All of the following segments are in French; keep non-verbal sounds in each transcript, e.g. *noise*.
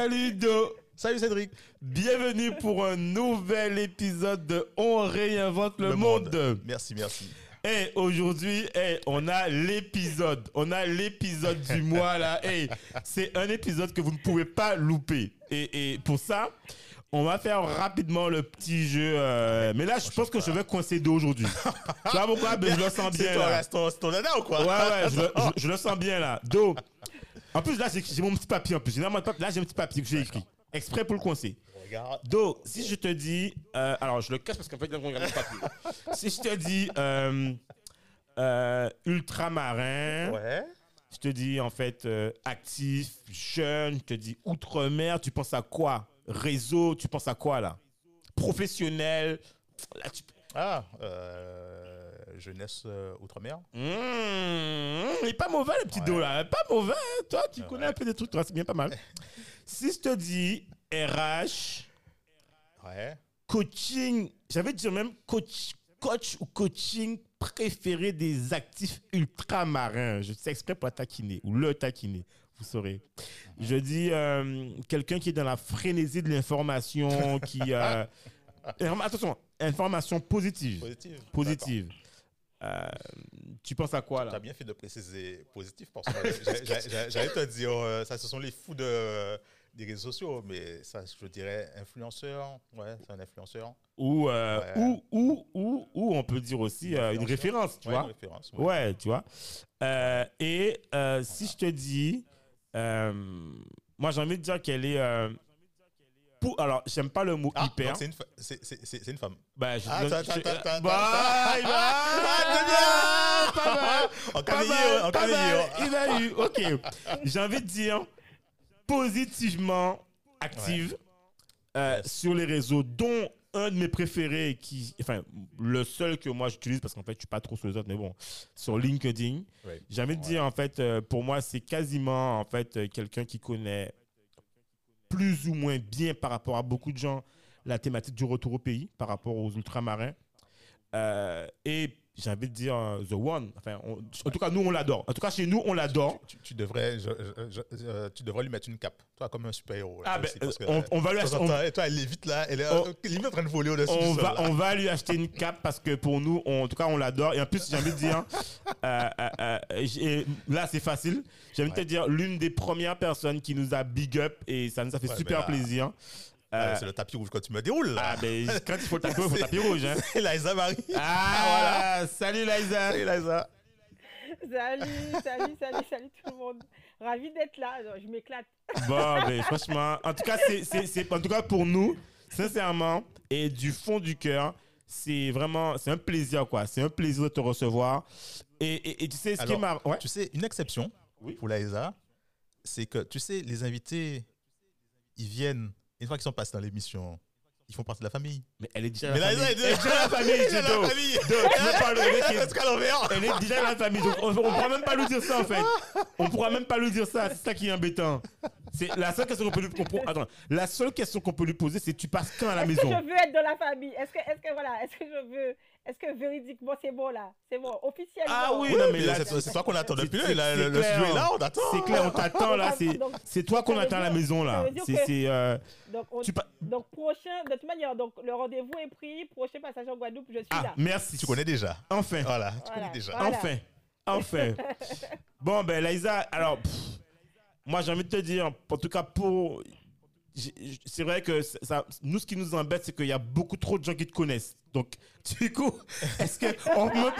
Salut Do Salut Cédric Bienvenue pour un nouvel épisode de On réinvente le, monde. Merci, merci. Et aujourd'hui, hey, on a l'épisode. On a l'épisode du mois là. *laughs* Hey, c'est un épisode que vous ne pouvez pas louper. Et, et pour ça, on va faire rapidement le petit jeu. euh, mais là, je pense que je vais coincer Do aujourd'hui. tu vois pourquoi Je le sens *laughs* bien C'est ton, c'est ton nana ou quoi? Ouais, ouais, je, le- je- je le sens bien là. Do. En plus, là, j'ai mon petit papier en plus. Là, j'ai un petit papier que j'ai écrit. Exprès pour le coincer. Regarde. Do, si je te dis. euh, alors, je le cache parce qu'en fait, il y a mon papier. *laughs* si je te dis euh, euh, ultramarin, Ouais. je te dis en fait actif, jeune, je te dis outre-mer, tu penses à quoi? Réseau, tu penses à quoi là? Professionnel. Là, tu... Ah, euh, jeunesse euh, outre-mer. Mmh, il est pas mauvais le petit Ouais. Do là. Pas mauvais. hein. Toi, tu Ouais. connais un peu des trucs, toi, c'est bien pas mal. *laughs* si je te dis RH, Ouais. coaching, j'avais dire même coach, coach ou coaching préféré des actifs ultramarins. Je sais exprès pour taquiner ou le taquiner, vous saurez. Je dis euh, quelqu'un qui est dans la frénésie de l'information, qui euh, *laughs* attention, information positive, Positive. positive. Euh, tu penses à quoi Tu as là bien fait de préciser positif parce que j'allais te dire, euh, ça, ce sont les fous de, des réseaux sociaux, mais ça, je dirais influenceur. Ouais, c'est un influenceur. ou, euh, Ouais. ou, ou, ou, ou on peut dire aussi euh, une référence, tu Ouais, vois? une référence. ouais. Ouais, tu vois. Euh, et euh, si je te dis, euh, moi j'ai envie de dire qu'elle est. pour, alors, j'aime pas le mot Ah, hyper. c'est une, c'est- une femme. Bah, je, Ah, bah, t'as- il va- Ah, pas mal, En pas mal, en pas mal, camélio. Il a eu, ok. J'ai envie de dire positivement active euh, Yes. sur les réseaux, dont un de mes préférés, qui, enfin, le seul que moi j'utilise parce qu'en fait je suis pas trop sur les autres, mais bon, sur LinkedIn. J'ai envie de Ouais. dire, en fait, euh, pour moi, c'est quasiment, en fait, euh, quelqu'un qui connaît plus ou moins bien par rapport à beaucoup de gens la thématique du retour au pays, par rapport aux ultramarins. Euh, et j'ai envie de dire euh, The One. Enfin, on- en tout cas, nous, on l'adore. En tout cas, chez nous, on l'adore. Tu, tu devrais, je- je- je- euh, tu devrais lui mettre une cape, toi comme un super-héros. Ah, ben, que, on, on va lui acheter, on- et toi, elle est vite là, elle est euh, limite en train de voler au-dessus on du va, on va lui acheter une cape parce que pour nous, en tout cas, on l'adore. Et en plus, j'ai envie de dire, *laughs* euh, euh, euh, là, c'est facile. J'ai envie de te dire, l'une des premières personnes qui nous a big up et ça nous a fait Ouais, super là- plaisir. Ah, Euh, c'est le tapis rouge quand tu me déroules là. ah, ben, *laughs* quand il faut le tapis, il faut le tapis rouge. Hein. Liza Marie. Ah, salut Liza. Salut Liza. Salut, salut, salut, salut tout le monde. Ravi d'être là. Je m'éclate. Bon, ben, franchement, en tout cas, c'est, c'est, c'est- en tout cas pour nous, sincèrement, et du fond du cœur, c'est vraiment, c'est un plaisir, quoi. C'est un plaisir de te recevoir. Et, et, et tu sais, ce qui est marrant, ouais. Tu sais, une exception Oui. pour Liza, c'est que tu sais, les invités, ils viennent, une fois qu'ils sont passés dans l'émission, ils font partie de la famille. Mais elle est déjà Mais la famille. est Elle est déjà la *laughs* famille, Elle est tout. la famille. Est- *laughs* Elle est est déjà la famille. Donc, on ne pourra même pas lui dire ça, en fait. On pourra même pas lui dire ça. C'est ça qui est embêtant. C'est la seule question qu'on peut lui peut- Attends, la seule question qu'on peut lui poser, c'est tu passes quand à la Est-ce que maison? je veux être dans la famille? Est-ce que, est-ce que voilà, est-ce que je veux, est-ce que véridiquement c'est bon là? C'est bon, officiellement. Ah oui, non, mais là, c'est toi qu'on attend c'est- depuis. c'est- là, c'est Le le clair. studio est là, on attend. C'est clair, on t'attend là. C'est, toi qu'on attend à la maison là. C'est, euh, Donc, on- tu pa- donc prochain, de toute manière, donc le rendez-vous est pris. Prochain passage en Guadeloupe, je suis Ah, là. merci. Tu connais déjà. Enfin. Voilà, tu Voilà. connais déjà. Voilà. Enfin, enfin. *laughs* bon, ben, Laïsa, alors, pff, moi, j'ai envie de te dire, en tout cas, pour. C'est vrai que ça, ça- nous, ce qui nous embête, c'est qu'il y a beaucoup trop de gens qui te connaissent. Donc, *laughs* du coup, est-ce que on même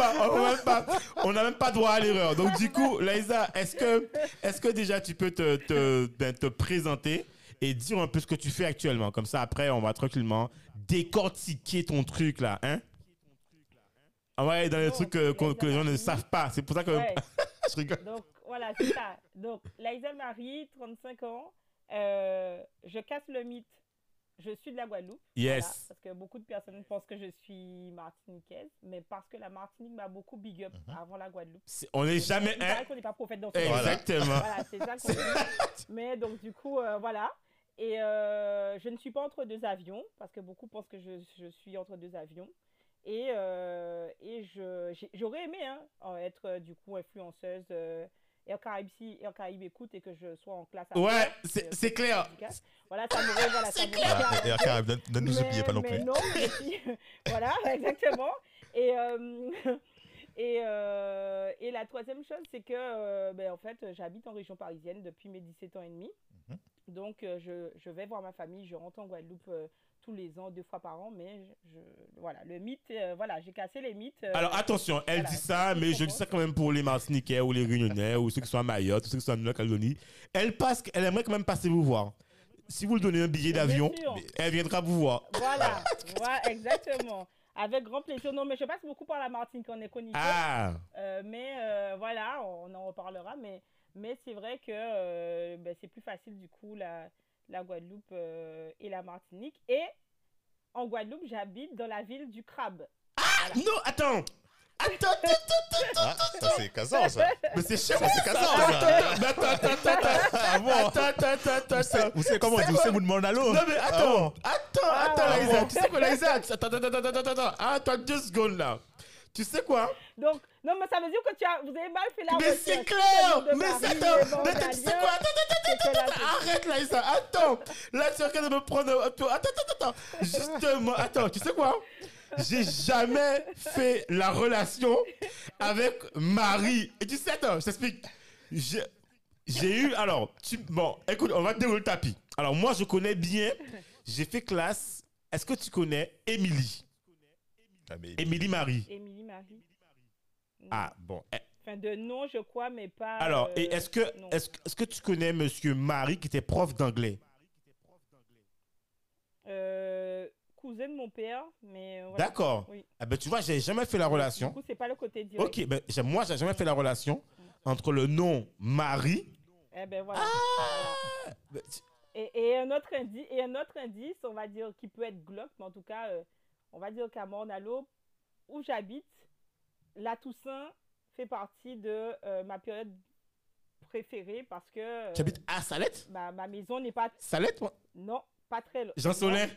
pas, on n'a même pas droit à l'erreur. Donc, du coup, Laïsa, est-ce que, est-ce que déjà tu peux te, te, ben, te présenter et dire un peu ce que tu fais actuellement? Comme ça, après, on va tranquillement décortiquer ton truc là, hein? Ah ouais, dans les trucs euh, qu'on- que les gens ne savent pas. C'est pour ça que Ouais. *laughs* je rigole. Donc voilà, c'est ça. Donc Laïsa Marie, 35 ans. Euh, je casse le mythe. Je suis de la Guadeloupe. Voilà, Yes. parce que beaucoup de personnes pensent que je suis martiniquaise, mais parce que la Martinique m'a beaucoup big up Mhm. avant la Guadeloupe. C'est- On n'est jamais un. paraît qu'on n'est pas prophète dans ce. Exactement. Voilà, c'est ça qu'on *laughs* dit. Mais donc, du coup, euh, voilà. Et euh, je ne suis pas entre deux avions, parce que beaucoup pensent que je, je suis entre deux avions. Et, euh, et j'aurais aimé hein, être, du coup, influenceuse. Euh, Air Caraïbes, si Air Caraïbes écoute et que je sois en classe. Ouais, c'est euh, c'est clair. Voilà, ça m'aurait. Voilà, ça Voilà, et arrangé. Akaram, ne, ne nous Mais- oubliez pas non mais plus. non, *laughs* voilà, *laughs* exactement. Et, euh, *laughs* et, euh, et la troisième chose, c'est que, euh, ben, en fait, j'habite en région parisienne depuis mes 17 ans et demi. Mhm. Donc, euh, je, je vais voir ma famille, je rentre en Guadeloupe euh, tous les ans, deux fois par an, mais je, je- voilà, le mythe, euh, voilà, j'ai cassé les mythes. euh, Alors attention, elle voilà, dit ça, mais je dis ça quand même pour les Martiniquais ou les Réunionnais ou ceux qui sont à Mayotte ou ceux qui sont à Nouvelle-Calédonie. Elle passe, elle aimerait quand même passer vous voir. Si vous lui donnez un billet d'avion, elle viendra vous voir. Voilà, *laughs* voilà, exactement. Avec grand plaisir. Non, mais je passe beaucoup par la Martinique, on est connus. Ah, Euh, mais voilà, on en reparlera. Mais, mais c'est vrai que ben, c'est plus facile du coup la, la Guadeloupe euh, et la Martinique. Et en Guadeloupe, j'habite dans la ville du crabe. non, attends. Attends, attends, Ah, ça c'est casant ça. mais c'est moi. c'est Attends, ça. attends, attends, attends, attends. Ah bon Attends, attends, attends, attends, Vous savez- attends. Comment on dit Vous savez vous demandez allô Non mais attends, Ah attends, Ah, attends. Laïsa. Tu sais quoi, Laïsa Attends, attends, attends, attends, attends, attends. Attends deux secondes là. Tu sais quoi? Donc, non, mais ça veut dire que tu as, vous avez mal fait la Mais c'est clair! Mais c'est attends, tu sais quoi? Attends, attends, attends, arrête Laïsa, attends! Là, tu es en train de me prendre... Attends, attends, attends. Justement, attends, tu sais quoi? J'ai jamais fait la relation avec Marie. Et tu sais, attends, je t'explique. J'ai eu... Alors, tu, bon, écoute, on va dérouler le tapis. Alors, moi, je connais bien... J'ai fait classe... Est-ce que tu connais Émilie? Émilie Marie. Émilie Marie. Non. Ah, bon. Eh, Enfin, de nom, je crois, mais pas. Alors, euh, est-ce que, non. est-ce, que- est-ce que tu connais Monsieur Marie qui était prof d'anglais? Euh, cousin de mon père, mais. euh, voilà. D'accord. Oui. Ah ben, tu vois, j'ai jamais fait la Du relation. coup, c'est pas le côté direct. Ok, ben, moi, j'ai jamais fait la relation entre le nom Marie. Eh ben voilà. Ah Et, et un autre indice, et un autre indice, on va dire, qui peut être glauque, mais en tout cas, euh, on va dire qu'à Mornalo, où j'habite, la Toussaint fait partie de euh, ma période préférée parce que euh, Tu habites à Salette? ma, ma maison n'est pas. Salette, moi? Non, pas très loin. Jean Solin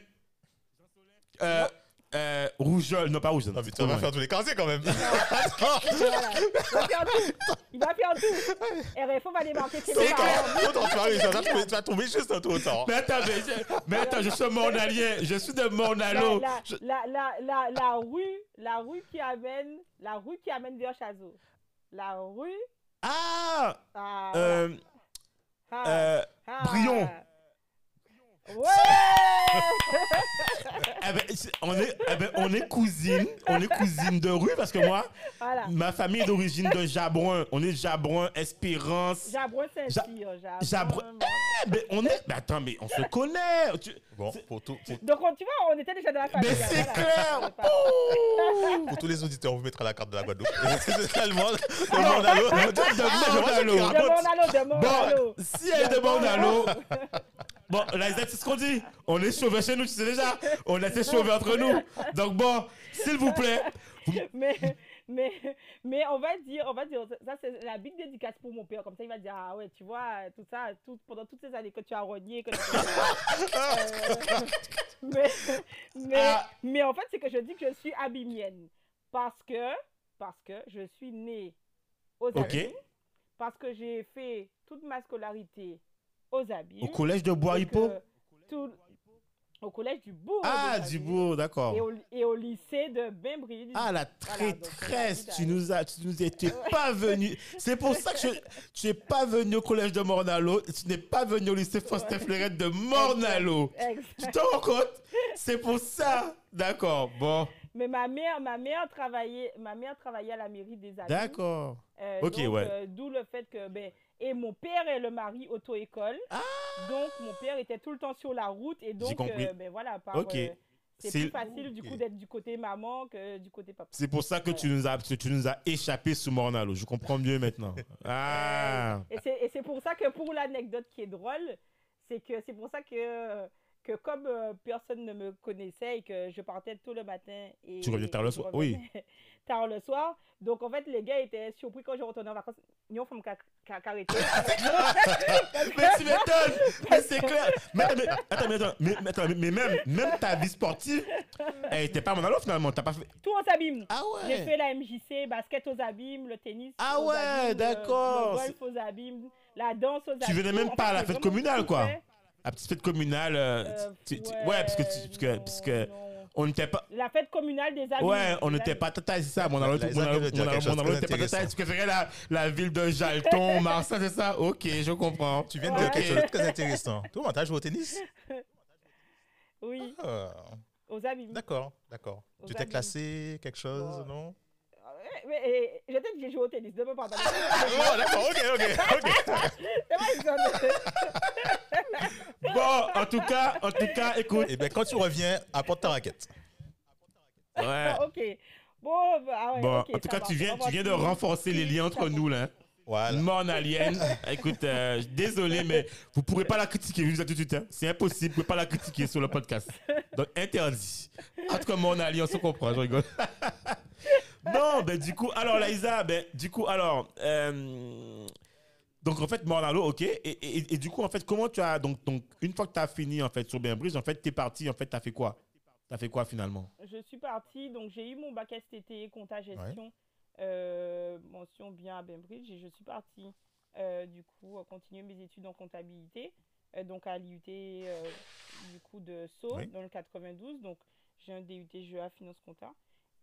euh, euh, Rougeole, non pas Rougeole. Non, mais tu vas faire tous les quartiers quand même. Voilà. Il va faire tout. Il va faire tout. RFO va débarquer chez mes C'est. Autant tu vas réussir, tu vas tomber- tu vas tomber juste un tout autant. Mais attends, mais, je, mais attends, je suis mornalien. Je suis de la, Je- la, la, la, la rue, la rue qui amène, la rue qui amène vers Chazot. La rue. Ah, Ah, euh, ah, euh, ah. Brion. Ouais! *laughs* Eh ben, c'est- on est, eh ben, on est cousine, on est cousine de rue parce que moi, voilà. ma famille est d'origine de Jabrun. On est Jabrun, Espérance. Saint-Cyr. Jabron- Jabron. Eh ben, on est, mais attends, mais on se connaît. Tu- Bon, pour, tout- pour- Donc, on- tu vois, on était déjà dans la famille. Mais c'est voilà. clair. Pour tous les auditeurs, on vous mettra la carte de la Guadeloupe. *laughs* C'est tellement le monde à l'eau. De- de Mornalo. Ah, je vois ce qu'il De raconte. Mornalo, de Mornalo. Bon, si elle demande à l'eau. Bon, là, c'est ce qu'on dit. On est sauvés chez nous, tu sais déjà. On a été sauvés entre nous. Donc, bon, s'il vous plaît. mais, mais, *laughs* mais on va dire, on va dire, ça c'est la big dédicace pour mon père. Comme ça, il va dire, ah ouais, tu vois, tout ça, tout, pendant toutes ces années que tu as rogné, que tu Euh, *laughs* mais, mais, Ah. mais en fait, c'est que je dis que je suis abimienne. Parce que, parce que je suis née aux Ok. Abîmes. Parce que j'ai fait toute ma scolarité aux Abîmes. Au collège de Bois-Hippo. tout- au collège du Bourg. Ah, du beau, d'accord. Et au, et au lycée de Bainbridge. Ah, la Voilà, donc, traîtresse, euh, tu nous as, tu nous étais *laughs* pas venu. C'est pour ça que je- tu n'es pas venu au collège de Mornalo, tu n'es pas venu au lycée Faustin Fleurette de Mornalo. Exact. Tu te rends compte? C'est pour ça. D'accord, bon, Mais ma mère, ma mère travaillait, ma mère travaillait à la mairie des Abîmes. d'accord. Euh, Ok, donc, ouais. euh, D'où le fait que, ben, et mon père est le mari auto-école. Ah Donc, mon père était tout le temps sur la route. Et donc, euh, ben voilà, par, euh, C'est plus facile du coup d'être du côté maman que du côté papa. C'est pour ça que tu nous as, tu nous as échappé sous Mornalo. Je comprends mieux maintenant. *laughs* Ah. Et c'est et c'est pour ça que pour l'anecdote qui est drôle, c'est que c'est pour ça que que comme euh, personne ne me connaissait et que je partais tôt le matin et Tu revenais tard le soir, oui. *laughs* tard le soir, donc en fait les gars étaient surpris quand je retournais en vacances. Ils ont fait carreter. Mais tu m'étonnes! Mais c'est clair! Mais, attends, mais, attends, mais, attends, mais, attends, mais- même, même ta vie sportive, elle était pas Mornalo finalement. T'as pas fait. Tout aux abîmes. Ah J'ai fait la MJC, basket aux abîmes, le tennis. Ah aux ouais, abîmes, le- d'accord. Le golf aux abîmes, la danse aux abîmes. Tu venais même pas à la fête communale, quoi. fait. La petite fête communale. euh, Euh, tu- tu- ouais, parce que, tu- parce que, non, parce que on n'était pas. La fête communale des abîmes. Ouais, on n'était pas tata, c'est ça. Mon de n'était pas tata. Tu préférais la, la ville de Jalton, *laughs* Marseille, c'est ça? Ok, je comprends. Tu viens de dire quelque chose de très intéressant. Toi, t'as joué au tennis? Oui, Ah, aux abîmes. D'accord, d'accord. Tu t'es classé, quelque chose, non? Mais, je dit que j'ai joué au tennis, ne me parle pas. Oh, d'accord, ok, ok, ok. Bon, en tout cas, en tout cas, écoute. Eh bien, quand tu reviens, apporte ta raquette. Ouais. Ah, ok. Bon, bah, ah ouais, Bon, en tout cas, va, tu viens, tu viens de renforcer les liens entre nous, là. Voilà. Morne alien. Écoute, euh, désolé, mais vous ne pourrez pas la critiquer. Je vous dis ça tout de suite. hein. C'est impossible. Vous ne pouvez pas la critiquer sur le podcast. Donc, interdit. En tout cas, Morne alien, on se comprend. Je rigole. Non, ben, du coup, alors, Laïsa, ben, du coup, alors. euh, donc, en fait, Mornalo, ok. Et, et- et du coup, en fait, comment tu as. Donc, donc une fois que tu as fini, en fait, sur Bainbridge, en fait, tu es parti. En fait, tu as fait quoi? Tu as fait quoi finalement? Je suis partie, donc j'ai eu mon bac STT, compta gestion, euh, mention bien à Bainbridge, et je suis partie euh, du coup continuer mes études en comptabilité, euh, donc à l'IUT du coup de Sceaux, Oui. dans le 92, donc j'ai un DUT GEA Finance Compta,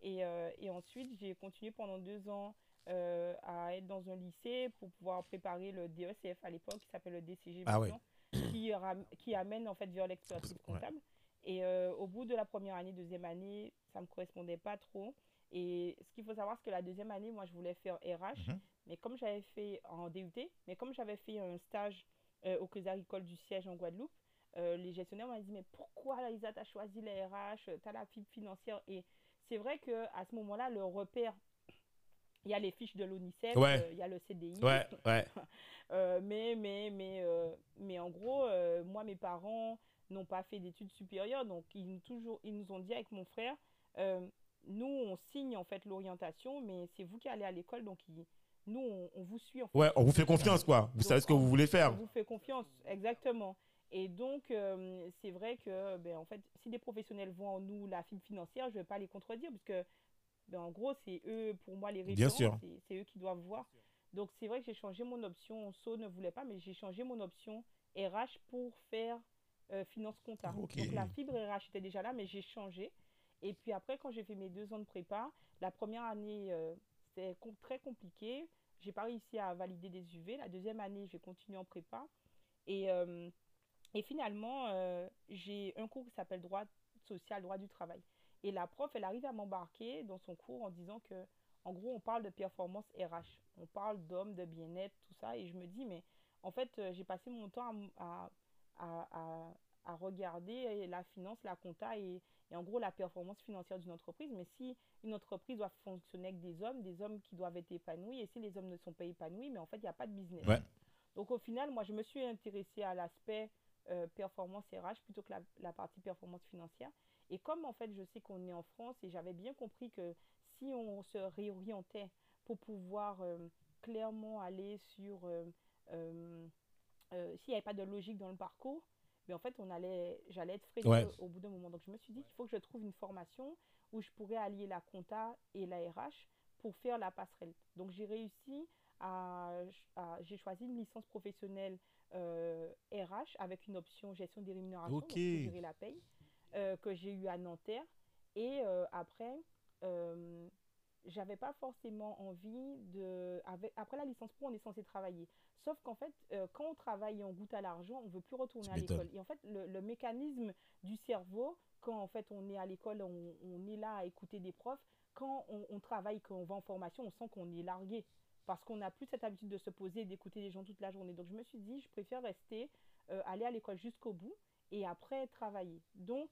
et, euh, et ensuite j'ai continué pendant deux ans euh, à être dans un lycée pour pouvoir préparer le DECF à l'époque, qui s'appelle le DCG Ah qui, amène en fait vers l'expertise Ouais. comptable. Et euh, au bout de la première année, deuxième année, ça ne me correspondait pas trop. Et ce qu'il faut savoir, c'est que la deuxième année, moi, je voulais faire RH. Mhm. Mais comme j'avais fait en DUT, mais comme j'avais fait un stage euh, au Crédit Agricole du siège en Guadeloupe, euh, les gestionnaires m'ont dit, mais pourquoi, Laïsa, tu as choisi les RH, tu as la fibre financière Et c'est vrai qu'à ce moment-là, le repère, il y a les fiches de l'ONICEF, Ouais. euh, il y a le CDI. Ouais, ouais. *laughs* Euh, mais, mais, mais, euh, mais en gros, moi, mes parents n'ont pas fait d'études supérieures, donc ils nous, toujours, ils nous ont dit avec mon frère, nous, on signe en fait l'orientation, mais c'est vous qui allez à l'école, donc ils- nous, on, on vous suit. En fait. Ouais, on vous fait confiance, quoi. Vous Donc, savez ce que vous voulez On faire. vous fait confiance, exactement. Et donc, euh, c'est vrai que, ben, en fait, si des professionnels voient en nous la fibre financière, je ne vais pas les contredire, parce que, ben, en gros, c'est eux, pour moi, les Bien référents, sûr. c'est- eux qui doivent voir. Donc, c'est vrai que j'ai changé mon option. So ne voulait pas, mais j'ai changé mon option RH pour faire euh, finance comptable. Ok. Donc, la fibre RH était déjà là, mais j'ai changé. Et puis après, quand j'ai fait mes deux ans de prépa, la première année, euh, c'était com- très compliqué. J'ai pas réussi à valider des UV. La deuxième année, j'ai continué en prépa. Et, euh, et finalement, euh, j'ai un cours qui s'appelle droit social, droit du travail. Et la prof, elle arrive à m'embarquer dans son cours en disant que, en gros, on parle de performance RH. On parle d'hommes, de bien-être, tout ça. Et je me dis, mais en fait, euh, j'ai passé mon temps à, à, à, à- à regarder la finance, la compta et, et en gros la performance financière d'une entreprise. Mais si une entreprise doit fonctionner avec des hommes, des hommes qui doivent être épanouis, et si les hommes ne sont pas épanouis, mais en fait, il n'y a pas de business. Ouais. Donc au final, moi, je me suis intéressée à l'aspect euh, performance RH plutôt que la, la partie performance financière. Et comme en fait, je sais qu'on est en France et j'avais bien compris que si on se réorientait pour pouvoir euh, clairement aller sur... euh, euh, euh, s'il n'y avait pas de logique dans le parcours, mais en fait, on allait, j'allais être freiné Ouais. au, au bout d'un moment. Donc, je me suis dit qu'il faut que je trouve une formation où je pourrais allier la compta et la RH pour faire la passerelle. Donc, j'ai réussi à, à- j'ai choisi une licence professionnelle RH avec une option gestion des rémunérations, donc pour gérer la paye, euh, que j'ai eu à Nanterre. Et euh, après, euh, j'avais pas forcément envie de. avec- après la licence pro, on est censé travailler. Sauf qu'en fait, euh, quand on travaille et on goûte à l'argent, on veut plus retourner à l'école. Et en fait, le, le mécanisme du cerveau, quand en fait on est à l'école, on, on est là à écouter des profs. Quand on, on travaille, quand on va en formation, on sent qu'on est largué. Parce qu'on n'a plus cette habitude de se poser et d'écouter les gens toute la journée. Donc je me suis dit, je préfère rester, euh, aller à l'école jusqu'au bout et après travailler. Donc,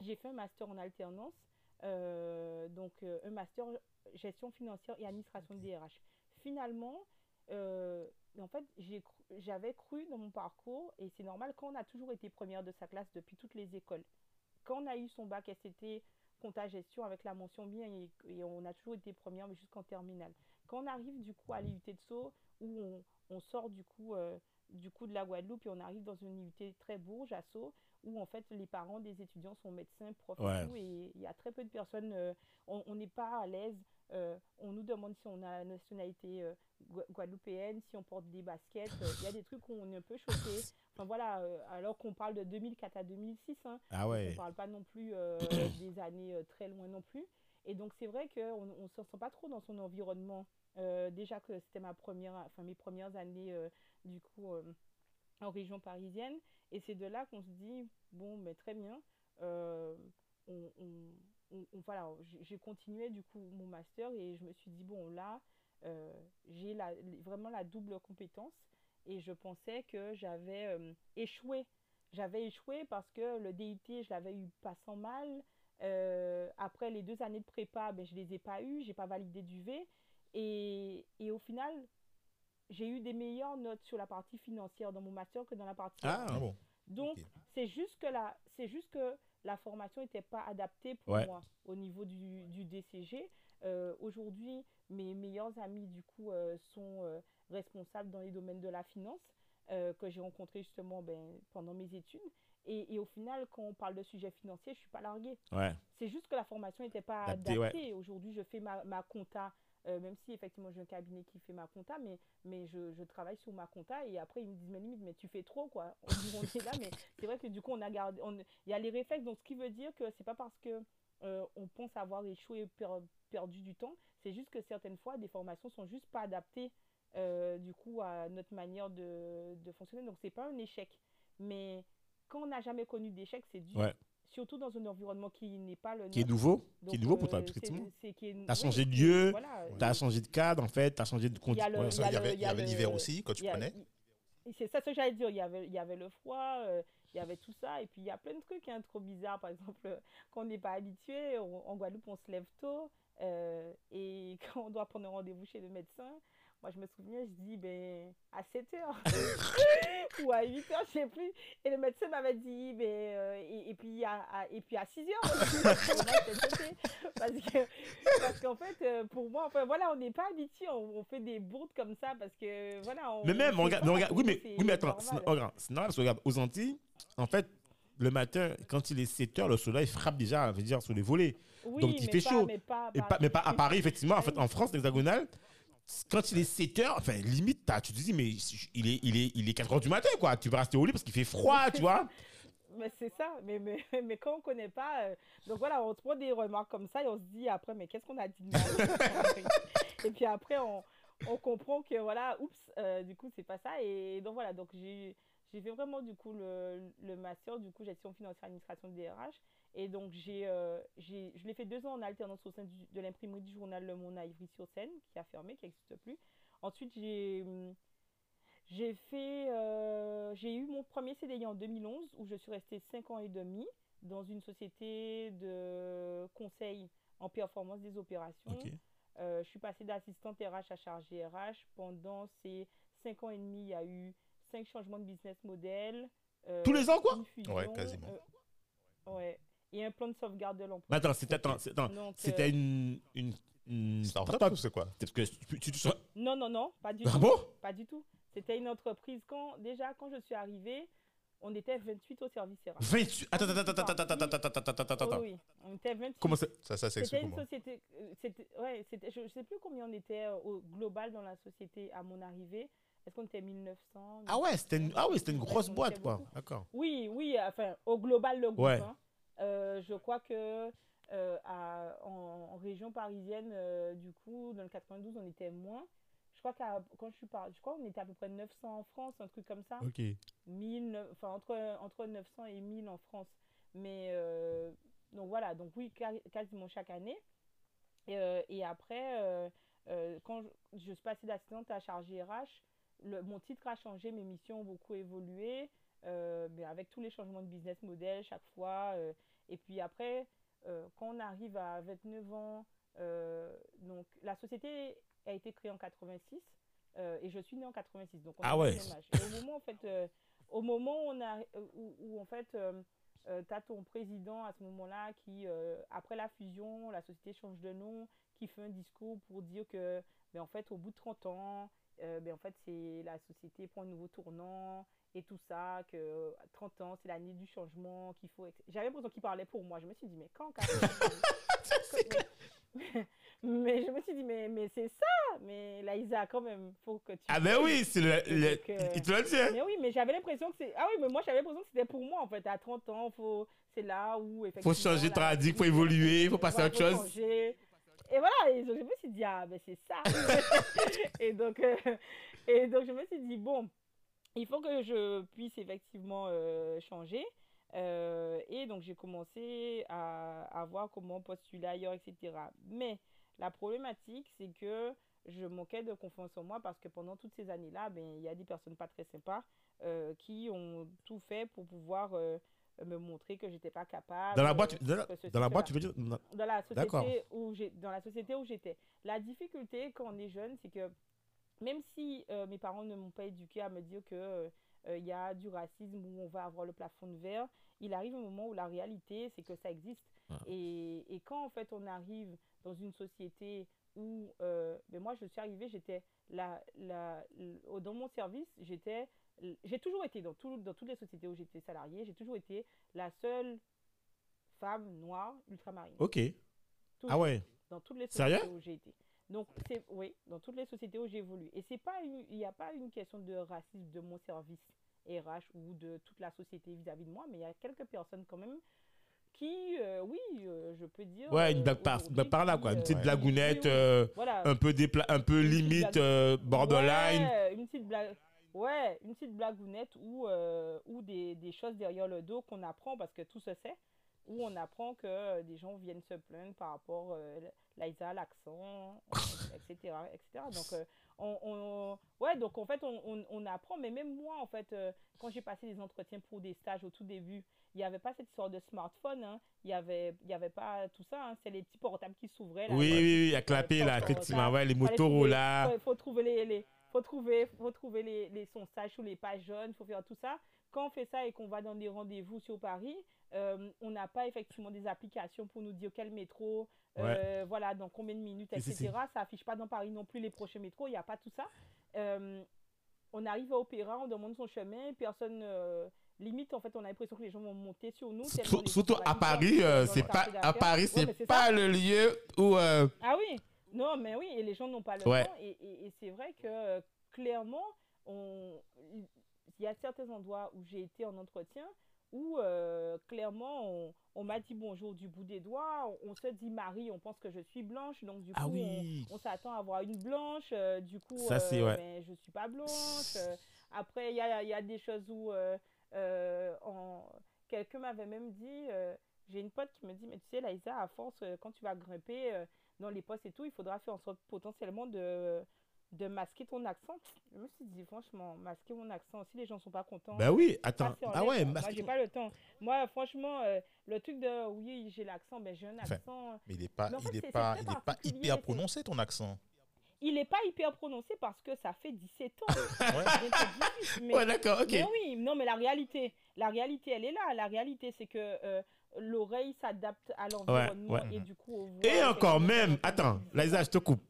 j'ai fait un master en alternance, euh, donc euh, un master gestion financière et administration de DRH. Finalement, en fait, j'avais cru dans mon parcours, et c'est normal, quand on a toujours été première de sa classe depuis toutes les écoles, quand on a eu son bac SCT, compta gestion avec la mention bien, et, on a toujours été première, mais jusqu'en terminale. Quand on arrive du coup à l'IUT de Sceaux, où on, on, sort du coup, du coup de la Guadeloupe, et on arrive dans une IUT très bourge à Sceaux, où en fait les parents des étudiants sont médecins, profs et il y a très peu de personnes, euh, on n'est pas à l'aise. Euh, on nous demande si on a la nationalité euh, guadeloupéenne, si on porte des baskets. Il y a des trucs où on est un peu choqué. Enfin voilà, alors qu'on parle de 2004 à 2006. Hein, ah ouais. On ne parle pas non plus *coughs* des années très loin non plus. Et donc c'est vrai qu'on ne se sent pas trop dans son environnement. déjà que c'était ma première, enfin mes premières années du coup en région parisienne. Et c'est de là qu'on se dit, bon, mais très bien, euh, on, voilà, j'ai continué du coup mon master et je me suis dit, bon, là, euh, j'ai vraiment la double compétence et je pensais que j'avais euh, échoué. J'avais échoué parce que le DIT, je l'avais eu pas sans mal. Après les deux années de prépa, ben, je les ai pas eues, j'ai pas validé du V. Et, et au final, j'ai eu des meilleures notes sur la partie financière dans mon master que dans la partie. Ah, bon. Donc, c'est juste que la, c'est juste que la formation n'était pas adaptée pour moi au niveau du, du DCG. Euh, aujourd'hui, mes meilleurs amis, du coup, euh, sont euh, responsables dans les domaines de la finance que j'ai rencontrés justement ben, pendant mes études. Et, et, au final, quand on parle de sujets financiers, je ne suis pas larguée. Ouais. C'est juste que la formation n'était pas adaptée. Aujourd'hui, je fais ma, ma compta euh, même si effectivement j'ai un cabinet qui fait ma compta, mais, mais je, je, travaille sur ma compta et après ils me disent, mais limite, mais tu fais trop quoi. On dit, on est là, mais c'est vrai que du coup on a gardé, il y a les réflexes, donc ce qui veut dire que c'est pas parce que euh, on pense avoir échoué et perdu du temps, c'est juste que certaines fois des formations sont juste pas adaptées euh, du coup à notre manière de, de fonctionner, donc c'est pas un échec. Mais quand on n'a jamais connu d'échec, c'est dur. Surtout dans un environnement qui n'est pas le Qui est nouveau, qui est nouveau pour toi, euh, effectivement. Tu as changé de lieu, tu as changé de cadre, en fait, tu as changé de contexte. Il y avait l'hiver aussi, quand tu prenais. C'est ça ce que j'allais dire, il y avait, il y avait le froid, euh, il y avait tout ça, et puis il y a plein de trucs hein, trop bizarres, par exemple, quand on n'est pas habitué, en Guadeloupe, on se lève tôt, euh, et *laughs* quand on doit prendre rendez-vous chez le médecin, moi, je me souviens, je dis, ben, à 7 heures *laughs* ou à 8 heures, je sais plus. Et le médecin m'avait dit, ben, euh, et, puis à, et puis à 6 heures *laughs* parce que parce qu'en fait, euh, pour moi, enfin, voilà, on n'est pas habitué, on, fait des bourdes comme ça parce que, voilà. On, mais même, on regarde, oui, mais, oui, mais attends, c'est normal, parce que regarde, aux Antilles, en fait, le matin, quand il est 7 heures, le soleil frappe déjà, veut dire, sur les volets. Donc il fait chaud. Mais pas, mais, pas, mais pas à Paris, effectivement. En fait, en France, l'hexagonale, quand il est 7 heures, enfin, limite, tu te dis, mais il est, il, est, il est 4 heures du matin, quoi. Tu vas rester au lit parce qu'il fait froid, tu vois. *laughs* Mais c'est ça, mais, mais, *laughs* mais, quand on ne connaît pas, euh, donc voilà, on se prend des remarques comme ça et on se dit après, mais qu'est-ce qu'on a dit de mal? *laughs* Et puis après, on, on, comprend que voilà, oups, euh, du coup, c'est pas ça. Et donc voilà, donc j'ai fait vraiment du coup le, le master, du coup, gestion financière administration de DRH. Et donc, j'ai, euh, j'ai, je l'ai fait deux ans en alternance au sein de l'imprimerie du journal Le Monde à Ivry-sur-Seine, qui a fermé, qui n'existe plus. Ensuite, j'ai, hum, j'ai fait, euh, j'ai eu mon premier CDI en 2011, où je suis restée cinq ans et demi dans une société de conseil en performance des opérations. Euh, je suis passée d'assistante RH à chargée RH. Pendant ces cinq ans et demi, il y a eu cinq changements de business model. Tous les ans, quoi? Ouais, quasiment. ouais et un plan de sauvegarde de l'emploi. Attends, c'était c'était une, une, une start-up c'est quoi? Parce que tu, tu, tu, Non, non, non, pas du ah tout. Bon? Pas du tout. C'était une entreprise. Quand, déjà, quand je suis arrivée, on était 28 au service RH. 28 Attends, attends, attends, attends, attends, attends, attends, attends, attends. Oui, on était 28. Comment ça Ça, ça C'était une société. Ouais, je ne sais plus combien on était au global dans la société à mon arrivée. Est-ce qu'on était 1900 Ah ouais, c'était une, ah oui, c'était une grosse boîte, quoi. D'accord. Oui, oui, enfin, au global, le groupe. Ouais. Hein. Euh, je crois que euh, à, en, région parisienne, euh, du coup, dans le 92, on était moins. Je crois qu'à quand je suis par, je crois qu'on était à peu près 900 en France, un truc comme ça. Ok. 1000, enfin entre entre 900 et 1000 en France. Mais donc voilà, donc oui, quasiment chaque année. et après, quand je, je, suis passée d'assistante à chargée RH, le, mon titre a changé, mes missions ont beaucoup évolué. Euh, mais avec tous les changements de business model chaque fois. Euh, Et puis après, euh, quand on arrive à 29 ans, euh, donc la société a été créée en 86 euh, et je suis née en 86. Donc on Ah ouais. Et au moment, en fait, euh, au moment où, on a, où, où, en fait, tu as ton président à ce moment-là qui, euh, après la fusion, la société change de nom, qui fait un discours pour dire que, ben, en fait, au bout de 30 ans, euh, ben, en fait, c'est la société prend un nouveau tournant et tout ça, que euh, 30 ans, c'est l'année du changement, qu'il faut... J'avais l'impression qu'il parlait pour moi. Je me suis dit, mais quand quand- mais, *laughs* mais je me suis dit, mais, mais c'est ça Mais Laïsa, quand même, faut que tu... Ah ben oui, c'est le, le- Donc, euh, il te l'a dit. hein? Mais oui, mais j'avais l'impression que c'est... Ah oui, mais moi, j'avais l'impression que c'était pour moi, en fait. À 30 ans, faut... c'est là où, effectivement... changer de paradigme, faut évoluer, faut passer à autre chose. changer. Et voilà, et donc, je me suis dit, ah, ben c'est ça. *laughs* et, donc, euh, et donc, je me suis dit, bon, il faut que je puisse effectivement euh, changer. Euh, et donc, j'ai commencé à, à voir comment postuler ailleurs, etc. Mais la problématique, c'est que je manquais de confiance en moi parce que pendant toutes ces années-là, ben, il y a des personnes pas très sympas euh, qui ont tout fait pour pouvoir me montrer que j'étais pas capable. Dans la boîte, euh, dans la, dans boîte, tu veux dire? Dans- dans la D'accord. société où j'ai dans la société où j'étais la difficulté quand on est jeune c'est que même si euh, mes parents ne m'ont pas éduqué à me dire que euh, euh, il y a du racisme où on va avoir le plafond de verre il arrive un moment où la réalité c'est que ça existe Ah. et, et quand en fait on arrive dans une société où euh, ben moi je suis arrivée j'étais la, la, dans mon service j'étais j'ai toujours été dans, tout, dans toutes les sociétés où j'étais salariée j'ai toujours été la seule femme noire ultramarine Ok. Ah ouais. Dans toutes les Sérieux? sociétés où j'ai été. Donc, c'est, oui, dans toutes les sociétés où j'ai évolué. Et c'est pas il n'y a pas une question de racisme de mon service RH ou de toute la société vis-à-vis de moi, mais il y a quelques personnes quand même qui, euh, oui, euh, je peux dire. Ouais, une euh, blague par, blague par là, quoi. Une euh, petite Ouais. blagounette, euh, Voilà. un peu, dépla un peu Une limite, euh, borderline. Ouais, une petite blague. Ouais, une petite blagounette ou, euh, ou des, des choses derrière le dos qu'on apprend parce que tout se sait. Où on apprend que euh, des gens viennent se plaindre par rapport euh, l'Aïsa, l'accent, etc., etc. Donc, euh, on, on- ouais, donc en fait, on, on, on apprend. Mais même moi, en fait, euh, quand j'ai passé des entretiens pour des stages au tout début, il n'y avait pas cette sorte de smartphone. hein. Il n'y avait, il y avait pas tout ça. hein. C'est les petits portables qui s'ouvraient. Oui, oui, oui, à clapper Faut- là, effectivement. Ouais, les Motorola. trouver- faut, trouver les, les- faut trouver, faut trouver les, les sondages sur les pages jaunes, faut faire tout ça. Quand on fait ça et qu'on va dans des rendez-vous sur Paris, euh, on n'a pas effectivement des applications pour nous dire quel métro, euh, voilà, dans combien de minutes, si, etc. si. Ça affiche pas dans Paris non plus les prochains métros, il n'y a pas tout ça. Euh, on arrive à Opéra, on demande son chemin, personne. limite, en fait, on a l'impression que les gens vont monter sur nous. Surtout à Paris, c'est pas à. Paris, c'est pas ça. le lieu où Ah oui, non, mais oui, et les gens n'ont pas le Ouais. temps. Et, et- et c'est vrai que clairement, on... il y a certains endroits où j'ai été en entretien où euh, clairement on, on m'a dit bonjour du bout des doigts. On, on se dit Marie, on pense que je suis blanche, donc du coup Ah on- oui. on, s'attend à avoir une blanche. euh, du coup, Ça, c'est- euh, ouais. ben, je suis pas blanche. euh. après, il y a, il y a des choses où en- quelqu'un m'avait même dit. j'ai une pote qui me dit, mais tu sais, Laïsa, à force, quand tu vas grimper dans les postes et tout, il faudra faire en sorte potentiellement de, de masquer ton accent. Je me suis dit, franchement, masquer mon accent, si les gens sont pas contents. Ben oui, attends. Ah ouais. Moi, j'ai pas le temps. Moi, franchement, euh, le truc de, oui, j'ai l'accent, ben j'ai un Enfin, accent. Mais il n'est pas, en fait, il est pas, il est pas hyper prononcé ton accent. Il n'est pas hyper prononcé parce que ça fait 17 ans. *laughs* Ouais. D'accord, ok. mais oui, non, mais la réalité, la réalité, elle est là. La réalité, c'est que euh, l'oreille s'adapte à l'environnement ouais. et du coup, on voit Et encore même, attends, Laïsa, je te coupe.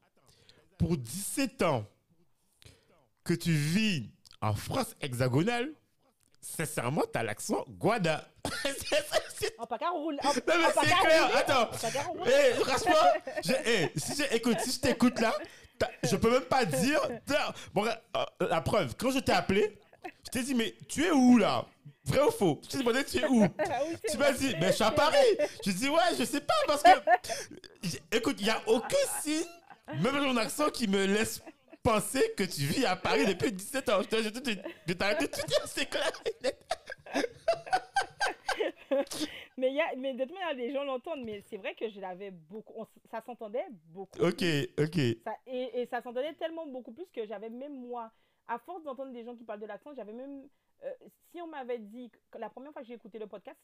Pour 17 ans que tu vis en France hexagonale, sincèrement, t'as l'accent Guada. *laughs* En paca roule. En, Non, mais c'est clair, attends. Eh, franchement, je- eh, si je, écoute, si je t'écoute là, je peux même pas dire. Bon, euh, la preuve, quand je t'ai appelé, je t'ai dit, mais tu es où là? Vrai ou faux? Je t'ai demandé, tu es où? *laughs* Ah oui, Tu m'as dit, mais je suis à Paris. Je dis, ouais, je sais pas, parce que. Écoute, il n'y a aucun signe, même ton accent, qui me laisse penser que tu vis à Paris depuis 17 ans. Je te- je te- je je t'arrête tout de suite, c'est clair. Mais, y a, mais de toute manière, les gens l'entendent. Mais c'est vrai que je l'avais beaucoup. on ça s'entendait beaucoup. Ok, ok. Ça- et, et ça s'entendait tellement beaucoup plus que j'avais même moi, à force d'entendre des gens qui parlent de l'accent, j'avais même. euh, si on m'avait dit. que La première fois que j'ai écouté le podcast,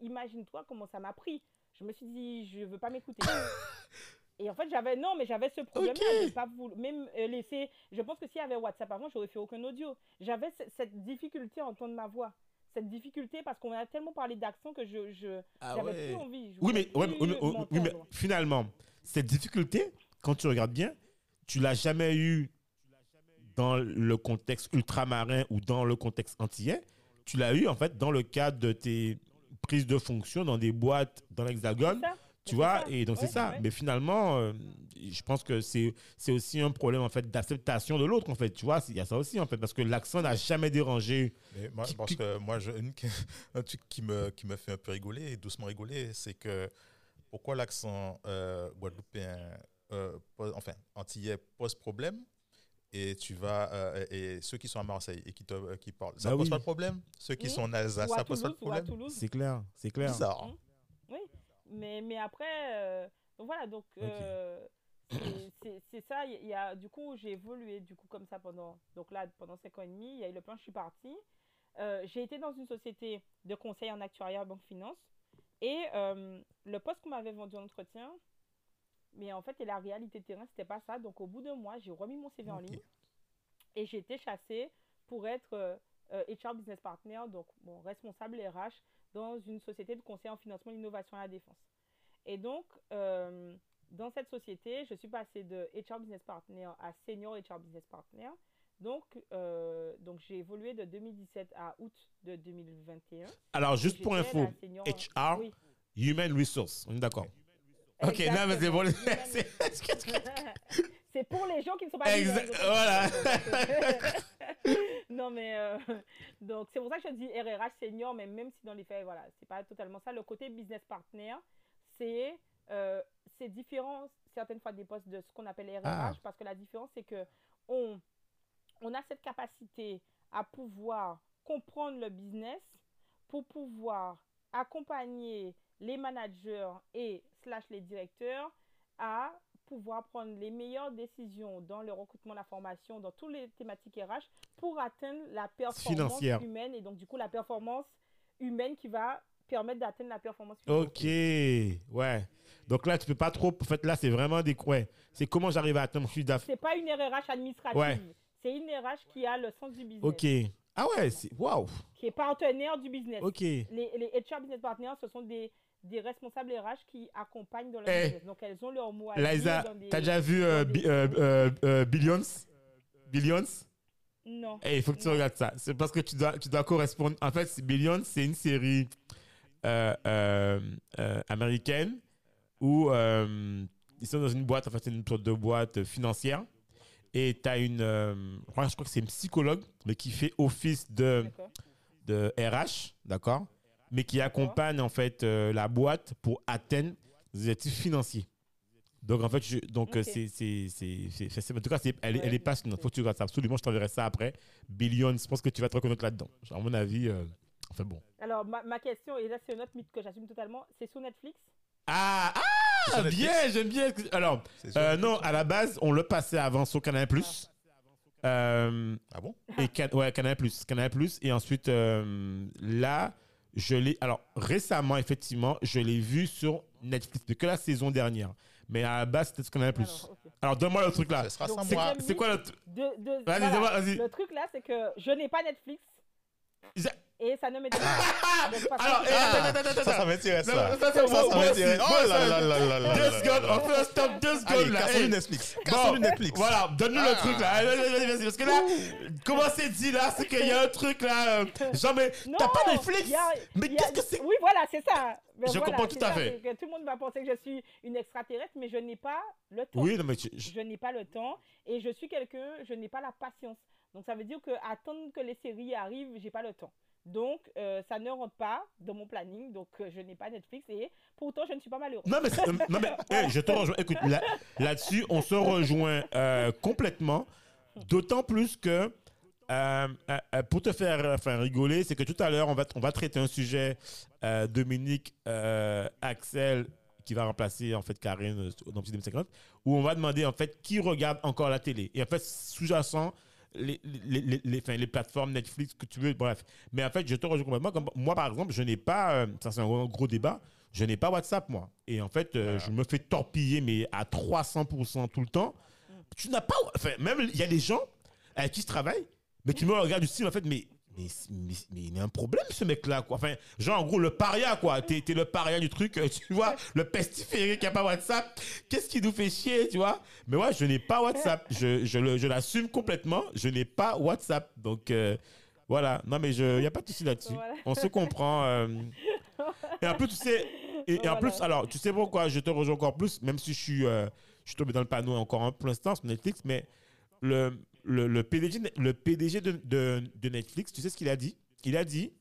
imagine-toi comment ça m'a pris. Je me suis dit, je veux pas m'écouter. *laughs* Et en fait, j'avais non, mais j'avais ce problème-là de pas vouloir même euh, laisser. Je pense que s'il y avait WhatsApp avant, j'aurais fait aucun audio. J'avais ce- cette difficulté à entendre ma voix, cette difficulté parce qu'on a tellement parlé d'accent que je je Ah j'avais ouais. plus envie. Je Oui, mais, ouais, mais- plus oui, mais- oui, finalement, cette difficulté, quand tu regardes bien, tu l'as jamais eu dans le contexte ultramarin ou dans le contexte antillais. Tu l'as eu, en fait, dans le cadre de tes prises de fonction dans des boîtes dans l'Hexagone. Tu vois, ça. et donc c'est ça. ouais. Mais finalement, euh, je pense que c'est c'est aussi un problème, en fait, d'acceptation de l'autre, en fait. Tu vois, il y a ça aussi, en fait, parce que l'accent n'a jamais dérangé. Mais moi, Qui- je pense qui- que moi, je, une- *laughs* un truc qui me, qui me fait un peu rigoler, doucement rigoler, c'est que pourquoi l'accent euh, guadeloupéen, euh, pose- enfin, antillais pose problème et tu vas euh, et ceux qui sont à Marseille et qui te qui parlent, ça Bah pose oui. pas de problème? Ceux qui Oui. sont en Alsace, ça pose pas de problème? Toulouse. C'est clair, c'est clair. Bizarre. Hein. Mais, mais après, euh, donc voilà, donc euh, c'est- ça. Il y a, du coup, j'ai évolué du coup comme ça pendant, donc là, pendant 5 ans et demi. Il y a eu le plan, je suis partie. Euh, j'ai été dans une société de conseil en actuariat banque finance et euh, le poste qu'on m'avait vendu en entretien, mais en fait, et la réalité de terrain, c'était pas ça. Donc au bout de mois, j'ai remis mon CV en ligne et j'ai été chassée pour être euh, HR business partner, donc bon, responsable RH dans une société de conseil en financement, l'innovation et la défense. Et donc, euh, dans cette société, je suis passée de HR business partner à senior HR business partner. Donc, euh, donc j'ai évolué de 2017 à août de 2021. Alors, juste pour info, senior- HR, Oui, Human Resource, on est d'accord. Ok, non, mais c'est bon. *laughs* c'est- *laughs* C'est pour les gens qui ne sont pas voilà. *laughs* non, mais euh, *laughs* donc c'est pour ça que je dis RRH senior, mais même si dans les faits, voilà, c'est pas totalement ça. Le côté business partner, c'est euh, c'est différent certaines fois des postes de ce qu'on appelle RRH Ah. parce que la différence c'est que on, on a cette capacité à pouvoir comprendre le business pour pouvoir accompagner les managers et slash les directeurs à pouvoir prendre les meilleures décisions dans le recrutement, la formation, dans toutes les thématiques RH pour atteindre la performance Financière. humaine et donc du coup la performance humaine qui va permettre d'atteindre la performance financière. Ok, ouais. Donc là, tu peux pas trop. En fait, là, c'est vraiment des. Ouais. C'est comment j'arrive à atteindre mon chiffre d'affaires. C'est pas une RH administrative, Ouais. c'est une RH qui a le sens du business, Ok. Ah ouais, c'est. Waouh. qui est partenaire du business. Ok. Les, les HR business partners, ce sont des, des responsables RH qui accompagnent dans le Eh. business. Donc elles ont leur mot à dire Liza, t'as déjà vu euh, Bi- euh, euh, euh, Billions? Billions? Non. Eh, il faut que tu Non. regardes ça. C'est parce que tu dois, tu dois correspondre. En fait, Billions, c'est une série euh, euh, euh, américaine où ils sont dans une boîte, en fait, c'est une sorte de boîte financière. Et tu as une. je crois que c'est une psychologue, mais qui fait office de, de RH, d'accord Mais qui accompagne, en fait, la boîte pour atteindre des objectifs financiers. Donc, en fait, je, donc euh, Ok. c'est, en tout cas, c'est, elle, est- elle est passionnante. ok. Faut que tu regardes ça. Absolument, je t'enverrai ça après. Billions, je pense que tu vas te reconnaître là-dedans. À mon avis, euh, enfin bon. Alors, ma, ma question, et là c'est un autre mythe que j'assume totalement, c'est sur Netflix? Ah, sur ah bien, j'aime bien. Alors, sur euh, non, à la base, on le passait avant sur Canal+. Euh, Ah bon? et Can- ouais, Canal+. Canal+. Et ensuite, euh, là, je l'ai... Alors, récemment, effectivement, je l'ai vu sur Netflix, de que la saison dernière. Mais à la base, c'était sur Canal+. Alors, ok. Alors, donne-moi le truc là. Ce sera Donc, sans c'est moi. comme- C'est quoi le... t- De, de, Vas-y, vas-y. Le truc là, c'est que je n'ai pas Netflix et ça ne m'intéresse Ah pas. Alors, Ah, attends, attends, attends, Ça, ça attends. m'intéresse, Non, ça. ça, m'intéresse. Oh là ça- là là là là Deux secondes, là on fait un stop, deux secondes là. cassons Netflix. Cassons Netflix. Voilà, donne-nous Ah. le truc là. Parce que là, comment c'est dit là C'est qu'il y a un truc là. euh, genre, mais Non, t'as pas Netflix? Mais qu'est-ce que c'est? Oui, voilà, c'est ça. Mais Je voilà, comprends tout à ça, fait. tout le monde va penser que je suis une extraterrestre, mais je n'ai pas le temps. Oui, non, mais tu- je- Je n'ai pas le temps et je suis quelqu'un, je n'ai pas la patience. Donc ça veut dire que attendre que les séries arrivent, j'ai pas le temps. Donc euh, ça ne rentre pas dans mon planning, donc euh, je n'ai pas Netflix et pourtant je ne suis pas malheureuse. Non, mais, euh, non, mais je te rejoins. Écoute, là- là-dessus, on se rejoint complètement. D'autant plus que, pour te faire rigoler, c'est que tout à l'heure, on va, on va traiter un sujet, Dominique, Axel, qui va remplacer en fait Karine dans Petit 2050, où on va demander en fait qui regarde encore la télé. Et en fait, sous-jacent, les, les, les, les, enfin, les plateformes Netflix que tu veux, bref. Mais en fait, je te rejoins complètement. Comme, moi, par exemple, je n'ai pas, euh, ça c'est un gros, gros débat, je n'ai pas WhatsApp, moi. Et en fait, euh, je me fais torpiller, mais à 300% tout le temps. Tu n'as pas, enfin, même il y a des gens avec qui je travaille, mais tu me regardes du style, en fait, mais mais, mais, mais il y a un problème ce mec là quoi. Enfin genre en gros le paria quoi. T'es es le paria du truc euh, tu vois *laughs* le pestiféré qui a pas WhatsApp. Qu'est-ce qui nous fait chier tu vois? Mais ouais je n'ai pas WhatsApp. Je, je, je l'assume complètement. Je n'ai pas WhatsApp. Donc euh, voilà. Non mais je y a pas de souci là-dessus. Voilà. on se comprend euh. et en plus tu sais et, et en plus alors tu sais pourquoi je te rejoins encore plus même si je suis euh, je suis tombé dans le panneau encore un pour l'instant sur Netflix mais le, le, le PDG, le PDG de, de, de Netflix, tu sais ce qu'il a dit? Il a dit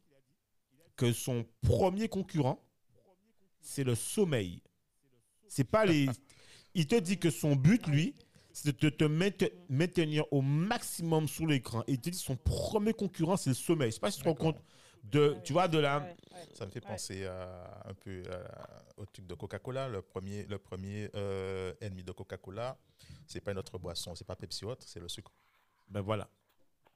que son premier concurrent, c'est le sommeil. C'est pas les. *laughs* Il te dit que son but, lui, c'est de te, te mainte- maintenir au maximum sur l'écran. Et il te dit que son premier concurrent, c'est le sommeil. Je sais pas si tu te rends compte de, Ouais. tu vois, de la. Ouais, ouais. Ça me fait Ouais. penser à, un peu à- au truc de Coca-Cola. Le premier, le premier euh, ennemi de Coca-Cola, c'est pas une autre boisson, c'est pas Pepsi ou autre, c'est le sucre. Ben voilà.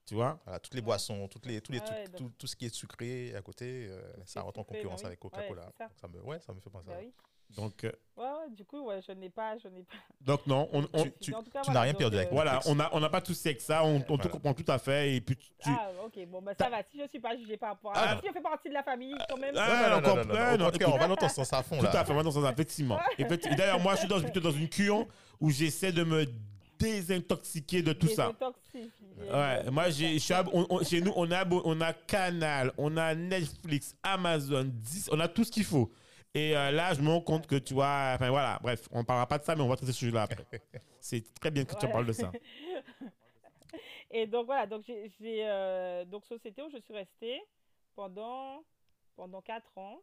Tu vois? Voilà, toutes les boissons, toutes les, tous les Ah trucs, ouais, donc- tout, tout ce qui est sucré à côté, euh, ça rentre en sucré, bah concurrence oui. avec Coca-Cola. Ouais, ça. Me, ouais, ça me fait penser Bah à oui. Donc, euh, Ouais, ouais, du coup, ouais, je n'ai pas, je n'ai pas. donc non, on, on- Tu- tu- En tout cas, tu n'as voilà, rien perdu avec euh, moi. voilà, on n'a on a pas tous avec ça, on, on comprend tout à fait. Et puis, tu, tu- Ah, ok, bon, bah ça va. Si je suis pas jugée par rapport à. Ah. Si je fais partie de la famille, quand même. Ah, Non, non, on va dans ton sens à fond Tout là. à fait, moi, dans ce effectivement. *laughs* Effecti- et D'ailleurs, moi, je suis dans, plutôt dans une cure où j'essaie de me désintoxiquer de tout ça. Ouais, moi, j'ai, je suis ab- on- on- chez nous, on a, on a Canal, on a Netflix, Amazon, 10, on a tout ce qu'il faut. Et euh, là, je me rends compte que tu vois, enfin voilà, bref, on ne parlera pas de ça, mais on va traiter ce sujet-là après. *laughs* C'est très bien que tu en Ouais. parles de ça. *laughs* Et donc voilà, donc j'ai j'ai, euh, donc société où je suis restée pendant pendant quatre ans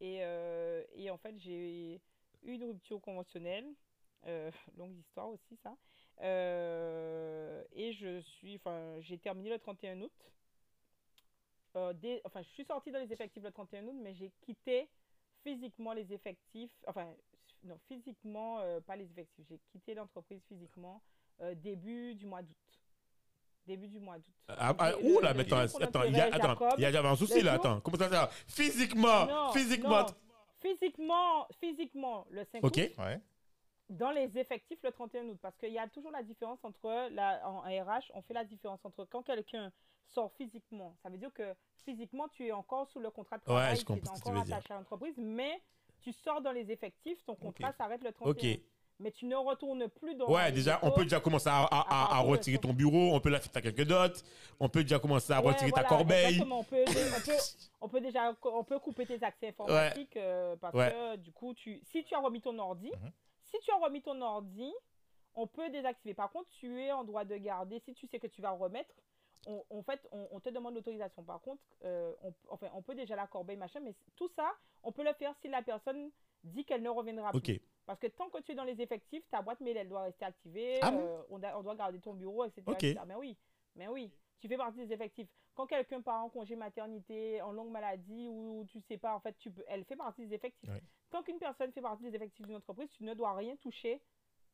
et, euh, et en fait j'ai eu une rupture conventionnelle, euh, longue histoire aussi ça. Euh, et je suis, enfin j'ai terminé le 31 août. Euh, dès- enfin je suis sortie dans les effectifs le 31 août, mais j'ai quitté physiquement les effectifs, enfin non physiquement euh, pas les effectifs, j'ai quitté l'entreprise physiquement euh, début du mois d'août. Début du mois d'août. Ah, ah, ouh là, mais attends, attends, il y a, Jacob- y un souci là, jour- attends. Comment ça, ça Physiquement, Non, physiquement. non. Physiquement, physiquement, le 5 Ok. août, Ouais. Dans les effectifs le 31 août. Parce qu'il y a toujours la différence entre, la, en RH, on fait la différence entre quand quelqu'un sort physiquement, ça veut dire que physiquement, tu es encore sous le contrat de Ouais, travail, je tu comprends es ce que tu encore veux dire. attaché à l'entreprise, mais tu sors dans les effectifs, ton contrat s'arrête le 31 Ok. août. Mais tu ne retournes plus dans Ouais, déjà, on peut déjà commencer à, à- retirer ton bureau, on peut la faire à quelqu'un d'autre, on peut déjà commencer à Ouais, retirer ta corbeille. On peut, on, peut, on peut déjà on peut couper tes accès informatiques euh, parce Ouais. que du coup, tu, si tu as remis ton ordi, Mhm. Si tu as remis ton ordi, on peut désactiver. Par contre, tu es en droit de garder. Si tu sais que tu vas remettre, on, en fait, on, on te demande l'autorisation. Par contre, euh, on, enfin, on peut déjà la corbeille, machin, mais tout ça, on peut le faire si la personne dit qu'elle ne reviendra plus. Ok. Parce que tant que tu es dans les effectifs, ta boîte mail, elle doit rester activée. Ah bon euh, on, a- on doit garder ton bureau, etc. Etc. Mais oui, mais oui, tu fais partie des effectifs. Quand quelqu'un part en congé maternité, en longue maladie, ou tu sais pas, en fait, tu peux, elle fait partie des effectifs. Tant qu'une personne fait partie des effectifs d'une entreprise, tu ne dois rien toucher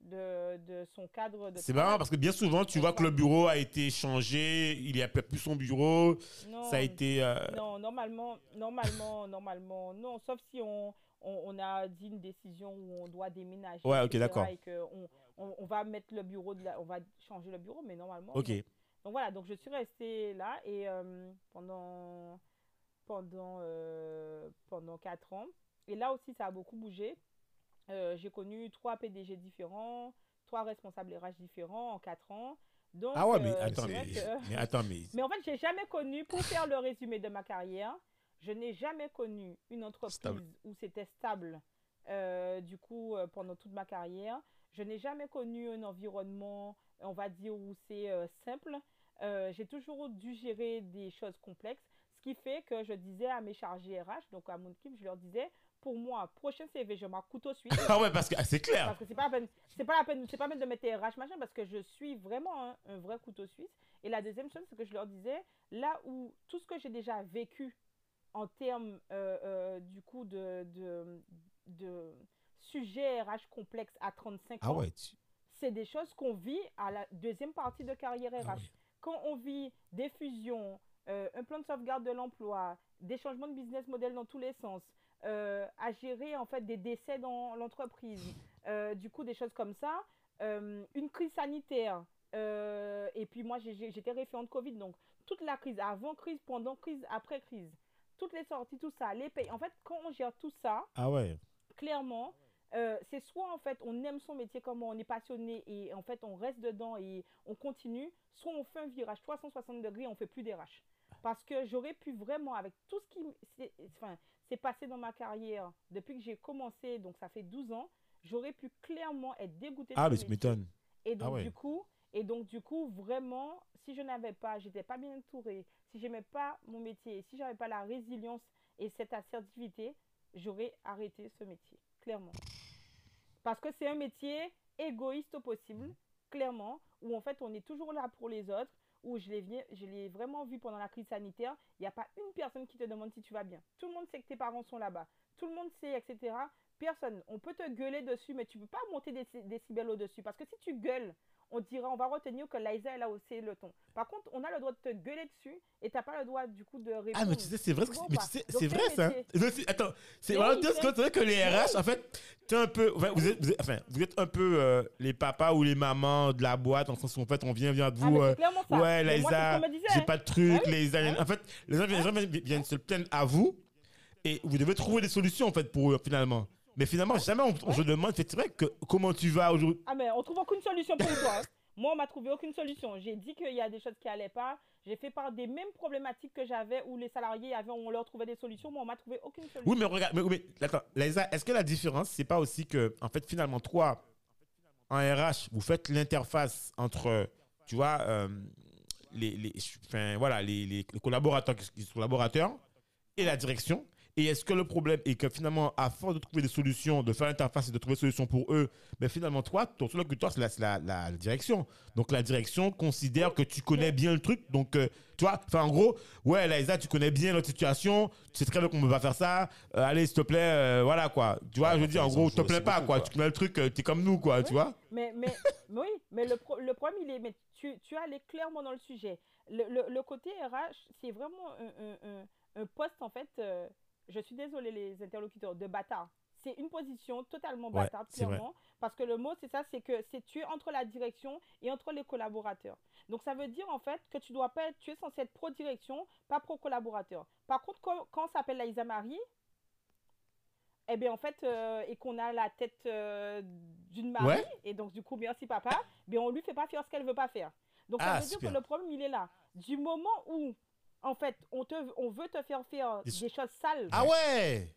de, de son cadre de C'est marrant parce que bien souvent, tu vois que le bureau a été changé, il n'y a plus son bureau, Non, ça a été. euh, Non, normalement, normalement, *laughs* normalement, non, sauf si on, on, on a dit une décision où on doit déménager. Ouais, ok, d'accord. Et qu'on on, on va mettre le bureau, de la- on va changer le bureau, mais normalement. Ok. Donc voilà, donc je suis restée là et euh, pendant pendant euh, pendant quatre ans. Et là aussi, ça a beaucoup bougé. Euh, J'ai connu trois PDG différents, trois responsables RH différents en quatre ans. Donc, Ah ouais, mais attends, mais, que- mais attends, mais. *laughs* mais en fait, j'ai jamais connu, pour faire le résumé de ma carrière, je n'ai jamais connu une entreprise Stable. où c'était stable, du coup, pendant toute ma carrière. Je n'ai jamais connu un environnement, on va dire, où c'est euh, simple. Euh, j'ai toujours dû gérer des choses complexes, ce qui fait que je disais à mes chargés RH, donc à mon équipe, je leur disais, pour moi, prochain CV, je m'en couteau suisse. *laughs* Ah ouais, parce que ah, c'est clair. Parce que c'est pas la peine, c'est pas la peine, c'est pas la peine de mettre RH machin parce que je suis vraiment un, un vrai couteau suisse. Et la deuxième chose, c'est que je leur disais, là où tout ce que j'ai déjà vécu en termes euh, euh, du coup de, de, de sujets RH complexes à 35 Ah ans, ouais, tu- c'est des choses qu'on vit à la deuxième partie de carrière RH. ah ouais. Quand on vit des fusions, euh, un plan de sauvegarde de l'emploi, des changements de business model dans tous les sens, euh, à gérer en fait des décès dans l'entreprise, euh, du coup des choses comme ça, euh, une crise sanitaire, et puis moi j'étais référente Covid, donc toute la crise, avant crise, pendant crise, après crise, toutes les sorties, tout ça, les pays. En fait, quand on gère tout ça, Ah ouais. clairement, euh, c'est soit en fait on aime son métier comme on est passionné et en fait on reste dedans et on continue, soit on fait un virage 360 degrés et on fait plus des RH. Parce que j'aurais pu vraiment, avec tout ce qui s'est enfin, passé dans ma carrière depuis que j'ai commencé, donc ça fait 12 ans, j'aurais pu clairement être dégoûtée Ah, mais tu m'étonnes. Et donc, Ah ouais. du coup, et donc, du coup, vraiment, si je n'avais pas, j'étais pas bien entourée, si j'aimais pas mon métier, si j'avais pas la résilience et cette assertivité, j'aurais arrêté ce métier, clairement. Parce que c'est un métier égoïste au possible, clairement, où en fait, on est toujours là pour les autres, où je l'ai vi- je l'ai vraiment vu pendant la crise sanitaire, il n'y a pas une personne qui te demande si tu vas bien. Tout le monde sait que tes parents sont là-bas. Tout le monde sait, etc. Personne. On peut te gueuler dessus, mais tu peux pas monter des déci- décibels au-dessus. Parce que si tu gueules, on dira, on va retenir que Liza, elle a haussé le ton. Par contre, on a le droit de te gueuler dessus et t'as pas le droit, du coup, de répondre. Ah, mais tu sais, c'est vrai, que- mais tu sais, c'est vrai ça. Attends, c'est vrai que les RH, en fait, t'es un peu, enfin, vous êtes, vous êtes- enfin, vous êtes un peu euh, les papas ou les mamans de la boîte, en sens où en fait, on vient vers Ah, vous. mais euh. Ouais, Liza, j'ai pas de truc. Ah oui, ah oui. En fait, les gens, les gens viennent, viennent se plaindre à vous et vous devez trouver des solutions en fait pour eux finalement. Mais finalement, jamais on, on se demande, c'est vrai que comment tu vas aujourd'hui. Ah, mais on trouve aucune solution pour toi. hein. *laughs* Moi, on m'a trouvé aucune solution. J'ai dit qu'il y a des choses qui allaient pas. J'ai fait part des mêmes problématiques que j'avais où les salariés avaient, on leur trouvait des solutions. Moi, on m'a trouvé aucune solution. Oui, mais regarde, mais, mais attends, Liza, est-ce que la différence, c'est pas aussi que, en fait, finalement, toi, en RH, vous faites l'interface entre, tu vois, euh, les, les, enfin, voilà, les, les- les collaborateurs qui sont collaborateurs et la direction. Et est-ce que le problème est que finalement, à force de trouver des solutions, de faire l'interface et de trouver des solutions pour eux, mais finalement, toi, ton seul toi, c'est la, la, la direction. Donc, la direction considère que tu connais bien le truc. Donc, euh, tu vois, enfin, en gros, ouais, Liza, tu connais bien notre situation, tu sais très bien qu'on pas faire ça. Euh, allez, s'il te plaît, euh, voilà, quoi. Tu vois, Ouais, je veux dire, en gros, te plaît pas, beaucoup, quoi. quoi. Tu connais le truc, euh, t'es comme nous, quoi, tu vois. Mais, mais, mais *laughs* oui, mais le, pro- le problème, il est. Mais tu, tu allais clairement dans le sujet. Le, le, le côté RH, c'est vraiment un, un, un, un poste, en fait. Je suis désolée, les interlocuteurs, de bâtard. C'est une position totalement Ouais, bâtarde, clairement. Parce que le mot, c'est ça c'est que c'est tu es entre la direction et entre les collaborateurs. Donc, ça veut dire, en fait, que tu dois pas être. Tu es censé être pro-direction, pas pro-collaborateur. Par contre, quand, quand on s'appelle la Isa Marie, eh bien, en fait, euh, et qu'on a la tête euh, d'une Marie, Ouais. et donc, du coup, merci papa, bien, on lui fait pas faire ce qu'elle veut pas faire. Donc, Ah, ça veut dire que le problème, il est là. Du moment où, en fait, on, te, on veut te faire faire Des des, choses sales, Ah ouais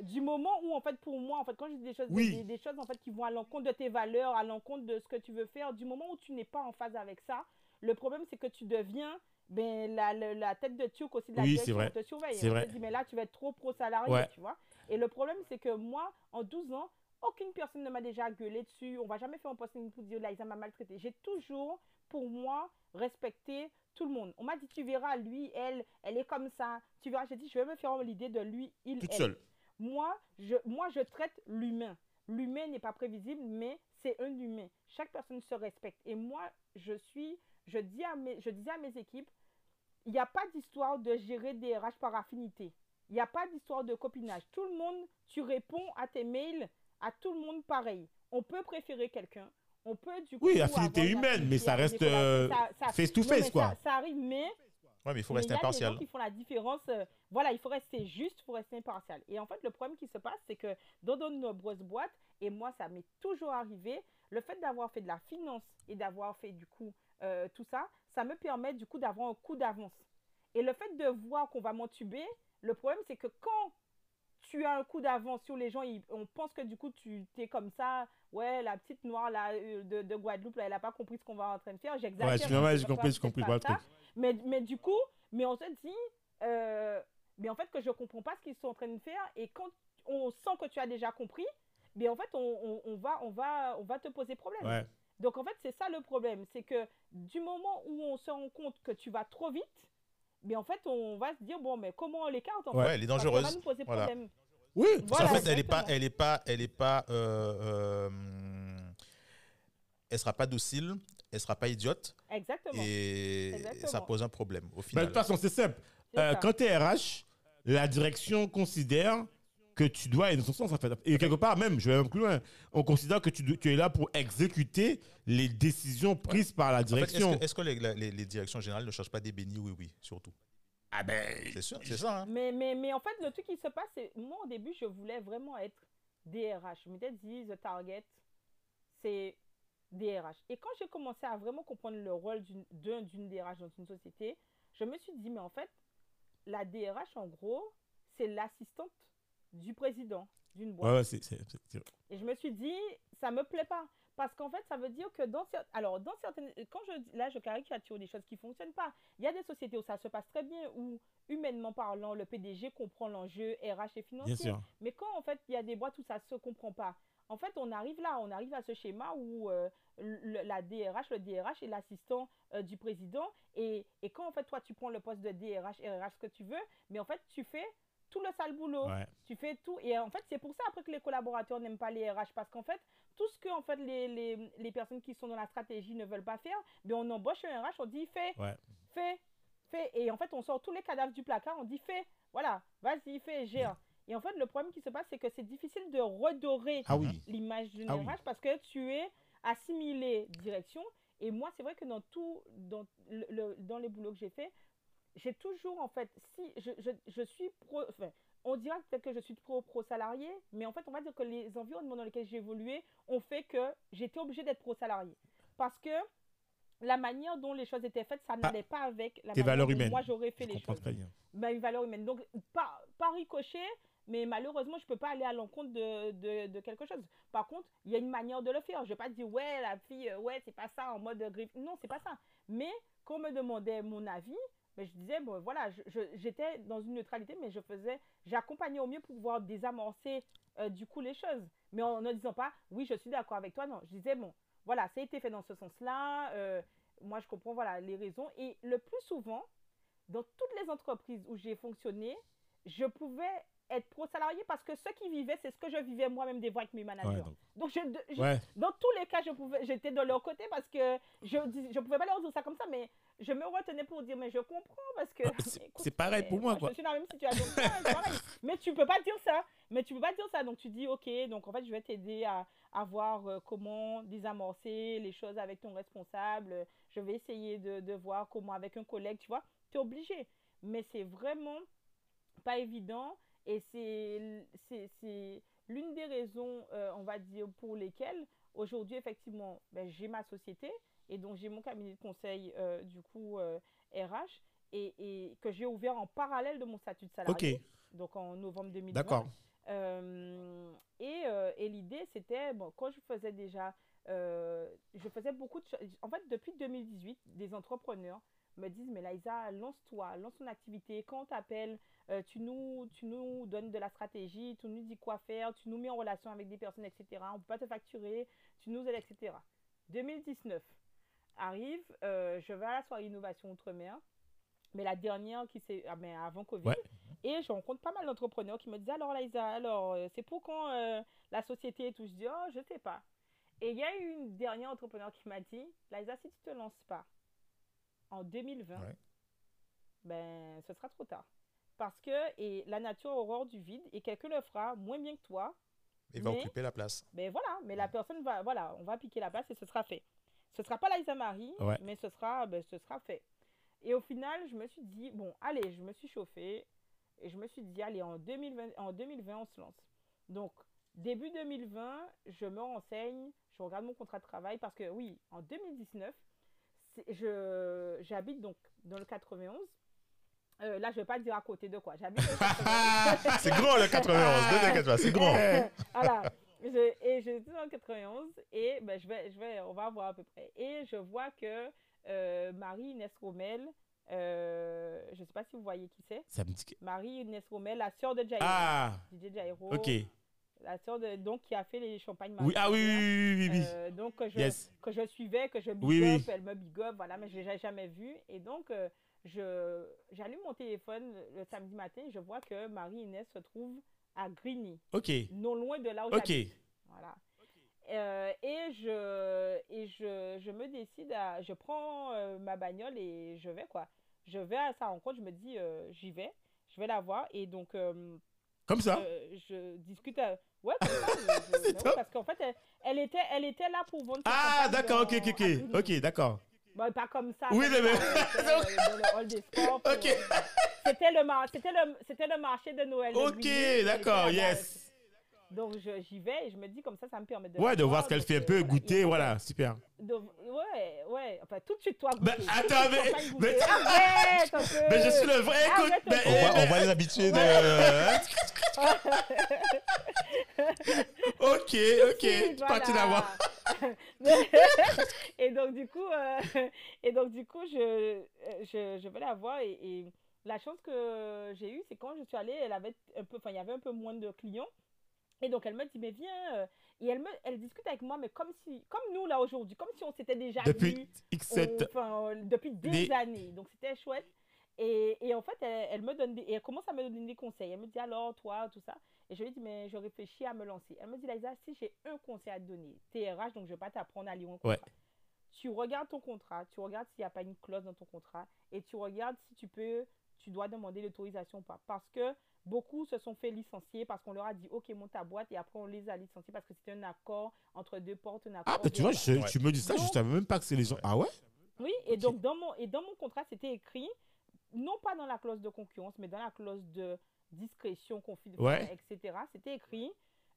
du moment où, en fait, pour moi, en fait, quand je dis des choses, Oui. des, des choses, en fait, qui vont à l'encontre de tes valeurs, à l'encontre de ce que tu veux faire, du moment où tu n'es pas en phase avec ça, le problème, c'est que tu deviens ben, la, la, la tête de turc aussi de la Oui, direction, c'est vrai. te surveille. On vrai. te dit, mais là, tu vas être trop pro-salarié, Ouais. tu vois. Et le problème, c'est que moi, en 12 ans, aucune personne ne m'a déjà gueulé dessus. On va jamais faire un posting pour dire, Liza m'a maltraité. J'ai toujours, pour moi, respecté tout le monde. On m'a dit, tu verras, lui, elle, elle est comme ça. Tu verras, j'ai dit, je vais me faire l'idée de lui, il, Toute elle. seule. Moi, je, moi, je traite l'humain. L'humain n'est pas prévisible, mais c'est un humain. Chaque personne se respecte. Et moi, je suis, je dis à mes, je disais à mes équipes, il n'y a pas d'histoire de gérer des RH par affinité. Il n'y a pas d'histoire de copinage. Tout le monde, tu réponds à tes mails, à tout le monde pareil. On peut préférer quelqu'un. On peut du coup. Oui, affinité humaine, mais ça reste, euh, Ça- ça- face to face, quoi. Ça, ça arrive, mais Ouais, mais il faut mais rester y a des impartial. gens qui font la différence. euh, voilà, il faut rester juste, il faut rester impartial. Et en fait, le problème qui se passe, c'est que dans de nombreuses boîtes, et moi, ça m'est toujours arrivé, le fait d'avoir fait de la finance et d'avoir fait du coup euh, tout ça, ça me permet du coup d'avoir un coup d'avance. Et le fait de voir qu'on va m'entuber, le problème, c'est que quand tu as un coup d'avance sur les gens, ils- on pense que du coup, tu es comme ça, ouais, la petite noire là, euh, de, de Guadeloupe, là, elle n'a pas compris ce qu'on va en train de faire. J'exagère. Ouais, c'est j'ai compris, j'ai compris. pas. Mais, mais du coup, mais on se dit, euh, mais en fait, que je comprends pas ce qu'ils sont en train de faire. Et quand on sent que tu as déjà compris, mais en fait, on, on- on va, on, va, on va te poser problème. Ouais. Donc, en fait, c'est ça le problème. C'est que du moment où on se rend compte que tu vas trop vite, mais en fait, on va se dire, bon, mais comment on l'écarte en Ouais, fait elle est va dangereuse. nous poser Voilà. problème. Oui, Parce Voilà, qu'en fait, elle est pas, elle est pas, elle est pas, euh, euh, elle sera pas docile, elle sera pas idiote Exactement. et ça pose un problème au Bah, final. de toute façon, c'est simple. Euh, quand tu es RH, la direction considère que tu dois aller dans son sens, en fait. Et quelque part, même, je vais même plus loin, on considère que tu, es là pour exécuter les décisions prises par la En fait, est-ce direction. que, est-ce que les, la- les- les directions générales ne cherchent pas des bénis? Oui, oui, surtout. Ah ben, C'est sûr, c'est ça. hein. Mais, mais, mais en fait, le truc qui se passe, c'est moi au début, je voulais vraiment être DRH. Je m'étais dit, the target, c'est DRH. Et quand j'ai commencé à vraiment comprendre le rôle d'une d'un- d'une DRH dans une société, je me suis dit, mais en fait, la DRH, en gros, c'est l'assistante du président d'une boîte. ouais, ouais, c'est- c'est- c'est- c'est- Et je me suis dit, ça me plaît pas. Parce qu'en fait, ça veut dire que dans, alors, dans certaines. Quand je là, je caricature des choses qui ne fonctionnent pas. Il y a des sociétés où ça se passe très bien, où, humainement parlant, le PDG comprend l'enjeu RH et financier. Mais quand, en fait, il y a des boîtes où ça ne se comprend pas, en fait, on arrive là, on arrive à ce schéma où euh, le- la DRH, le DRH est l'assistant euh, du président. Et, et quand, en fait, toi, tu prends le poste de DRH, RH, ce que tu veux, mais en fait, tu fais tout le sale boulot. Ouais. Tu fais tout. Et en fait, c'est pour ça après que les collaborateurs n'aiment pas les RH. Parce qu'en fait, tout ce que en fait, les, les, les personnes qui sont dans la stratégie ne veulent pas faire, mais on embauche un RH, on dit fais, Ouais. fais, fais. Et en fait, on sort tous les cadavres du placard, on dit fais. Voilà, vas-y, fais, gère. Et en fait, le problème qui se passe, c'est que c'est difficile de redorer Ah oui. l'image d'une Ah oui. RH parce que tu es assimilé direction. Et moi, c'est vrai que dans tout, dans, le, le- dans les boulots que j'ai fait, j'ai toujours, en fait, si je, je, je suis pro, enfin, on dira peut-être que je suis pro, pro salarié, mais en fait, on va dire que les environnements dans lesquels j'ai évolué ont fait que j'étais obligée d'être pro salarié. Parce que la manière dont les choses étaient faites, ça n'allait pas avec la manière valeurs dont humaines. moi j'aurais fait Je les choses très bien. bah, une valeur humaine. Donc, par, par ricochet, mais malheureusement, je peux pas aller à l'encontre de, de, de quelque chose. Par contre, il y a une manière de le faire. Je vais pas dire, ouais, la fille, euh, ouais, c'est pas ça, en mode griffe. Non, c'est pas ça. Mais quand on me demandait mon avis, ben, je disais, bon, voilà, j'étais dans une neutralité, mais je faisais, j'accompagnais au mieux pour pouvoir désamorcer euh, du coup les choses. Mais en ne disant pas, oui, je suis d'accord avec toi, non. Je disais, bon, voilà, ça a été fait dans ce sens-là. euh, moi, je comprends, voilà, les raisons. Et le plus souvent, dans toutes les entreprises où j'ai fonctionné, je pouvais être pro-salarié parce que ce qui vivaient, c'est ce que je vivais moi-même des fois avec mes managers. Ouais, donc- donc, je, je- ouais. dans tous les cas, je pouvais, j'étais de leur côté parce que je je pouvais pas leur dire ça comme ça, mais je me retenais pour dire, mais je comprends parce que. Ah, *laughs* c'est- pareil pour moi, quoi. Je suis dans la même situation que toi, c'est pareil. *laughs* Mais tu peux pas dire ça. Mais tu peux pas dire ça. Donc, tu dis, OK, donc en fait, je vais t'aider à, à voir euh, comment désamorcer les choses avec ton responsable. Je vais essayer de, de voir comment avec un collègue, tu vois. Tu es obligé. Mais c'est vraiment pas évident. Et c'est l'une des raisons, euh, on va dire, pour lesquelles aujourd'hui, effectivement, ben, j'ai ma société et donc j'ai mon cabinet de conseil, euh, du coup, euh, RH, et, et que j'ai ouvert en parallèle de mon statut de salarié, donc en novembre 2020. d'accord. Euh, et euh, et l'idée, c'était, bon, quand je faisais déjà, euh, je faisais beaucoup de choses. En fait, depuis 2018, des entrepreneurs me disent, mais Laïsa, lance-toi, lance ton activité. Quand on t'appelle, euh, tu, nous, tu nous donnes de la stratégie, tu nous dis quoi faire, tu nous mets en relation avec des personnes, etc. On ne peut pas te facturer, tu nous aides, etc. 2019 arrive, euh, je vais à la soirée innovation outre-mer, mais la dernière qui s'est, ah, mais avant Covid, Ouais. et je rencontre pas mal d'entrepreneurs qui me disent alors Laïsa, alors euh, c'est pour quand euh, la société et tout? Je dis oh je sais pas. Et il y a eu une dernière entrepreneur qui m'a dit Laïsa, si tu te lances pas en 2020, Ouais. ben ce sera trop tard. Parce que et la nature a horreur du vide et quelqu'un le fera moins bien que toi. Il va Mais- occuper la place. Ben voilà, mais la personne va, voilà, on va piquer la place et ce sera fait. Ce sera pas Laïsa Marie, Ouais. mais ce sera, ben, ce sera fait. Et au final, je me suis dit, bon, allez, je me suis chauffée et je me suis dit, allez, en 2020, en 2020 on se lance. Donc, début 2020, je me renseigne, je regarde mon contrat de travail parce que oui, en 2019, c'est- je, j'habite donc dans le 91. Euh, là, je vais pas dire à côté de quoi. J'habite dans le 91. *laughs* C'est grand le 91, ne t'inquiète pas, c'est grand. *laughs* voilà. Je- et je suis en 91 et ben, je vais, je vais, on va voir à peu près. Et je vois que euh, Marie-Inès Rommel, euh, je ne sais pas si vous voyez qui c'est, dit Marie-Inès Rommel, la sœur de Jairo, Ah, DJ Jairo, ok. la sœur de, donc qui a fait les champagnes Oui, ah oui, oui, oui, oui, oui. Euh, donc que je, Yes. que je suivais, que je big Oui, up, elle me big up, voilà, mais je l'ai jamais vue. Et donc, je, j'allume mon téléphone le, samedi matin, je vois que Marie-Inès se trouve à Grigny, Ok, non loin de là où ok. j'habite. Voilà. Euh, et je, et je, je me décide à. Je prends euh, ma bagnole et je vais, quoi. Je vais à sa rencontre, je me dis, euh, j'y vais, je vais la voir. Et donc, Comme ça je discute. à- Ouais, comme ça, *laughs* je- je- C'est mais oui, top. parce qu'en fait, elle, elle était, elle était là pour vendre. Ah, d'accord, ok, ok, ok. Ok, d'accord. Bon, pas comme ça. Oui, mais- dans le hall des sports. pour- Ok. C'était le, mar- le, c'était le marché de Noël. Ok, d'accord, yes. Donc je- j'y vais et je me dis comme ça, ça me permet de. Ouais, de voir ce qu'elle fait un peu, goûter, Et- voilà, super. de- ouais, ouais. Enfin, tout de suite, toi, Ben, goûter. attends, mais- mais- goûter. Arrête un peu. Mais je suis le vrai, écoute. Mais-. On va, eh, on va les habituer de. *laughs* *laughs* Ok, ok, Si, tu parti d'avoir. voilà. *laughs* et donc du coup, euh, *laughs* et donc du coup, je, je, je vais la voir et, et la chance que j'ai eue, c'est quand je suis allée, elle avait un peu, enfin, il y avait un peu moins de clients. Et donc elle me dit mais viens euh, et elle me, elle discute avec moi mais comme si, comme nous là aujourd'hui, comme si on s'était déjà. Depuis X7. Enfin, euh, depuis des Des- années. Donc, c'était chouette. Et, et en fait, elle, elle me donne des, et elle commence à me donner des conseils. Elle me dit alors, toi, tout ça. Et je lui dis, mais je réfléchis à me lancer. Elle me dit, Liza, si j'ai un conseil à te donner, t'es RH, donc je ne vais pas t'apprendre à lire un contrat. Ouais. Tu regardes ton contrat, tu regardes s'il n'y a pas une clause dans ton contrat et tu regardes si tu peux, tu dois demander l'autorisation ou pas. Parce que beaucoup se sont fait licencier parce qu'on leur a dit, OK, monte ta boîte et après on les a licenciés parce que c'était un accord entre deux portes, un accord. Ah, tu vois, je- tu me dis ça, je Donc- savais même pas que c'est les gens. Ah ouais? Oui, et donc dans mon, et dans mon contrat, c'était écrit, non pas dans la clause de concurrence, mais dans la clause de discrétion, confidentialité, Ouais. etc. C'était écrit,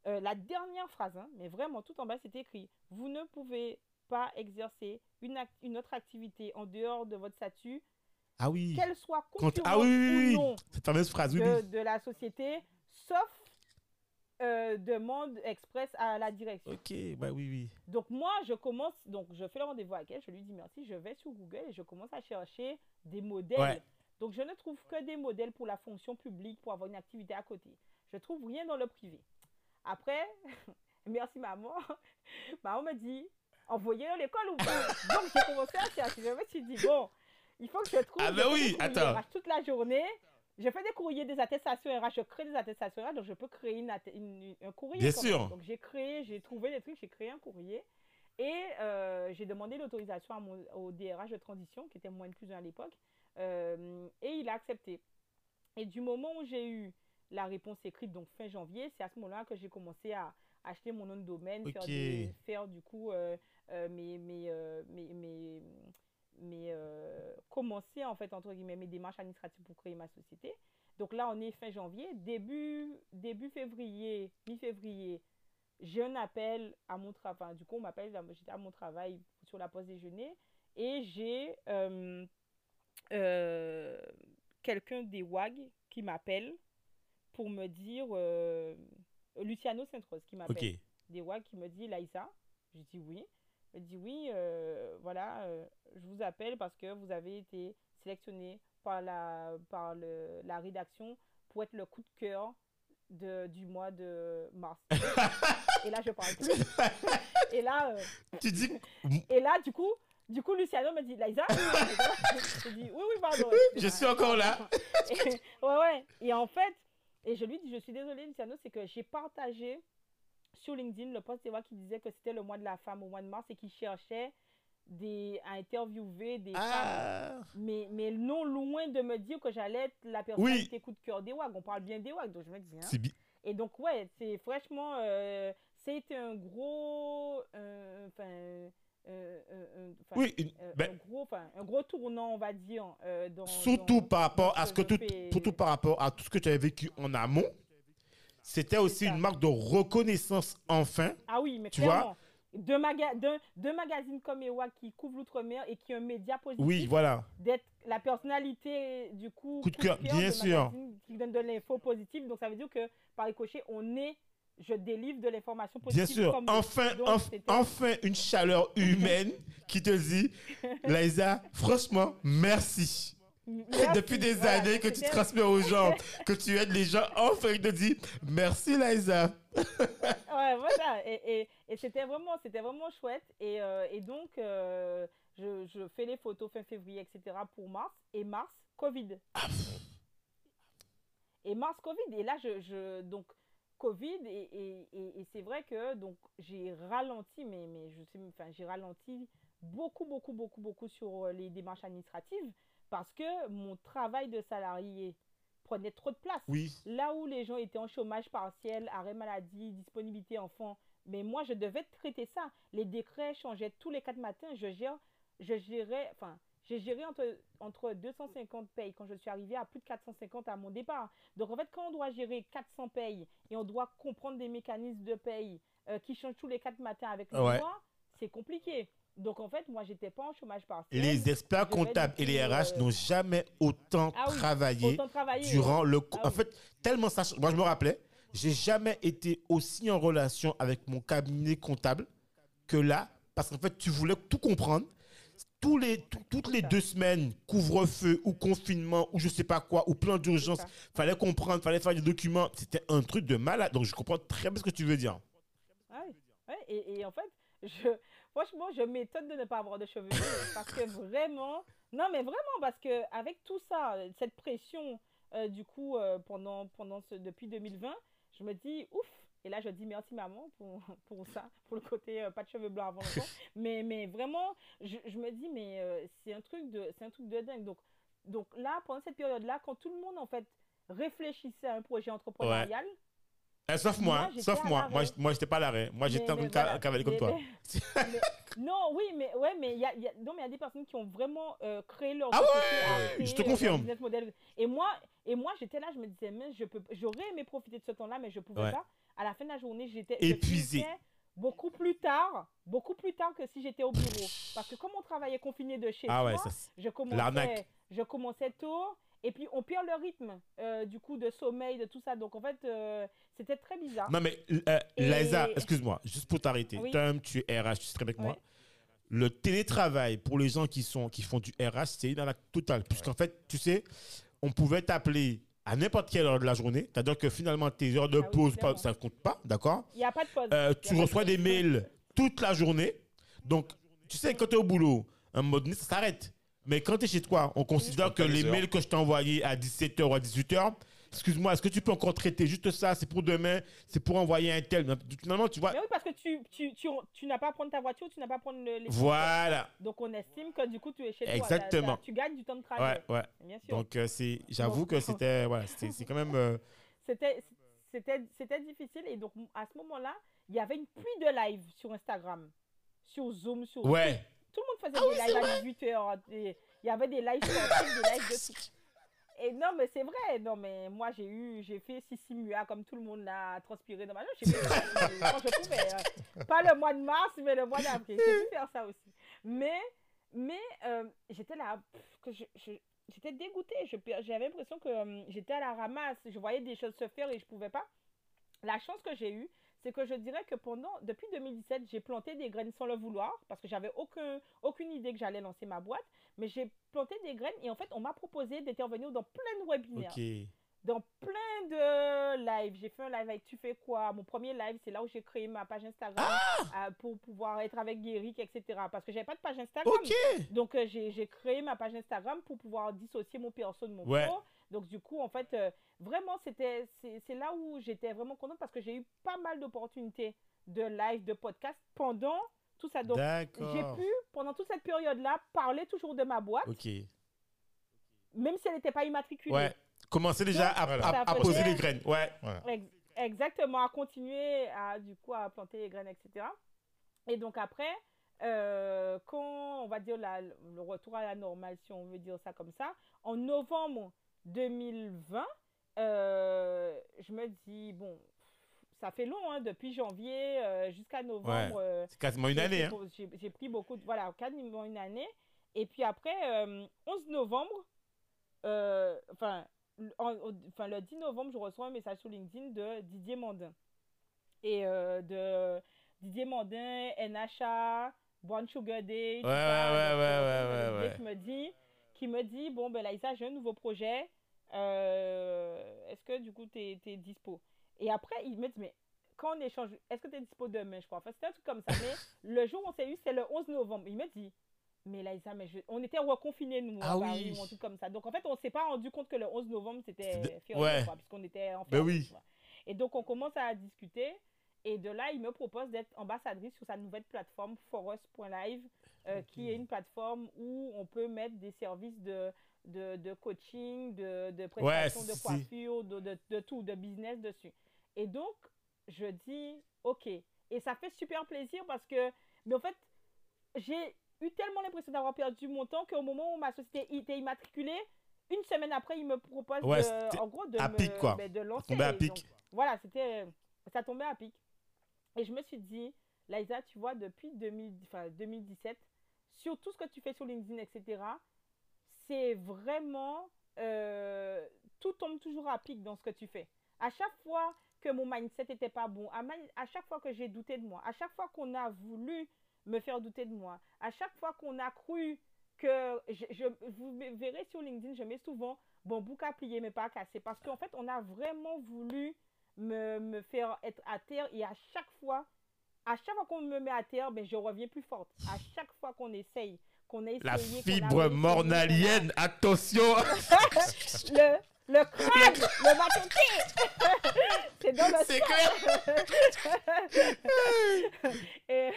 euh, la dernière phrase, hein, mais vraiment tout en bas, c'était écrit, vous ne pouvez pas exercer une, act- une autre activité en dehors de votre statut, Ah oui. qu'elle soit Quand- concurrente Ah oui, oui, ou non Cette fameuse phrase, oui, de, oui. de la société, sauf euh, demande express à la direction. Ok, bah oui, oui. Donc moi, je commence, donc je fais le rendez-vous avec elle, je lui dis merci, je vais sur Google et je commence à chercher des modèles. Ouais. Donc je ne trouve que des modèles pour la fonction publique, pour avoir une activité à côté. Je trouve rien dans le privé. Après, *laughs* merci maman, *laughs* maman me dit, envoyez-le à l'école ou pas? *laughs* Donc j'ai commencé à chercher, je me suis dit, bon, il faut que je trouve Ah ben oui, attends. RH toute la journée. Je fais des courriers, des attestations RH, je crée des attestations RH, donc je peux créer une atte- une- un courrier. Bien sûr. même. Donc j'ai créé, j'ai trouvé des trucs, j'ai créé un courrier. Et euh, j'ai demandé l'autorisation au DRH de transition, qui était moins de plus un à l'époque, euh, et il a accepté. Et du moment où j'ai eu la réponse écrite, donc fin janvier, c'est à ce moment-là que j'ai commencé à acheter mon nom de domaine, faire, Ok. des- faire du coup euh, euh, mes, mes, euh, mes, mes- mes, euh, commencer en fait entre guillemets mes démarches administratives pour créer ma société. Donc là, on est fin janvier, début, début février, mi-février, j'ai un appel à mon travail. Du coup, on m'appelle, j'étais à mon travail sur la pause déjeuner et j'ai euh, quelqu'un des WAG qui m'appelle pour me dire, euh, Luciano Sainte-Rose qui m'appelle des WAG qui me dit Laïsa. Je dis oui. Elle dit oui, euh, voilà, euh, je vous appelle parce que vous avez été sélectionné par la, par le, la rédaction pour être le coup de cœur de, du mois de mars. *laughs* et là, je parle plus. *laughs* et là, euh, Tu dis. et là, du coup, du coup, Luciano me dit Laïsa. je dis oui, oui, pardon. Je suis encore là. Et- ouais, ouais. Et en fait, et je lui dis, je suis désolée, Luciano, c'est que j'ai partagé sur LinkedIn le post qui disait que c'était le mois de la femme au mois de mars et qui cherchait des, à interviewer des femmes. Ah. Mais, mais non loin de me dire que j'allais être la personnalité coup de cœur des WAG. On parle bien des WAG, donc je me dis, hein. C'est bi- Et donc, ouais, c'est franchement, euh, c'était un gros. euh, Enfin. euh, euh, euh, Oui, une- ben, un, gros, enfin, un gros tournant, on va dire. euh, dans, surtout dans- par rapport à ce que tout, surtout par rapport à tout ce que tu avais vécu en amont, c'était aussi ça. une marque de reconnaissance enfin. Ah oui, mais Tu vois? Deux, maga magazines comme EWA qui couvrent l'outre-mer et qui ont un média positif. Oui, voilà. D'être la personnalité du coup. Coup de cœur, bien de sûr. magazine Qui donne de l'info positive. Donc ça veut dire que par ricochet, on est. Je délivre de l'information Bien positive. sûr. comme Enfin, Donc, enf- c'était- enfin, une chaleur humaine qui te dit, *laughs* Laïsa, franchement, merci. Merci. Depuis des Voilà, années que tu transmets aux gens, que tu aides les gens, enfin, il te dit, merci Laïsa. *laughs* ouais, voilà. Et, et, et c'était vraiment, vraiment chouette. Et, euh, et donc, euh, je, je fais les photos fin février, etc. pour mars. Et mars, Covid. Et mars, Covid. Et là, je, je donc, Covid et, et, et, et c'est vrai que donc j'ai ralenti, mais, mais je sais, enfin, j'ai ralenti beaucoup, beaucoup, beaucoup, beaucoup sur euh, les démarches administratives parce que mon travail de salarié prenait trop de place. Oui. Là où les gens étaient en chômage partiel, arrêt maladie, disponibilité enfant, mais moi, je devais traiter ça. Les décrets changeaient tous les quatre matins. Je, gère, je gérais, enfin, j'ai géré entre, entre 250 payes quand je suis arrivée à plus de 450 à mon départ. Donc, en fait, quand on doit gérer 400 payes et on doit comprendre des mécanismes de paye euh, qui changent tous les quatre matins avec le Ouais. mois, c'est compliqué. Donc, en fait, moi, j'étais pas en chômage partiel. Les experts comptables et les RH euh, n'ont jamais autant Ah oui, travaillé Autant durant le. Ah en oui. fait, tellement ça. Moi, je me rappelais, j'ai jamais été aussi en relation avec mon cabinet comptable que là, parce qu'en fait, tu voulais tout comprendre. Tous les, tout- toutes les deux semaines, couvre-feu ou confinement ou je sais pas quoi, ou plan d'urgence, fallait comprendre, fallait faire des documents. C'était un truc de malade. Donc, je comprends très bien ce que tu veux dire. Ouais, et, et en fait, je, franchement, je m'étonne de ne pas avoir de cheveux *laughs* parce que vraiment, non mais vraiment parce que avec tout ça, cette pression, euh, du coup, euh, pendant, pendant ce, depuis 2020, je me dis ouf. Et là, je dis merci maman pour, *laughs* pour ça, pour le côté euh, pas de cheveux blancs avant longtemps. *laughs* mais, mais vraiment, je, je me dis mais euh, c'est un truc de, un truc de dingue. Donc, donc là, pendant cette période-là, quand tout le monde en fait réfléchissait à un projet entrepreneurial, Eh, sauf moi, Moi, sauf moi. Moi, moi, j'étais pas à l'arrêt. Moi, j'étais en voilà. cavaler comme Mais- toi. mais- mais- *laughs* non, oui, mais ouais, mais il y a, y a- non, mais il y a des personnes qui ont vraiment euh, créé leur Ah ouais, créer, je te confirme. Et moi, et moi, j'étais là, je me disais, mais je peux, j'aurais aimé profiter de ce temps-là, mais je pouvais Ouais. pas. À la fin de la journée, j'étais je Épuisé. finissais Beaucoup plus tard, beaucoup plus tard que si j'étais au bureau. Parce que comme on travaillait confiné de chez Ah soi, ouais, ça. je L'arnaque. commençais, je commençais tôt. Et puis on perd le rythme euh, du coup de sommeil, de tout ça. Donc en fait, euh, c'était très bizarre. Non, mais euh, Et- Liza, excuse-moi, juste pour t'arrêter. Oui. Toi-même, tu es RH, tu bien que moi. Le télétravail pour les gens qui, sont, qui font du RH, c'est une arnaque totale. Puisqu'en fait, tu sais, on pouvait t'appeler à n'importe quelle heure de la journée. C'est-à-dire que finalement, tes heures de Ah oui, pause, pas- ça ne compte pas, d'accord Il n'y a pas de pause. Euh, Tu de reçois des mails toute la journée. Donc, tu sais, quand tu es au boulot, un donné, ça s'arrête. Mais quand tu es chez toi, on considère que les les heures. mails que je t'ai envoyés à 17h ou à 18h, excuse-moi, est-ce que tu peux encore traiter juste ça? C'est pour demain, c'est pour envoyer un tel. Finalement, tu vois. Mais oui, parce que tu, tu, tu, tu n'as pas à prendre ta voiture, tu n'as pas à prendre le, les Voilà. Donc on estime que du coup tu es chez toi. Exactement. Tu gagnes du temps de Ouais, trajet. ouais. Bien sûr. Donc, euh, c'est, j'avoue que c'était, voilà, c'était, c'est quand même. euh, *laughs* C'était c'était c'était difficile et donc à ce moment-là, il y avait une pluie de live sur Instagram, sur Zoom, sur ouais. tout le monde faisait Ah des oui, lives à 18h. Il y avait des lives sportifs, des lives de *laughs* tout. Et non, mais c'est vrai. Non, mais moi, j'ai eu, j'ai fait six simua comme tout le monde l'a transpiré dans ma vie. J'ai quand je pouvais. euh, Pas le mois de mars, mais le mois d'avril. J'ai pu faire ça aussi. Mais, mais euh, j'étais là, que je, j'étais dégoûtée. J'avais l'impression que euh, j'étais à la ramasse. Je voyais des choses se faire et je pouvais pas. La chance que j'ai eue, c'est que je dirais que pendant, depuis 2017, j'ai planté des graines sans le vouloir, parce que j'avais aucun, aucune idée que j'allais lancer ma boîte, mais j'ai planté des graines et en fait, on m'a proposé d'intervenir dans plein de webinaires, dans plein de lives. J'ai fait un live avec Tu fais quoi? Mon premier live, c'est là où j'ai créé ma page Instagram Ah! euh, pour pouvoir être avec Guéric, etc. Parce que j'avais pas de page Instagram. Ok. Donc, euh, j'ai j'ai créé ma page Instagram pour pouvoir dissocier mon perso de mon Ouais. pro. Donc, du coup, en fait, euh, vraiment, c'était c'est là où j'étais vraiment contente parce que j'ai eu pas mal d'opportunités de live, de podcast pendant tout ça. Donc, j'ai pu, pendant toute cette période-là, parler toujours de ma boîte, Ok. même si elle n'était pas immatriculée. Ouais. Commencez déjà à, poser les graines. Ouais. Ex- exactement, à continuer à, du coup, à planter les graines, etc. Et donc après, euh, quand on va dire la- le retour à la normale, si on veut dire ça comme ça, en novembre 2020, euh, je me dis, bon, ça fait long, hein, depuis janvier euh, jusqu'à novembre. euh, C'est quasiment une année. j'ai- Hein. J'ai pris beaucoup de. Voilà, quasiment une année. Et puis après, euh, 11 novembre, euh, enfin, le- en- au- enfin, le 10 novembre, je reçois un message sur LinkedIn de Didier Mandin. Et de Didier Mandin, NHA, Brown Sugar Day. Ouais, ouais, ouais, ouais, ouais, me dit, qui me dit bon, ben Laïsa, j'ai un nouveau projet. Euh, Est-ce que du coup, tu es, dispo? Et après, il me dit, mais quand on échange, est-ce que tu es dispo demain, je crois. Enfin, c'était un truc comme ça. Mais *laughs* le jour où on s'est eu, c'est le 11 novembre. Il me dit, mais Laïsa, mais je- on était reconfinés, nous, Ah Paris, oui. ou un truc comme ça. Donc, en fait, on s'est pas rendu compte que le 11 novembre, c'était C'était- ouais. puisqu'on était en Ben oui. Et donc, on commence à discuter. Et de là, il me propose d'être ambassadrice sur sa nouvelle plateforme forest.live, euh, qui est une plateforme où on peut mettre des services de, de, de coaching, de, de prestation de coiffure, de, de, de tout, de business dessus. Et donc, je dis, OK. Et ça fait super plaisir parce que, mais en fait, j'ai eu tellement l'impression d'avoir perdu mon temps qu'au moment où ma société était immatriculée, une semaine après, il me propose Ouais, de, en gros de, à me- pic, quoi. ben, de lancer. tombait à pic. Donc, voilà, c'était, ça tombait à pic. Et je me suis dit, Liza, tu vois, depuis 2000, enfin, 2017, sur tout ce que tu fais sur LinkedIn, etc., c'est vraiment, euh, tout tombe toujours à pic dans ce que tu fais. À chaque fois que mon mindset n'était pas bon, à, chaque fois que j'ai douté de moi, à chaque fois qu'on a voulu me faire douter de moi, à chaque fois qu'on a cru que, je, vous verrez sur LinkedIn, je mets souvent, bon, à plier, mais pas à casser, parce qu'en fait, on a vraiment voulu me, me faire être à terre, et à chaque fois, à chaque fois qu'on me met à terre, ben, je reviens plus forte. À chaque fois qu'on essaye, qu'on a essayé, La fibre a- mornalienne, *laughs* attention le, le crâne, le matonté. *laughs* c'est dans le C'est clair *laughs* et,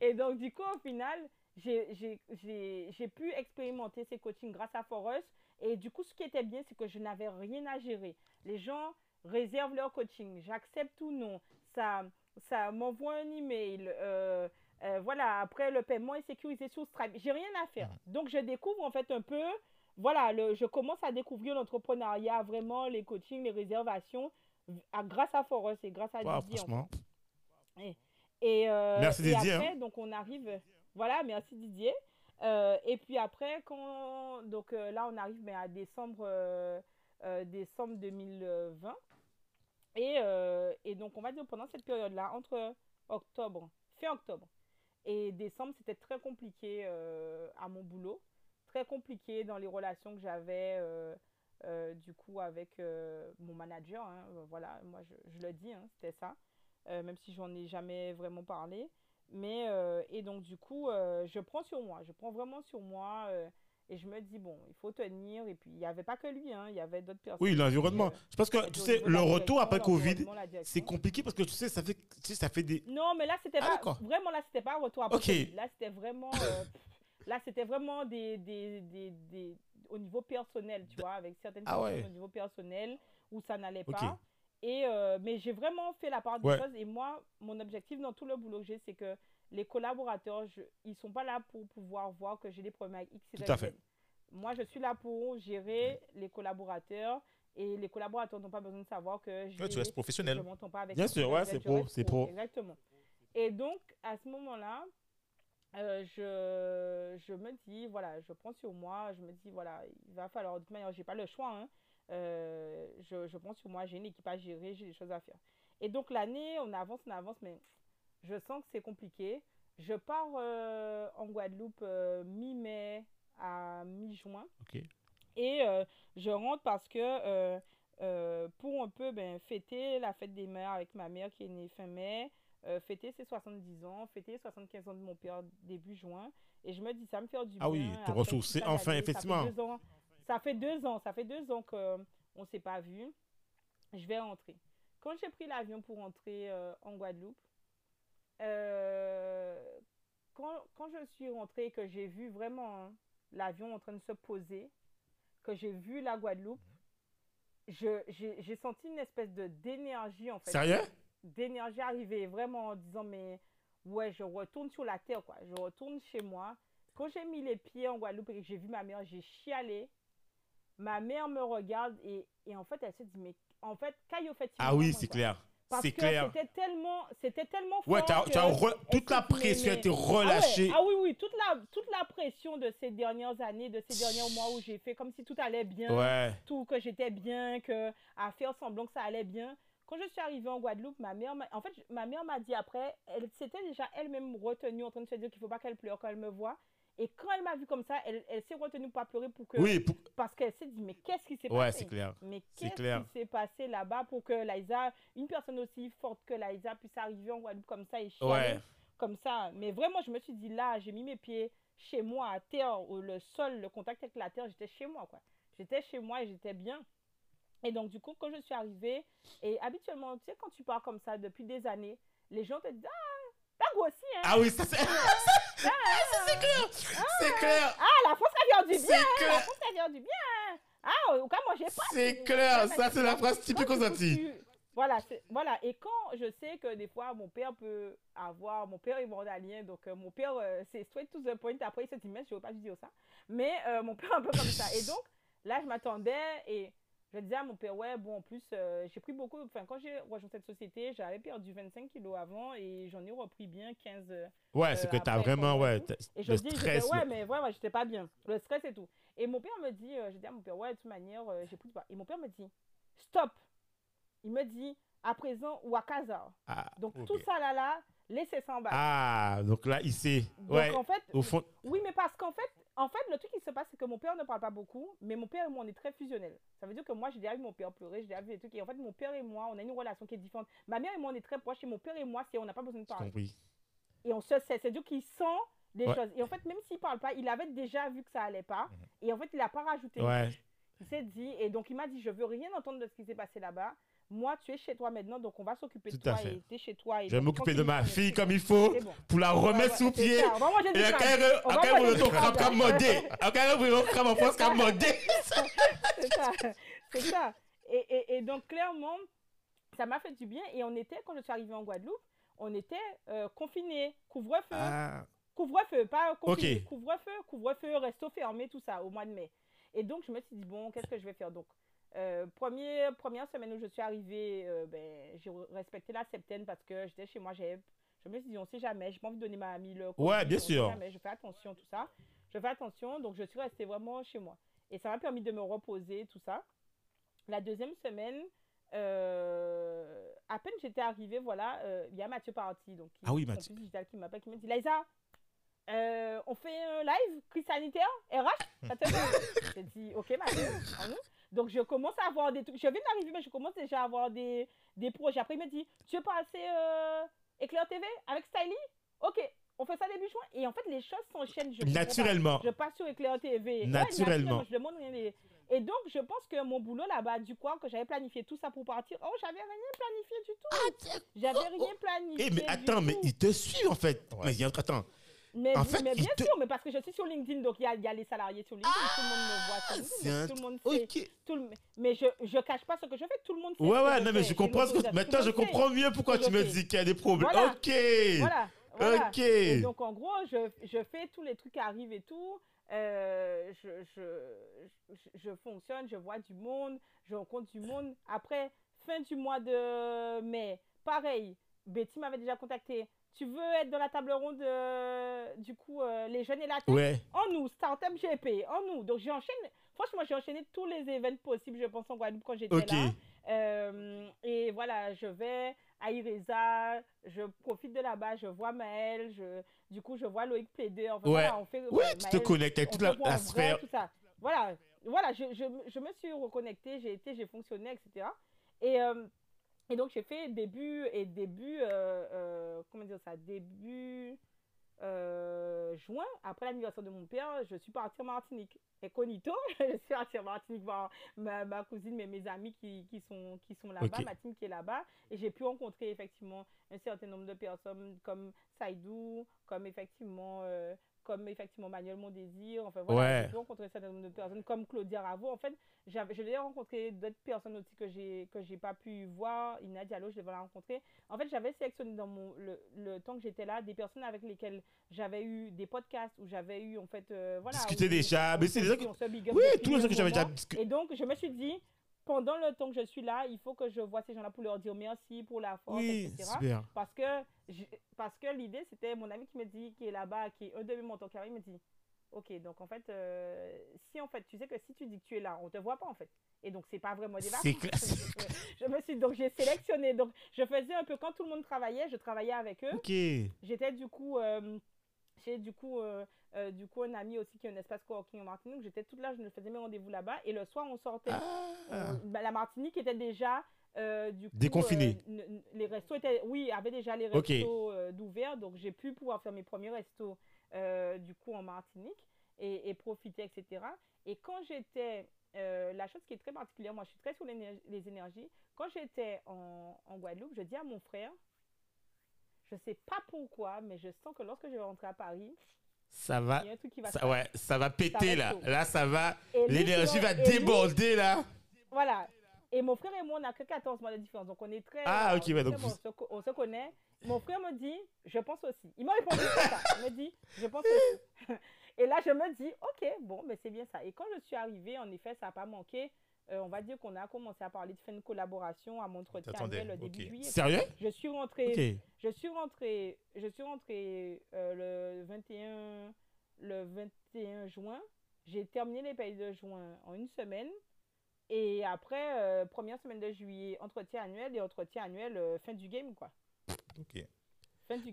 et donc, du coup, au final, j'ai pu expérimenter ces coachings grâce à Forest. Et du coup, ce qui était bien, c'est que je n'avais rien à gérer. Les gens réservent leur coaching. J'accepte ou non. Ça, ça m'envoie un email. euh, euh, voilà, après, le paiement est sécurisé sur Stripe. J'ai rien à faire. Donc, je découvre en fait un peu. Voilà, le, je commence à découvrir l'entrepreneuriat, vraiment, les coachings, les réservations, à- grâce à Forest et grâce à Wow, Didier. en fait. franchement. Et, euh, Merci et Didier, hein. donc on arrive. Voilà, merci Didier. Euh, et puis après, quand donc là on arrive mais à décembre, euh, euh, décembre 2020. Et, et donc on va dire pendant cette période-là, entre octobre, fin octobre et décembre, c'était très compliqué euh, à mon boulot, très compliqué dans les relations que j'avais euh, euh, du coup avec mon manager. hein. Voilà, moi je, le dis, hein, c'était ça même si j'en ai jamais vraiment parlé. Mais, et donc, du coup, je prends sur moi, je prends vraiment sur moi et je me dis, bon, il faut tenir. Et puis, il n'y avait pas que lui, hein, il y avait d'autres personnes. Oui, l'environnement. euh, Je pense que, tu sais, le retour après Covid, c'est compliqué parce que tu sais, ça fait, tu sais, ça fait des. Non, mais là, c'était Ah, pas. Vraiment, là, c'était pas un retour après. Covid. Là, c'était vraiment. euh, là, c'était vraiment des, des, des, des- au niveau personnel, tu vois, avec certaines Ah personnes ouais. au niveau personnel où ça n'allait pas. Et, euh, mais j'ai vraiment fait la part des Ouais. choses. Et moi, mon objectif dans tout le boulot que j'ai, c'est que les collaborateurs, je, ils sont pas là pour pouvoir voir que j'ai des problèmes avec X, Y, Tout à fait. Moi, je suis là pour gérer les collaborateurs. Et les collaborateurs n'ont pas besoin de savoir que je Ouais, tu restes professionnel. je m'entends pas avec Bien sûr, ouais, c'est pro, c'est pro. Exactement. Et donc, à ce moment-là, euh, je, je me dis, voilà, je prends sur moi, je me dis, voilà, il va falloir, de toute manière, j'ai pas le choix, hein. Euh, je, je prends sur moi, j'ai une équipe à gérer, j'ai des choses à faire. Et donc, l'année, on avance, on avance, mais je sens que c'est compliqué. Je pars euh, en Guadeloupe euh, mi-mai à mi-juin. Et euh, je rentre parce que pour un peu ben, fêter la fête des mères avec ma mère qui est née fin mai, fêter ses 70 ans, fêter les 75 ans de mon père début juin. Et je me dis, ça me fait du Ah oui, bien. te ressourcer enfin, effectivement. Ça fait deux ans, ça fait deux ans, ça fait deux ans qu'on ne s'est pas vu. Je vais rentrer. Quand j'ai pris l'avion pour rentrer en Guadeloupe, euh, quand, quand je suis rentrée et que j'ai vu vraiment hein, l'avion en train de se poser, que j'ai vu la Guadeloupe, j'ai senti une espèce de d'énergie en fait. Sérieux? D'énergie arriver vraiment en disant mais ouais, je retourne sur la terre quoi. Je retourne chez moi. Quand j'ai mis les pieds en Guadeloupe et que j'ai vu ma mère, j'ai chialé. Ma mère me regarde et, et en fait elle se dit mais en fait Caillou fait Ah oui, c'est clair. Parce C'est que clair. c'était tellement c'était tellement fort. Ouais, t'as- que- t'as re- toute la pression a été ah ouais, relâchée. Ah, oui, oui, toute la, toute la pression de ces dernières années, de ces derniers mois où j'ai fait comme si tout allait bien, Ouais. tout que j'étais bien, que à faire semblant que ça allait bien. Quand je suis arrivée en Guadeloupe, ma mère, m'a- en fait, ma mère m'a dit après, elle s'était déjà elle-même retenue en train de se dire qu'il faut pas qu'elle pleure quand elle me voit. Et quand elle m'a vue comme ça, elle, elle s'est retenue pour pas pleurer pour que, Oui, pour- parce qu'elle s'est dit mais qu'est-ce qui s'est ouais, passé? c'est clair. mais qu'est-ce qui s'est passé là-bas pour que Liza, une personne aussi forte que Liza, puisse arriver en Guadeloupe comme ça et chialer Ouais. comme ça? Mais vraiment, je me suis dit là, j'ai mis mes pieds chez moi, à terre, au- le sol, le contact avec la terre, j'étais chez moi, quoi. J'étais chez moi et j'étais bien. Et donc, du coup, quand je suis arrivée, et habituellement, tu sais, quand tu pars comme ça depuis des années, les gens te disent Ah, t'as grossi, hein? Ah oui, ça c'est. *laughs* Ah, c'est clair C'est clair Ah, la France, ça vient du bien C'est La France, ça vient du bien Ah, au cas, moi, j'ai pas. C'est clair Ça, c'est la phrase typique aux Antilles. Voilà, voilà. Et quand je sais que des fois, mon père peut avoir. Mon père est mandalien, donc euh, mon père, euh, c'est straight to the point. Après, il se dit, mais je ne veux pas lui dire ça. Mais euh, mon père est un peu comme ça. Et *laughs* donc, là, je m'attendais et je disais à mon père, ouais, bon, en plus, euh, j'ai pris beaucoup. Enfin, quand j'ai rejoint cette société, j'avais perdu 25 kilos avant et j'en ai repris bien 15. euh, Ouais, c'est Euh, que t'as vraiment, ouais, et je le dis, je stress. disais, ouais, mais ouais, ouais, j'étais pas bien. Le stress et tout. Et mon père me dit, euh, j'ai dit à mon père, ouais, de toute manière, j'ai plus de poids. Et mon père me dit, stop. Il me dit, à présent ou à casa. Ah, Donc tout ça là, là, laissez ça en bas. ah, donc là, sait. Donc Ouais, en fait, au fond. oui, mais parce qu'en fait, en fait, le truc qui se passe, c'est que mon père ne parle pas beaucoup, mais mon père et moi, on est très fusionnels. Ça veut dire que moi, j'ai déjà vu mon père pleurer, j'ai déjà vu des trucs. Et en fait, mon père et moi, on a une relation qui est différente. Ma mère et moi, on est très proches, et mon père et moi, c'est on n'a pas besoin de parler. compris. Et on se sait, c'est-à-dire qu'il sent des Ouais. choses. Et en fait, même s'il parle pas, il avait déjà vu que ça allait pas. Et en fait, il n'a pas rajouté. Ouais. Il s'est dit, et donc il m'a dit, je veux rien entendre de ce qui s'est passé là-bas. Moi, tu es chez toi maintenant, donc on va s'occuper de à toi fait. et tu es chez toi. et Je vais m'occuper de ma fille comme il faut bon. pour la remettre sous pied. Et comme modé? Après, vous êtes comme en France, comme modé? c'est ça. C'est ça. Et, et, et donc, clairement, ça m'a fait du bien. Et on était, quand je suis arrivée en Guadeloupe, on était euh, confinés, couvre-feu. Ah, Couvre-feu, pas confiné. Ok. Couvre-feu, couvre-feu, resto fermé, tout ça, au mois de mai. Et donc, je me suis dit, bon, qu'est-ce que je vais faire? Donc, euh, premier, première semaine où je suis arrivée, euh, ben, j'ai respecté la septaine parce que j'étais chez moi. Je me suis dit, on sait jamais, j'ai pas envie de donner ma amie le Ouais, bien sûr. jamais, je fais attention, tout ça. Je fais attention, donc je suis restée vraiment chez moi. Et ça m'a permis de me reposer, tout ça. La deuxième semaine, euh, à peine j'étais arrivée, voilà, il y a Mathieu Parti, donc Ah oui, Mathieu. digital, qui m'appelle, qui me dit, Liza, euh, on fait un live, crise sanitaire, RH, ça te *laughs* J'ai dit, ok, Mathieu, en nous. Donc je commence à avoir des trucs, je viens d'arriver, mais je commence déjà à avoir des, des projets. Après, il me dit, tu veux passer euh, Éclair TV avec Styly Ok, on fait ça début juin. Et en fait, les choses s'enchaînent. je pas. Naturellement. Je passe sur Éclair TV. Ouais, Naturellement. je demande rien. Et donc, je pense que mon boulot là-bas, du quoi, que j'avais planifié tout ça pour partir, oh, j'avais rien planifié du tout. j'avais rien planifié. Eh, mais du attends, mais tout. il te suit en fait. Ouais. Mais il y a- attends. Mais, en oui, fait, mais il bien te- sûr, mais parce que je suis sur LinkedIn, donc il y a, il y a les salariés sur LinkedIn, tout le monde me voit sur c'est LinkedIn, un donc tout le monde sait. Ok. Tout le... Mais je ne cache pas ce que je fais, tout le monde sait. Ouais, ouais, non, mais je comprends ce que. Maintenant, je comprends mieux pourquoi tu me dis qu'il y a des problèmes. Voilà. Ok. Voilà. voilà. Ok. Et donc, en gros, je, je fais tous les trucs qui arrivent et tout. Euh, je, je, je fonctionne, je vois du monde, je rencontre du monde. Après, fin du mois de mai, pareil, Betty m'avait déjà contacté. Tu veux être dans la table ronde, euh, du coup, euh, les jeunes et la tech Ouais. En nous, Startup GP, en nous. Donc, j'enchaîne. Franchement, j'ai enchaîné tous les événements possibles, je pense, en Guadeloupe quand j'étais Ok. là. Euh, et voilà, je vais à Ireza, je profite de là-bas, je vois Maël, je, du coup, je vois Loïc plaider. Enfin, Ouais. voilà, on fait, Ouais, tu te connectes avec toute la, vrai, sphère. tout ça. Voilà, voilà je, je, je me suis reconnectée, j'ai été, j'ai fonctionné, etc. Et, et donc, j'ai fait début, et début, euh, euh, comment dire ça, début euh, juin, après l'anniversaire de mon père, je suis partie en Martinique. Et Conito, *laughs* je suis partie en Martinique voir ma, ma cousine, mais mes amis qui, qui sont, qui sont là-bas, ma team qui est là-bas. Et j'ai pu rencontrer effectivement un certain nombre de personnes comme Saïdou, comme effectivement, euh, comme effectivement Manuel Mondésir. Enfin voilà, Ouais. j'ai pu rencontrer un certain nombre de personnes comme Claudia Ravo. En fait, j'avais, je l'ai rencontré d'autres personnes aussi que j'ai, que j'ai pas pu voir. Ina Diallo, je devais la rencontrer. En fait, j'avais sélectionné dans mon, le, le temps que j'étais là des personnes avec lesquelles j'avais eu des podcasts où j'avais eu en fait euh, voilà Discuter déjà, mais c'est des gens Oui, tous les gens que j'avais déjà discuté. et donc je me suis dit pendant le temps que je suis là il faut que je vois ces gens-là pour leur dire merci pour la force Oui, etc super. parce que parce que l'idée c'était mon ami qui me dit qui est là-bas qui est un de mes mentors qui arrive, il me dit ok donc en fait euh, si en fait tu sais que si tu dis que tu es là on te voit pas en fait. Et donc c'est pas vraiment des vacances. *laughs* je me suis donc j'ai sélectionné. Donc je faisais un peu quand tout le monde travaillait je travaillais avec eux. Ok. J'étais du coup, euh, j'ai du coup, euh, euh, du coup un ami aussi qui a un espace coworking en Martinique. J'étais toute là, je faisais mes rendez-vous là-bas. Et le soir, on sortait. Ah. Bah, la Martinique était déjà euh, du coup, Déconfinée. euh, les restos étaient, oui, avaient déjà les restos euh, d'ouvert, donc j'ai pu pouvoir faire mes premiers restos euh, du coup en Martinique et, et profiter, etc. Et quand j'étais, la chose qui est très particulière, moi je suis très sur les énergies. Quand j'étais en, en, Guadeloupe, je dis à mon frère, je sais pas pourquoi, mais je sens que lorsque je vais rentrer à Paris, ça va, ça, ouais, ça va péter là. chaud. Là, ça va, l'énergie va lui- déborder là. Voilà. Et mon frère et moi, on n'a que 14 mois de différence. Donc, on est très. Ah, euh, ok, ouais, donc vous- se, on se connaît. Mon frère me dit, je pense aussi. Il m'a répondu comme ça. Il me dit, je pense aussi. *laughs* Et là, je me dis, ok, bon, mais c'est bien ça. Et quand je suis arrivée, en effet, ça n'a pas manqué. Euh, on va dire qu'on a commencé à parler de faire une collaboration à mon entretien annuel début ok. juillet. Sérieux? Je suis rentrée. Je suis rentrée, je suis rentrée euh, le 21, le 21 juin. J'ai terminé les pays de juin en une semaine. Et après, euh, première semaine de juillet, entretien annuel et entretien annuel euh, fin du game, quoi. Ok.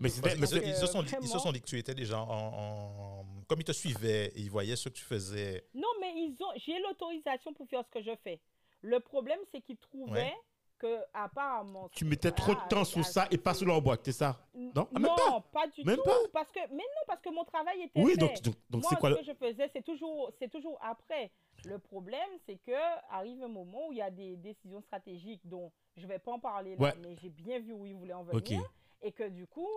Mais mais ils, se sont, dit- ils se sont dit que tu étais déjà en, en- Comme ils te suivaient, et ils voyaient ce que tu faisais. Non, mais ils ont, j'ai l'autorisation pour faire ce que je fais. Le problème, c'est qu'ils trouvaient Ouais. que apparemment. Tu mettais trop de temps sur ça et pas sur leur boîte, c'est ça? Non, ah, même non, pas, du Même tout. pas Parce que, mais non, parce que mon travail était Oui, fait. donc donc donc Moi, c'est quoi ce le... que je faisais, c'est toujours, c'est toujours après. Le problème, c'est que arrive un moment où il y a des décisions stratégiques dont je vais pas en parler là, Ouais. mais j'ai bien vu où ils voulaient en venir. Ok. Et que du coup,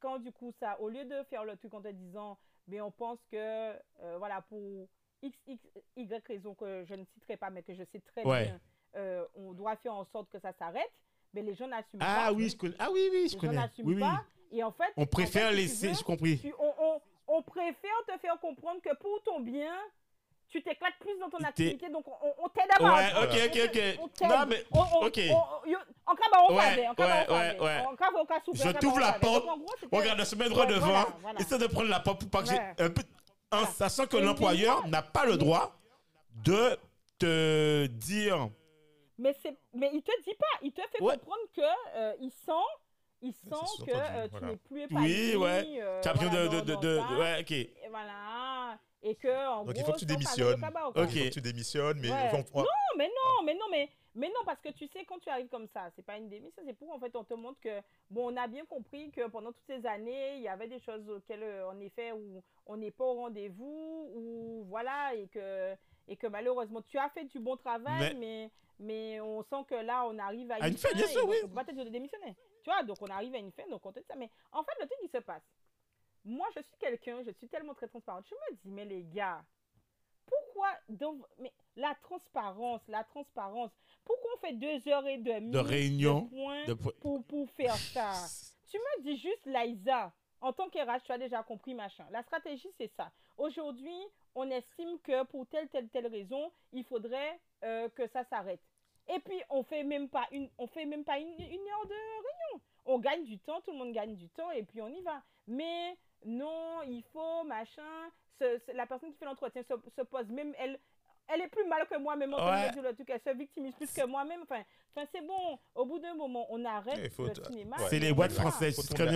quand du coup ça, au lieu de faire le truc en te disant, mais on pense que, euh, voilà, pour X, X, Y raison que je ne citerai pas, mais que je sais très Ouais. bien, euh, on doit faire en sorte que ça s'arrête, mais les gens n'assument pas. Ah oui, je connais. Ah oui, oui, je Les gens connais. n'assument Oui, oui. pas. Et en fait, On en préfère fait, si tu laisser, veux, j'ai compris. tu- on, on- on préfère te faire comprendre que pour ton bien, tu t'éclates plus dans ton activité, donc on, on t'aide à. Ouais, On- ok, on ok, on ok. t'aide. Non, mais. On- on- ok. on- yo- En cas, bah, on va en cas, on ouais, va ouais. On Je t'ouvre on la porte. Regarde, je me mets droit devant. Essaie de prendre la porte pour pas que j'ai un peu. En sachant que l'employeur n'a pas le droit de te dire. Mais, mais il te dit pas, il te fait Ouais. comprendre que euh, il sent, il sent c'est que euh, tu voilà. n'es plus épanoui. Oui, ouais. euh, Champion voilà, de. de, de, ouais, ok. Et que, en Donc il gros, faut que tu démissionnes. Ok. Il faut que tu démissionnes, mais Ouais. on- Non, mais non, mais non, mais, mais non, parce que tu sais, quand tu arrives comme ça, c'est pas une démission, c'est pour, en fait, on te montre que, bon, on a bien compris que pendant toutes ces années, il y avait des choses auxquelles, euh, en effet, où on n'est pas au rendez-vous, ou voilà, et que, et que malheureusement, tu as fait du bon travail, mais, mais, on sent que là, on arrive à une, À une fin, bien sûr, oui. On peut pas te dire de démissionner. Tu vois, donc on arrive à une fin, donc on te dit ça. Mais en fait, le truc qui se passe, moi, je suis quelqu'un, je suis tellement très transparente. Je me dis, mais les gars, pourquoi dans, mais la transparence, la transparence, pourquoi on fait deux heures et demie De réunion. De pour, pour faire *laughs* ça? Tu me dis juste, Liza, en tant qu'RH, tu as déjà compris, machin. La stratégie, c'est ça. Aujourd'hui, on estime que pour telle, telle, telle raison, il faudrait euh, que ça s'arrête. Et puis, on fait même pas une, on fait même pas une, une heure de réunion. On gagne du temps, tout le monde gagne du temps, et puis on y va. Mais non, il faut, machin. Ce- ce- la personne qui fait l'entretien se, se pose même, elle, elle est plus mal que moi-même en train de le truc. Elle se victimise plus que moi-même. Enfin, enfin c'est bon. Au bout d'un moment, on arrête Il faut le te- cinéma. ouais. C'est les boîtes françaises. Tu du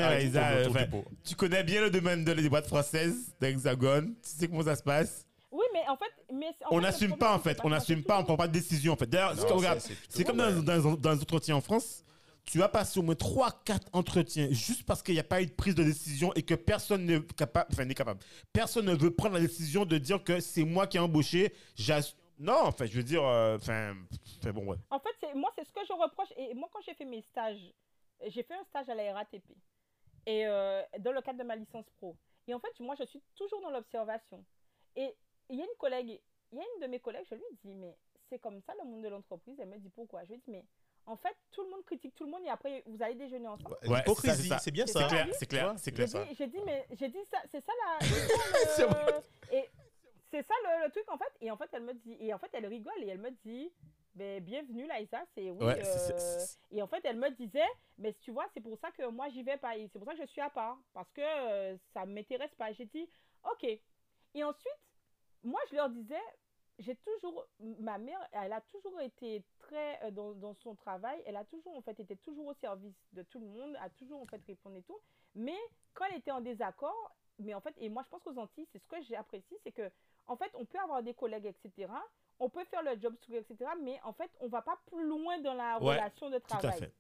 enfin. Tu connais bien le domaine de- des boîtes françaises, d'Hexagone. Tu sais comment ça se passe? Oui, mais en fait, mais en On n'assume pas, en fait. On n'assume pas, on toujours- prend pas de décision, en fait. D'ailleurs, c'est- comme dans, dans, dans les entretiens en France. Tu vas passer au moins 3-4 entretiens juste parce qu'il n'y a pas eu de prise de décision et que personne n'est capable. Personne ne veut prendre la décision de dire que c'est moi qui ai embauché. Non, en fait, je veux dire, euh, enfin, bon. En fait, moi, c'est ce que je reproche. Et moi, quand j'ai fait mes stages, j'ai fait un stage à la RATP. Et euh, dans le cadre de ma licence pro. Et en fait, moi, je suis toujours dans l'observation. Et il y a une collègue, il y a une de mes collègues, je lui dis, mais c'est comme ça le monde de l'entreprise. Elle me dit pourquoi? Je lui dis, mais en fait, tout le monde critique tout le monde et après, vous allez déjeuner ensemble. Ouais, L'hypocrisie, c'est ça, c'est ça. bien C'est ça. C'est clair, c'est clair, c'est clair. J'ai ça. dit, mais j'ai dit ça, c'est ça la. *laughs* C'est vrai. le, et c'est ça le, le truc en fait. Et en fait, elle me dit, et en fait, elle rigole et elle me dit, ben, bienvenue Laïsa, c'est oui. Ouais, euh, et en fait, elle me disait, mais tu vois, c'est pour ça que moi j'y vais pas, c'est pour ça que je suis à part, parce que euh, ça m'intéresse pas. J'ai dit, ok. Et ensuite, moi je leur disais, j'ai toujours, ma mère, elle a toujours été très euh, dans, dans son travail, elle a toujours en fait été toujours au service de tout le monde, a toujours en fait répondu et tout. Mais quand elle était en désaccord, mais en fait, et moi je pense qu'aux Antilles, c'est ce que j'apprécie, c'est que en fait, on peut avoir des collègues, etc. On peut faire le job, etc. Mais en fait, on va pas plus loin dans la Ouais, relation de Tout à travail. fait.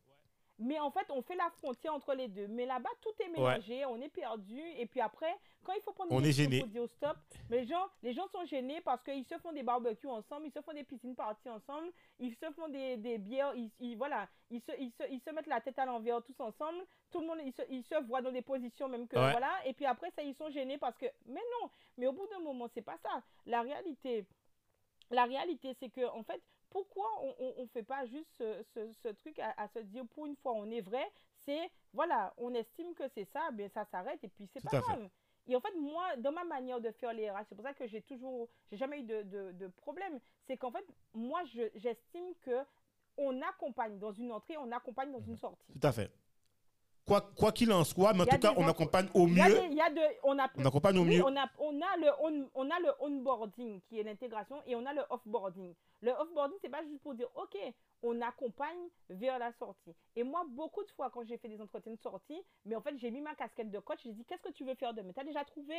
Mais en fait, on fait la frontière entre les deux. Mais là-bas, tout est mélangé, on est perdu. Et puis après, quand il faut prendre On des est décisions gêné. pour dire stop, les gens, les gens sont gênés parce qu'ils se font des barbecues ensemble, ils se font des piscines parties ensemble, ils se font des, des bières, ils, ils- voilà, ils se, ils, se, ils se mettent la tête à l'envers tous ensemble. Tout le monde, ils se, ils se voient dans des positions même que Ouais. voilà. Et puis après, ça, ils sont gênés parce que, mais non, mais au bout d'un moment, c'est pas ça. La réalité, la réalité, c'est que, en fait, pourquoi on ne fait pas juste ce, ce- ce truc à, à se dire, pour une fois, on est vrai, c'est, voilà, on estime que c'est ça, bien ça s'arrête et puis c'est pas fait. grave. Et en fait, moi, dans ma manière de faire les RH, c'est pour ça que j'ai toujours, j'ai jamais eu de, de, de problème, c'est qu'en fait, moi, je- j'estime que on accompagne dans une entrée, on accompagne dans une sortie. Tout à fait. Quoi quoi qu'il en soit, mais en tout cas, on accompagne au mieux. des- de, on a, On accompagne au oui, mieux. on a, on a le on, on a le onboarding qui est l'intégration et on a le offboarding. Le offboarding, c'est pas juste pour dire OK, on accompagne vers la sortie. Et moi, beaucoup de fois, quand j'ai fait des entretiens de sortie, mais en fait, j'ai mis ma casquette de coach, j'ai dit qu'est-ce que tu veux faire demain? T'as déjà trouvé?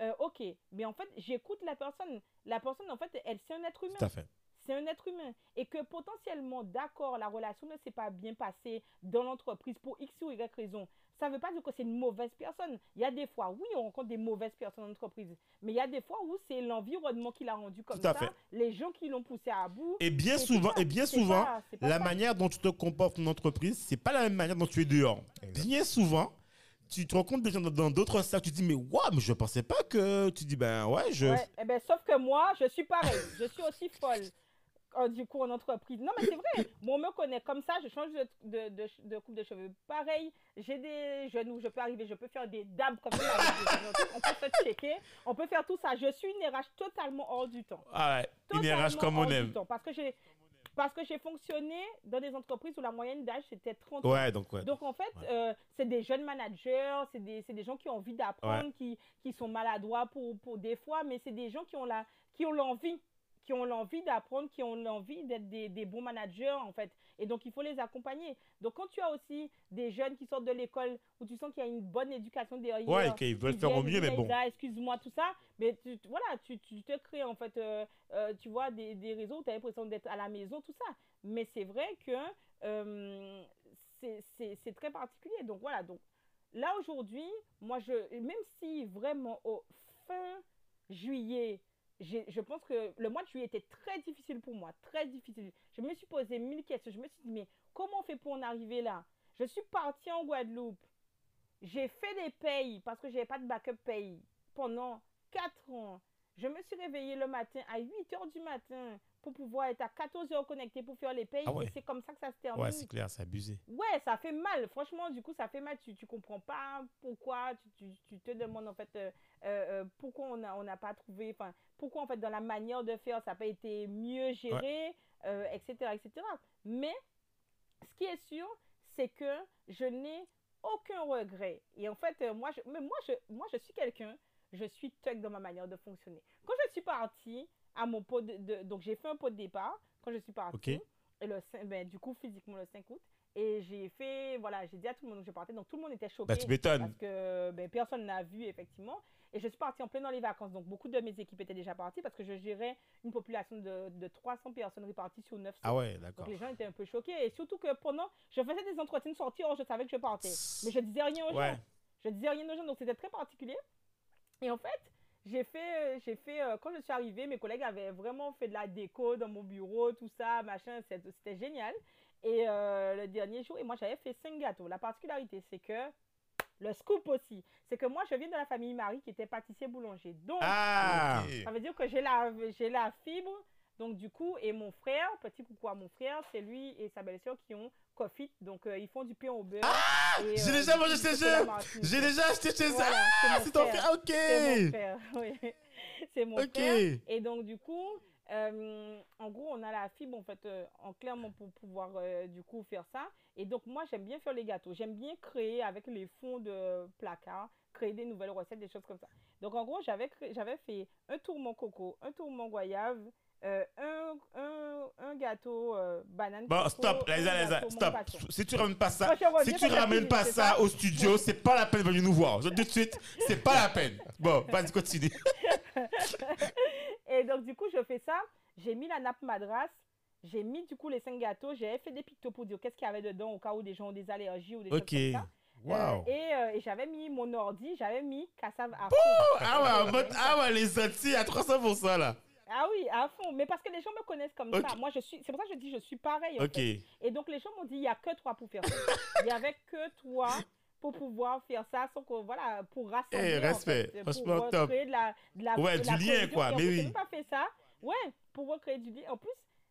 Euh, Ok, mais en fait, j'écoute la personne. La personne, en fait, elle, c'est un être humain Tout à fait. C'est un être humain. Et que potentiellement, d'accord, la relation ne s'est pas bien passée dans l'entreprise pour X ou Y raison. Ça ne veut pas dire que c'est une mauvaise personne. Il y a des fois, oui, on rencontre des mauvaises personnes en entreprise. Mais il y a des fois où c'est l'environnement qui l'a rendu comme ça. fait. Les gens qui l'ont poussé à bout. Et bien souvent, ça, et bien souvent, pas- la ça. manière dont tu te comportes en entreprise, c'est pas la même manière dont tu es dehors. Bien souvent, tu te rencontres des gens dans- d'autres cercles, tu te dis, mais waouh, mais je pensais pas que. Tu dis, ben ouais, je. Ouais, eh ben, sauf que moi, je suis pareil. je suis aussi folle. Du coup, en entreprise. Non, mais c'est vrai. *coughs* Moi, on me connaît comme ça. Je change de, de, de, de coupe de cheveux. Pareil, j'ai des genoux. Je peux arriver, je peux faire des dabs comme ça. on peut se checker. On peut faire tout ça. Je suis une RH totalement hors du temps. Ah ouais, une RH comme on aime. Parce que j'ai. Parce que j'ai fonctionné dans des entreprises où la moyenne d'âge c'était 30 ans. Ouais, donc ouais. Donc en fait, Ouais. euh, c'est des jeunes managers, c'est des, des gens qui ont envie d'apprendre, qui, qui sont maladroits pour, pour des fois, mais c'est des gens qui ont la, qui ont l'envie, qui ont l'envie d'apprendre, qui ont l'envie d'être des, des bons managers en fait. Et donc il faut les accompagner. Donc quand tu as aussi des jeunes qui sortent de l'école où tu sens qu'il y a une bonne éducation derrière, Ouais, qu'ils veulent faire au mieux, mais bon. Lisa, excuse-moi, tout ça. Mais tu, voilà, tu, tu te crées en fait, euh, euh, tu vois, des, des réseaux où tu as l'impression d'être à la maison, tout ça. Mais c'est vrai que euh, c'est- très particulier. Donc voilà, donc là aujourd'hui, moi, je, même si vraiment au fin juillet, je pense que le mois de juillet était très difficile pour moi, très difficile. Je me suis posé mille questions. Je me suis dit, mais comment on fait pour en arriver là? Je suis partie en Guadeloupe. J'ai fait des payes parce que j'avais pas de backup paye pendant 4 ans. Je me suis réveillée le matin à 8 heures du matin pour pouvoir être à 14 heures connectée pour faire les payes. Ah ouais. Et c'est comme ça que ça se termine. Ouais, c'est clair, c'est abusé. Ouais, ça fait mal. Franchement, du coup, ça fait mal. Tu, tu comprends pas pourquoi. Tu, tu, tu te demandes en fait euh, euh, euh, pourquoi on n'a on n'a pas trouvé. Enfin, pourquoi en fait dans la manière de faire, ça n'a pas été mieux géré, euh, etc., etc. Mais ce qui est sûr, c'est que je n'ai aucun regret. Et en fait, moi, je, mais moi, je, moi, je suis quelqu'un, je suis tuck dans ma manière de fonctionner. Quand je suis partie à mon pot de, de- donc j'ai fait un pot de départ quand je suis partie. Ok. Et le, ben, du coup, physiquement, le 5 août. Et j'ai fait, voilà, j'ai dit à tout le monde que je partais. Donc tout le monde était choqué. Bah, tu m'étonnes. Parce que ben, personne n'a vu, effectivement. Et je suis partie en plein dans les vacances. Donc beaucoup de mes équipes étaient déjà parties parce que je gérais une population de, de 300 personnes réparties sur 900. Ah ouais, d'accord. Donc les gens étaient un peu choqués. Et surtout que pendant, je faisais des entretiens de sortie, or je savais que je partais. Mais je disais rien aux Ouais. gens. Je disais rien aux gens, donc c'était très particulier. Et en fait, j'ai fait, euh, j'ai fait euh, quand je suis arrivée, mes collègues avaient vraiment fait de la déco dans mon bureau, tout ça, machin, c'était génial. Et euh, le dernier jour, et moi j'avais fait cinq gâteaux. La particularité, c'est que le scoop aussi, c'est que moi je viens de la famille Marie qui était pâtissier boulanger. Donc, Ah ça veut dire que j'ai la, j'ai la fibre. Donc, du coup, et mon frère, petit coucou à mon frère, c'est lui et sa belle-sœur qui ont Coffee. Donc, euh, ils font du pain au beurre. J'ai euh, déjà du mangé chez eux. J'ai déjà acheté chez eux. Voilà, c'est Ah, ton frère. Ok. C'est mon frère, *laughs* oui. C'est mon Ok. frère. Et donc, du coup, euh, en gros, on a la fibre, en fait, en clairement pour pouvoir, du coup, faire ça. Et donc, moi, j'aime bien faire les gâteaux. J'aime bien créer avec les fonds de placard, créer des nouvelles recettes, des choses comme ça. Donc, en gros, j'avais fait un tourment coco, un tourment goyave, euh, un, un, un gâteau euh, banane Bon, coco, stop, un Liza, Liza, gâteau stop. Si tu ramènes pas ça, si tu j'ai ramènes pas ça ça au studio, c'est pas la peine de venir nous voir. Je dis tout de suite, c'est pas la peine. Bon, vas-y, continue. *laughs* Et donc, du coup, je fais ça. J'ai mis la nappe madras. J'ai mis du coup les cinq gâteaux. J'avais fait des pictos pour dire qu'est-ce qu'il y avait dedans au cas où des gens ont des allergies ou des Ok. choses comme ça. Wow. Euh, et euh, et j'avais mis mon ordi, j'avais mis cassave à ah ouais, ah ouais, les sorties à 300% là. Ah oui, à fond. Mais parce que les gens me connaissent comme ça. Moi, je suis. C'est pour ça que je dis je suis pareil. en Ok. fait. Et donc les gens m'ont dit il y a que toi pour faire ça. il y avait que toi pour pouvoir faire ça, sans que voilà, pour rassembler. Eh, en respect. fait, Franchement, pour top. recréer de la, de la, Ouais, de du la lien, quoi, en mais plus, oui. Pas fait ça. Ouais, pour recréer du lien. En plus,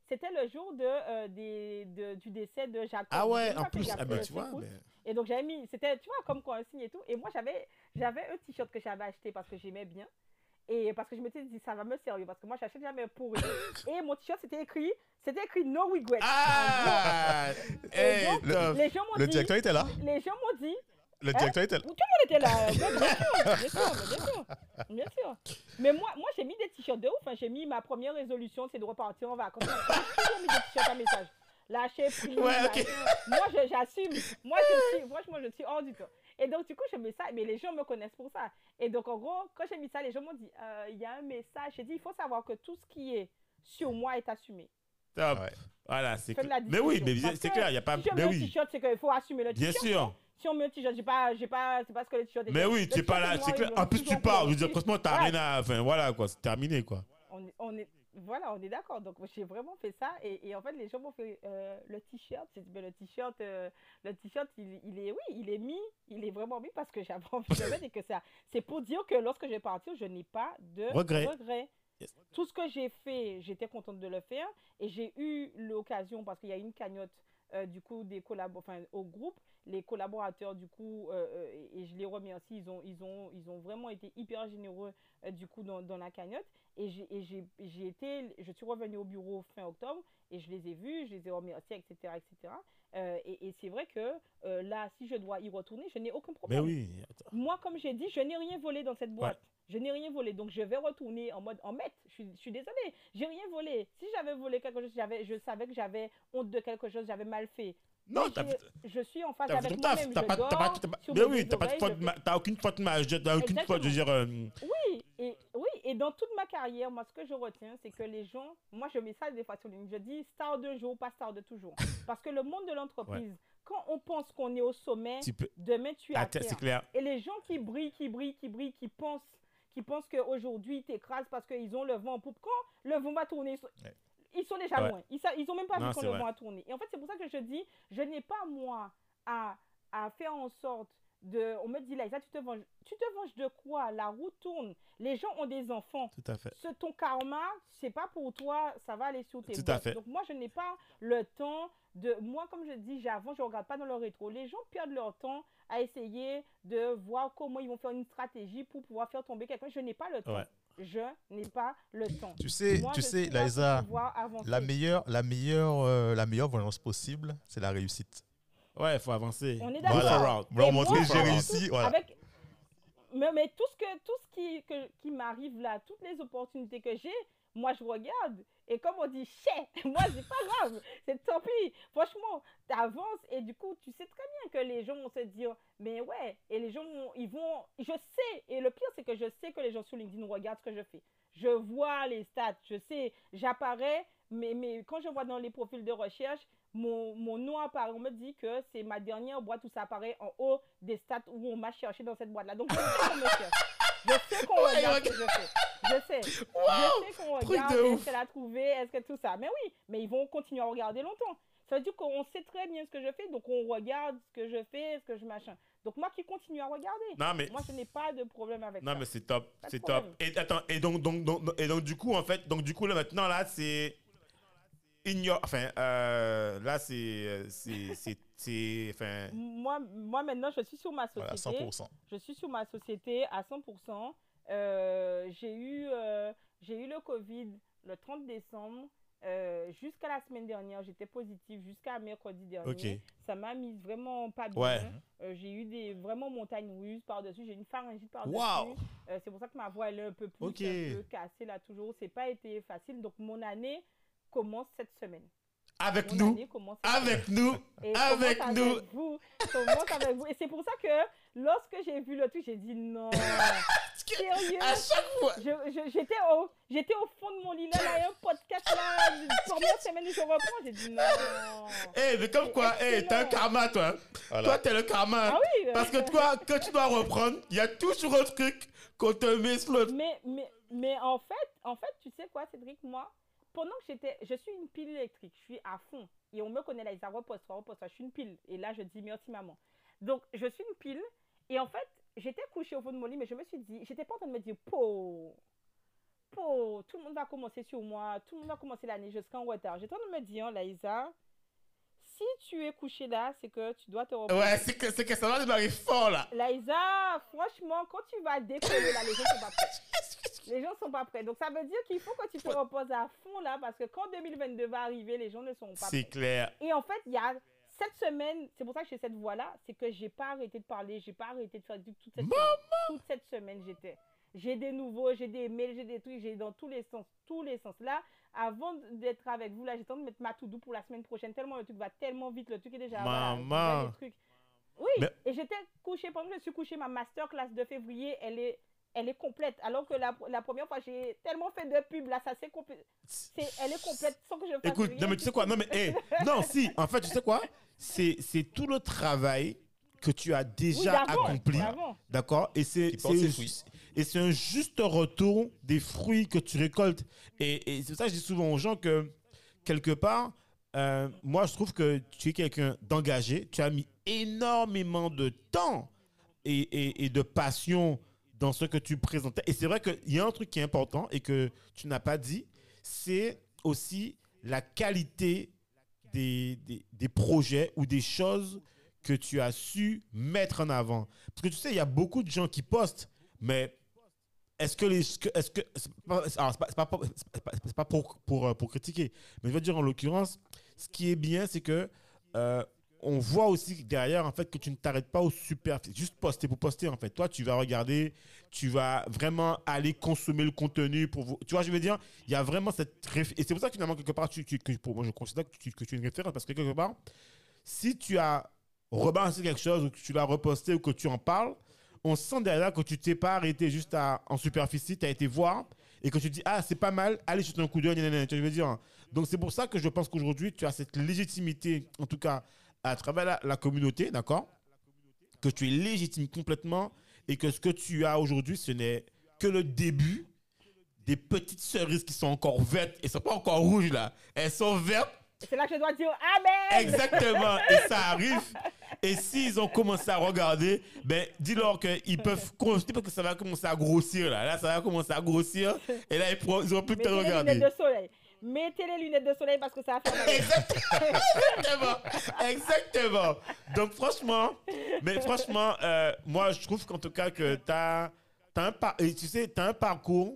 c'était le jour de, euh, des, de- du décès de Jacob. Ah ouais, en fait plus, ah ben tu vois. 5 août. Et donc j'avais mis, c'était, tu vois, comme quoi un signe et tout. Et moi j'avais, j'avais un t-shirt que j'avais acheté parce que j'aimais bien. Et parce que je m'étais dit, ça va me servir. Parce que moi j'achète jamais pour rien. *laughs* Et mon t-shirt c'était écrit, c'était écrit no regret. Ah donc, top. les gens m'ont Le dit, directeur était là? les gens m'ont dit, Le Hein? directeur était là? tout le monde était là. Ouais, bien sûr, bien sûr, bien sûr, bien sûr. Mais moi, moi j'ai mis des t-shirts de ouf. hein. J'ai mis ma première résolution, c'est de repartir en vacances. J'ai mis des t-shirts à message. Lâcher prise. Ouais, ok. machin. Moi, j'assume. Moi, je suis, franchement, je suis hors du temps. Et donc, du coup, je mets ça, mais les gens me connaissent pour ça. Et donc, en gros, quand j'ai mis ça, les gens m'ont dit, euh, il y a un message. J'ai dit, il faut savoir que tout ce qui est sur moi est assumé. Top. Ouais. Voilà, c'est clair. la Mais oui, mais c'est clair, il n'y a pas. Si je Mais un oui, t-shirt, c'est qu'il faut assumer le bien t-shirt. sûr. Si on met un t-shirt, j'ai pas, j'ai pas, c'est parce que le t-shirt est Mais oui, Le tu es pas là, est c'est clair. En plus, tu pars. Je veux dire, franchement, t'as rien à. Enfin, voilà, quoi. C'est terminé, quoi. on est, voilà, on est d'accord. Donc, j'ai vraiment fait ça. Et, et en fait, les gens m'ont fait euh, le t-shirt. J'ai dit, mais le t-shirt, euh, le t-shirt, il, il est, oui, il est mis. Il est vraiment mis parce que j'avais *laughs* envie de le mettre et que ça. C'est pour dire que lorsque je vais partir, je n'ai pas de Regret. regret. Yes. Tout ce que j'ai fait, j'étais contente de le faire. Et j'ai eu l'occasion, parce qu'il y a une cagnotte, euh, du coup, des enfin, au groupe, les collaborateurs, du coup, euh, euh, et, et je les remercie, ils ont, ils ont, ils ont vraiment été hyper généreux, euh, du coup, dans, dans la cagnotte. Et j'ai été, je suis revenue au bureau fin octobre et je les ai vus, je les ai remerciés, etc. etc. Et et c'est vrai que là, si je dois y retourner, je n'ai aucun Mais problème. oui. attends. Moi, comme j'ai dit, je n'ai rien volé dans cette boîte. Je n'ai rien volé. Donc, je vais retourner en mode en maître. Je suis, je suis désolée. J'ai rien volé. Si j'avais volé quelque chose, j'avais, je savais que j'avais honte de quelque chose, j'avais mal fait. Non, t'as je, je suis en face avec moi-même. T'as Je pas, pas, mais oui, t'as pas faute, t'as aucune faute t'as aucune faute, je veux dire. euh, Oui, et, oui, et dans toute ma carrière, moi, ce que je retiens, c'est que les gens, moi, je mets ça des fois sur ligne, je dis star de jour, pas star de toujours. Parce que le monde de l'entreprise, quand on pense qu'on est au sommet, tu peux. demain, tu es Ah, à terre. clair. Et les gens qui brillent, qui brillent, qui brillent, qui pensent, qui pensent qu'aujourd'hui, ils t'écrasent parce qu'ils ont le vent en poupe. Quand le vent va tourner, ils sont, Ouais. ils sont déjà Ouais. loin. Ils, sa- ils ont même pas Non, vu quand le vrai. vent a tourné. Et en fait, c'est pour ça que je dis, je n'ai pas, moi, à, à faire en sorte de... On me dit, Laïsa, tu te venges. Tu te venges de quoi? La roue tourne. Les gens ont des enfants. Tout à fait. Ce ton karma, c'est pas pour toi, ça va aller sur tes Tout à fait. Donc moi, je n'ai pas le temps de... Moi, comme je dis, j'avance, je regarde pas dans le rétro. Les gens perdent leur temps à essayer de voir comment ils vont faire une stratégie pour pouvoir faire tomber quelqu'un. Je n'ai pas le temps. Ouais. Je n'ai pas le temps. Tu sais, Moi, tu sais, là Laïsa, la meilleure, la meilleure, euh, la meilleure vengeance possible, c'est la réussite. Ouais, il faut avancer. On est d'accord. Voilà. Montrer j'ai réussi, voilà. Avec... Mais, mais tout ce, que, tout ce qui, que- qui m'arrive là, toutes les opportunités que j'ai, moi je regarde. Et comme on dit, chais, *laughs* moi c'est pas grave, c'est tant pis. Franchement, t'avances et du coup, tu sais très bien que les gens vont se dire, mais ouais, et les gens, vont- ils vont, je sais, et le pire c'est que je sais que les gens sur LinkedIn regardent ce que je fais. Je vois les stats, je sais, j'apparais, mais, mais quand je vois dans les profils de recherche, mon, mon nom apparaît, on me dit que c'est ma dernière boîte où ça apparaît en haut des stats où on m'a cherché dans cette boîte-là. Donc, je sais qu'on me cherche. Je sais qu'on regarde ce que je fais. Je sais. Je sais qu'on regarde, de est-ce qu'elle a trouvé, est-ce que tout ça. Mais oui, mais ils vont continuer à regarder longtemps. Ça veut dire qu'on sait très bien ce que je fais, donc on regarde ce que je fais, ce que je machin. Donc moi qui continue à regarder. Non, mais. Moi, je n'ai pas de problème avec Non, ça. mais c'est top. C'est top. Et attends, et donc, donc, donc- et donc, du coup, en fait, donc, du coup, là, maintenant, là, c'est. Ignore. Enfin, euh, là, c'est. euh, C'est. Enfin. Moi, moi, maintenant, je suis sur ma Voilà, société. 100%. je suis sur ma société à 100%. Euh, j'ai eu, euh, j'ai eu le Covid le 30 décembre. Euh, jusqu'à la semaine dernière, j'étais positive jusqu'à mercredi dernier. Ok. Ça m'a mise vraiment pas bien. Ouais. Euh, j'ai eu des vraiment montagnes russes par-dessus. J'ai une pharyngite par-dessus. Wow. Euh, c'est pour ça que ma voix elle est un peu plus un peu cassée là toujours. C'est pas été facile. Donc mon année commence cette semaine. avec Mon nous, avec nous, Et avec nous. Avec vous, commence avec vous. Et c'est pour ça que lorsque j'ai vu le truc, j'ai dit non. Sérieux À chaque fois. J'étais au, j'étais au fond de mon lit là, là, il y a un podcast là, la première semaine où je reprends, j'ai dit non. Eh, mais comme quoi, eh, t'as un karma, toi. Voilà. Toi, t'es le karma. Ah oui. Parce que toi, quand tu dois reprendre, il y a toujours un truc qu'on te met sur le... Mais, mais, mais en fait, en fait, tu sais quoi, Cédric, moi, pendant que j'étais, je suis une pile électrique, je suis à fond. Et on me connaît là, ils disent, repose-toi, repose-toi, je suis une pile. Et là, je dis, merci maman. Donc, je suis une pile. Et en fait, j'étais couchée au fond de mon lit, mais je me suis dit, j'étais pas en train de me dire, po, po, tout le monde va commencer sur moi, tout le monde va commencer l'année, je serai retard. J'étais en train de me dire, Laïsa, si tu es couché là, c'est que tu dois te reposer. Ouais, c'est que, c'est que ça va démarrer fort, là. Laïsa, franchement, quand tu vas décoller là, les gens sont pas prêts. *laughs* Les gens sont pas prêts. Donc ça veut dire qu'il faut que tu te reposes à fond là, parce que quand 2022 va arriver, les gens ne seront pas C'est prêts. clair. Et en fait, il y a cette semaine, c'est pour ça que j'ai cette voix là, c'est que j'ai pas arrêté de parler, j'ai pas arrêté de faire du toute cette semaine. Toute cette semaine, j'étais. J'ai des nouveaux, j'ai des mails, j'ai des trucs, j'ai dans tous les sens, tous les sens. Là, avant d'être avec vous, là, j'ai tenté de mettre ma to-do pour la semaine prochaine, tellement le truc va tellement vite, le truc est déjà. Maman. déjà des trucs. Oui, Mais- et j'étais couchée, pendant que je suis couchée, ma masterclass de février, elle est, elle est complète. Alors que la, la première fois, j'ai tellement fait de pub, là, ça c'est complet. c'est- Elle est complète sans que je fasse Écoute, rien non, mais tu sais quoi? Non, mais, eh, non, si, en fait, tu sais quoi? C'est, c'est tout le travail que tu as déjà accompli. D'accord? Et c'est et un juste retour des fruits que tu récoltes. Et, et c'est pour ça que je dis souvent aux gens que, quelque part, euh, moi, je trouve que tu es quelqu'un d'engagé. Tu as mis énormément de temps et, et- et de passion dans ce que tu présentais. Et c'est vrai qu'il y a un truc qui est important et que tu n'as pas dit, c'est aussi la qualité des, des, des projets ou des choses que tu as su mettre en avant. Parce que tu sais, il y a beaucoup de gens qui postent, mais est-ce que les. Est-ce que. Pas, alors, c'est pas, pas pas pour, pour, euh, pour critiquer, mais je veux dire, en l'occurrence, ce qui est bien, c'est que. euh, on voit aussi derrière en fait que tu ne t'arrêtes pas au super juste poster pour poster en fait toi tu vas regarder tu vas vraiment aller consommer le contenu pour vous tu vois je veux dire? Il y a vraiment cette réf- et c'est pour ça que finalement quelque part tu, tu- que pour moi je considère que tu, que tu es une référence parce que quelque part si tu as rebalancé quelque chose ou que tu l'as reposté ou que tu en parles on sent derrière que tu t'es pas arrêté juste à, en superficie tu as été voir et que tu dis ah c'est pas mal allez jeter un coup d'œil tu veux dire donc c'est pour ça que je pense qu'aujourd'hui tu as cette légitimité en tout cas à travers la, la communauté d'accord que tu es légitime complètement et que ce que tu as aujourd'hui ce n'est que le début des petites cerises qui sont encore vertes. Et sont pas encore rouges là. Elles sont vertes C'est là que je dois dire Amen. Exactement. *laughs* Et ça arrive. Et s'ils ont commencé à regarder, ben, dis-leur qu'ils peuvent continuer parce que ça va commencer à grossir là. Là, ça va commencer à grossir. Et là, ils, pourront- ils auront plus Mettez peut-être les regarder. lunettes de soleil. Mettez les lunettes de soleil parce que ça va faire. Exactement. *laughs* Exactement. Donc, franchement, mais franchement, euh, moi, je trouve qu'en tout cas, que tu as, un, par- et tu sais, t'as un parcours.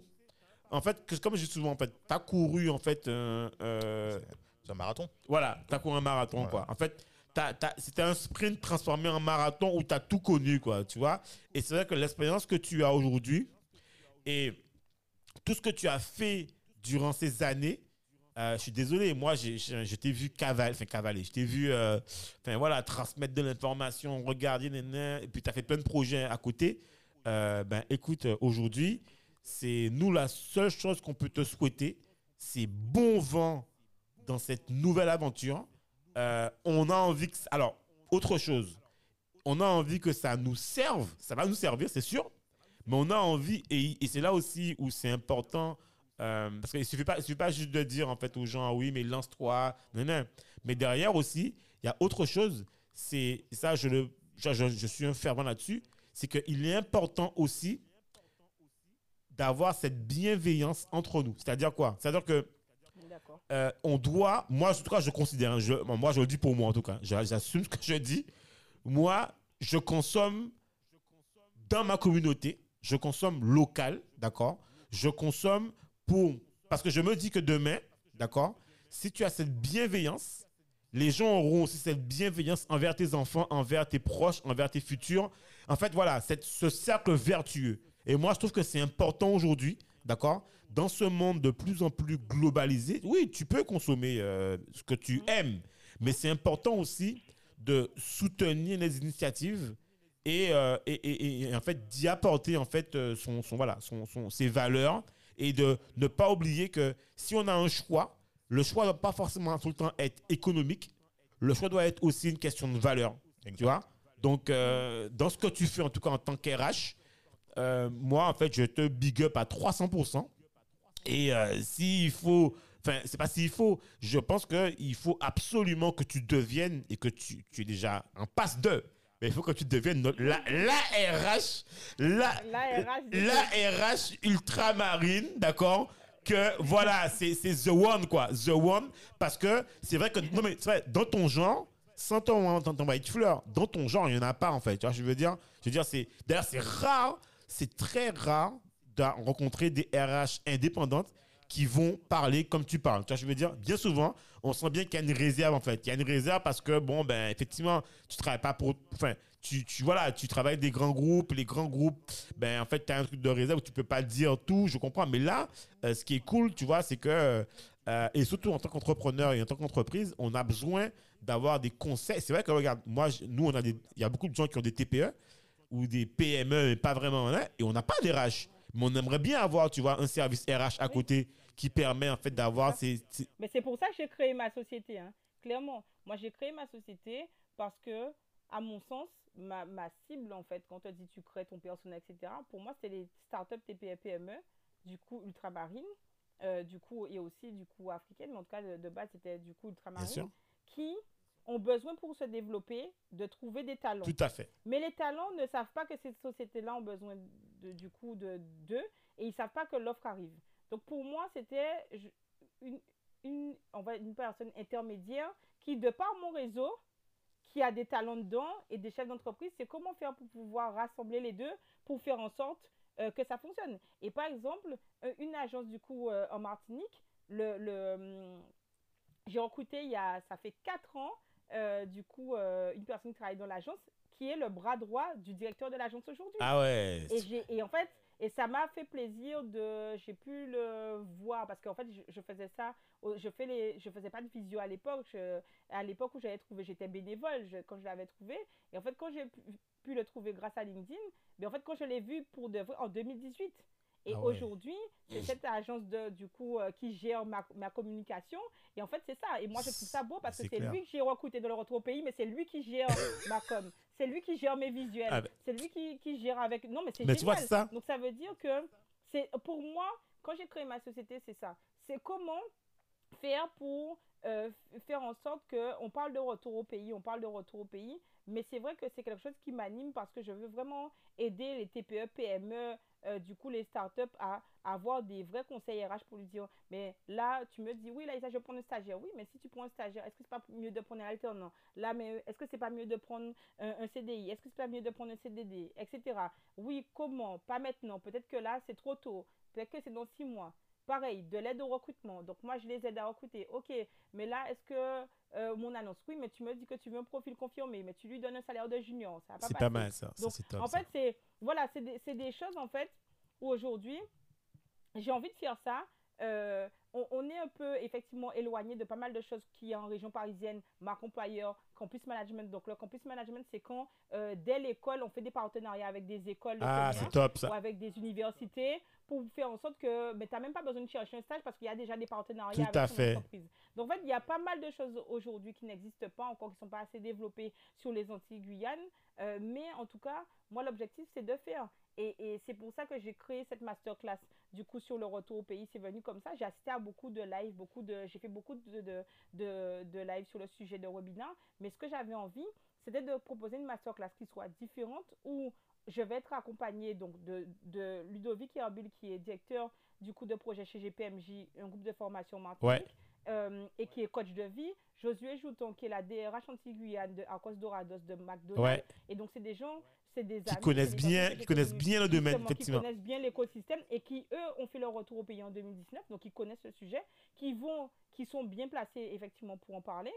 En fait, que, comme je dis souvent, en fait, tu as couru, en fait, euh, euh, un marathon. Voilà, tu as couru un marathon, quoi. En fait, t'as- t'as- c'était un sprint transformé en marathon où tu as tout connu, quoi, tu vois. Et c'est vrai que l'expérience que tu as aujourd'hui et tout ce que tu as fait durant ces années, euh, je suis désolé, moi, j'ai- j'ai- je t'ai vu cavaler, enfin cavaler, je t'ai vu, euh, enfin voilà, transmettre de l'information, regarder, et puis tu as fait plein de projets à côté. Euh, ben écoute, aujourd'hui, c'est nous la seule chose qu'on peut te souhaiter, c'est bon vent dans cette nouvelle aventure. Euh, on a envie que... Alors, autre chose, on a envie que ça nous serve, ça va nous servir, c'est sûr, mais on a envie, et, c'est là aussi où c'est important, euh, parce qu'il ne suffit, pas- suffit pas juste de dire en fait aux gens, ah oui, mais lance-toi, non, non. Mais derrière aussi, il y a autre chose, c'est ça, je, le, je, je- suis un fervent là-dessus, c'est qu'il est important aussi d'avoir cette bienveillance entre nous. C'est-à-dire quoi? C'est-à-dire que. Euh, on doit, moi en tout cas je considère, moi je le dis pour moi en tout cas, j'a- j'assume ce que je dis, moi je consomme dans ma communauté, je consomme local, d'accord? Je consomme pour, parce que je me dis que demain, d'accord? Si tu as cette bienveillance, les gens auront aussi cette bienveillance envers tes enfants, envers tes proches, envers tes futurs. En fait, voilà, ce cercle vertueux. Et moi, je trouve que c'est important aujourd'hui d'accord? Dans ce monde de plus en plus globalisé, oui, tu peux consommer euh, ce que tu aimes, mais c'est important aussi de soutenir les initiatives et, euh, et, et- et en fait d'y apporter en fait euh, son, son- voilà son, son- ses valeurs et de ne pas oublier que si on a un choix, le choix ne doit pas forcément tout le temps être économique. Le choix doit être aussi une question de valeur. Tu vois Donc, euh, dans ce que tu fais, en tout cas en tant qu'RH, euh, moi, en fait, je te big up à 300%. Et euh, s'il faut, enfin, c'est pas s'il faut, je pense qu'il faut absolument que tu deviennes et que tu, tu es déjà en passe de. Mais il faut que tu deviennes notre- la, la RH, la, La RH ultramarine, d'accord? Que voilà, *laughs* c'est c'est The One, quoi. The One, parce que c'est vrai que, non, mais c'est vrai, dans ton genre, sans ton, ton, ton white fleur, dans ton genre, il n'y en a pas, en fait. Tu vois, je veux dire, je veux dire, c'est, d'ailleurs, c'est rare, c'est très rare de rencontrer des RH indépendantes qui vont parler comme tu parles. Tu vois, je veux dire, bien souvent, on sent bien qu'il y a une réserve, en fait. Il y a une réserve parce que, bon, ben, effectivement, tu travailles pas pour. Enfin, tu, tu, voilà, tu travailles des grands groupes. Les grands groupes, ben, en fait, tu as un truc de réserve où tu peux pas dire tout, je comprends. Mais là, euh, ce qui est cool, tu vois, c'est que. euh, et surtout en tant qu'entrepreneur et en tant qu'entreprise, on a besoin d'avoir des conseils. C'est vrai que, regarde, moi, nous, on a des. Il y a beaucoup de gens qui ont des TPE ou des PME, mais pas vraiment, et on n'a pas d'RH. Mais on aimerait bien avoir, tu vois, un service RH à Oui. côté qui permet, en fait, d'avoir ces, ces- Mais c'est pour ça que j'ai créé ma société, hein. clairement. Moi, j'ai créé ma société parce que, à mon sens, ma, ma cible, en fait, quand on dit tu crées ton personnel, etc., pour moi, c'est les startups TPE, PME, du coup, ultramarines, euh, du coup, et aussi, du coup, africaines, mais en tout cas, de, de base, c'était du coup ultramarines, qui ont besoin pour se développer de trouver des talents. Tout à fait. Mais les talents ne savent pas que ces sociétés-là ont besoin du coup de d'eux et ils savent pas que l'offre arrive. Donc pour moi, c'était une, une, on va, une personne intermédiaire qui, de par mon réseau, qui a des talents dedans et des chefs d'entreprise, c'est comment faire pour pouvoir rassembler les deux pour faire en sorte euh, que ça fonctionne. Et par exemple, euh, une agence du coup euh, en Martinique, le, le, hum, j'ai recruté il y a, ça fait 4 ans, du coup, une personne qui travaille dans l'agence, qui est le bras droit du directeur de l'agence aujourd'hui. Ah ouais. Et, j'ai, et en fait, et ça m'a fait plaisir de, j'ai pu le voir parce qu'en fait, je, je faisais ça, je fais les, je faisais pas de visio à l'époque. à l'époque où j'avais trouvé, j'étais bénévole je- quand je l'avais trouvé. Et en fait, quand j'ai pu, pu le trouver grâce à LinkedIn, mais en fait, quand je l'ai vu pour de vrai en 2018. Et Ah ouais. aujourd'hui, c'est cette agence de, du coup euh, qui gère ma, ma communication. Et en fait, c'est ça. Et moi, je trouve ça beau parce que C'est lui que j'ai recruté dans le retour au pays, mais c'est lui qui gère *coughs* ma com. C'est lui qui gère mes visuels. Ah ben. C'est lui qui, qui gère avec. Non, mais c'est Mais génial. tu vois, ça. Donc ça veut dire que c'est pour moi, quand j'ai créé ma société, c'est ça. C'est comment faire pour euh, faire en sorte que on parle de retour au pays, on parle de retour au pays, mais c'est vrai que c'est quelque chose qui m'anime parce que je veux vraiment aider les TPE, PME, euh, du coup les startups à, avoir des vrais conseils RH pour lui dire mais là tu me dis oui là je vais prendre un stagiaire. Oui mais si tu prends un stagiaire est-ce que c'est pas mieux de prendre un alternant? Là mais est-ce que c'est pas mieux de prendre un, un CDI est-ce que c'est pas mieux de prendre un CDD etc oui comment? Pas maintenant. Peut-être que là c'est trop tôt. Peut-être que c'est dans six mois. Pareil de l'aide au recrutement. Donc moi je les aide à recruter. Ok mais là est-ce que euh, mon annonce? Oui mais tu me dis que tu veux un profil confirmé mais tu lui donnes un salaire de junior. Ça pas C'est pas mal, ça. Ça, Donc, c'est top. en ça. fait, c'est voilà, c'est des, des choses en fait où aujourd'hui j'ai envie de faire ça. Euh, on, on est un peu effectivement éloigné de pas mal de choses qui en région parisienne, marque employeur, campus management. Donc le campus management, c'est quand euh, dès l'école, on fait des partenariats avec des écoles de ah, ou avec des universités pour faire en sorte que tu n'as même pas besoin de chercher un stage parce qu'il y a déjà des partenariats Tout avec à ton fait. entreprise. Donc en fait, il y a pas mal de choses aujourd'hui qui n'existent pas encore, qui ne sont pas assez développées sur les Antilles Guyane. Euh, mais en tout cas, moi, l'objectif, c'est de faire. Et, et c'est pour ça que j'ai créé cette masterclass. Du coup, sur le retour au pays, c'est venu comme ça. J'ai assisté à beaucoup de lives, beaucoup de, j'ai fait beaucoup de, de, de, de lives sur le sujet de webinar. Mais ce que j'avais envie, c'était de proposer une masterclass qui soit différente où je vais être accompagnée donc de, de Ludovic Herbul, qui est directeur du coup de projet chez GPMJ, un groupe de formation Martinique, Ouais. euh, et qui est coach de vie. Josué Jouton, qui est la DRH Antilles-Guyane de Arcos Dorados de McDonald's. Ouais. Et donc, c'est des gens, c'est des Qui amis, connaissent bien, qui connaissent bien le domaine, effectivement. Qui connaissent bien l'écosystème et qui, eux, ont fait leur retour au pays en 2019, donc ils connaissent le sujet, qui, vont, qui sont bien placés, effectivement, pour en parler.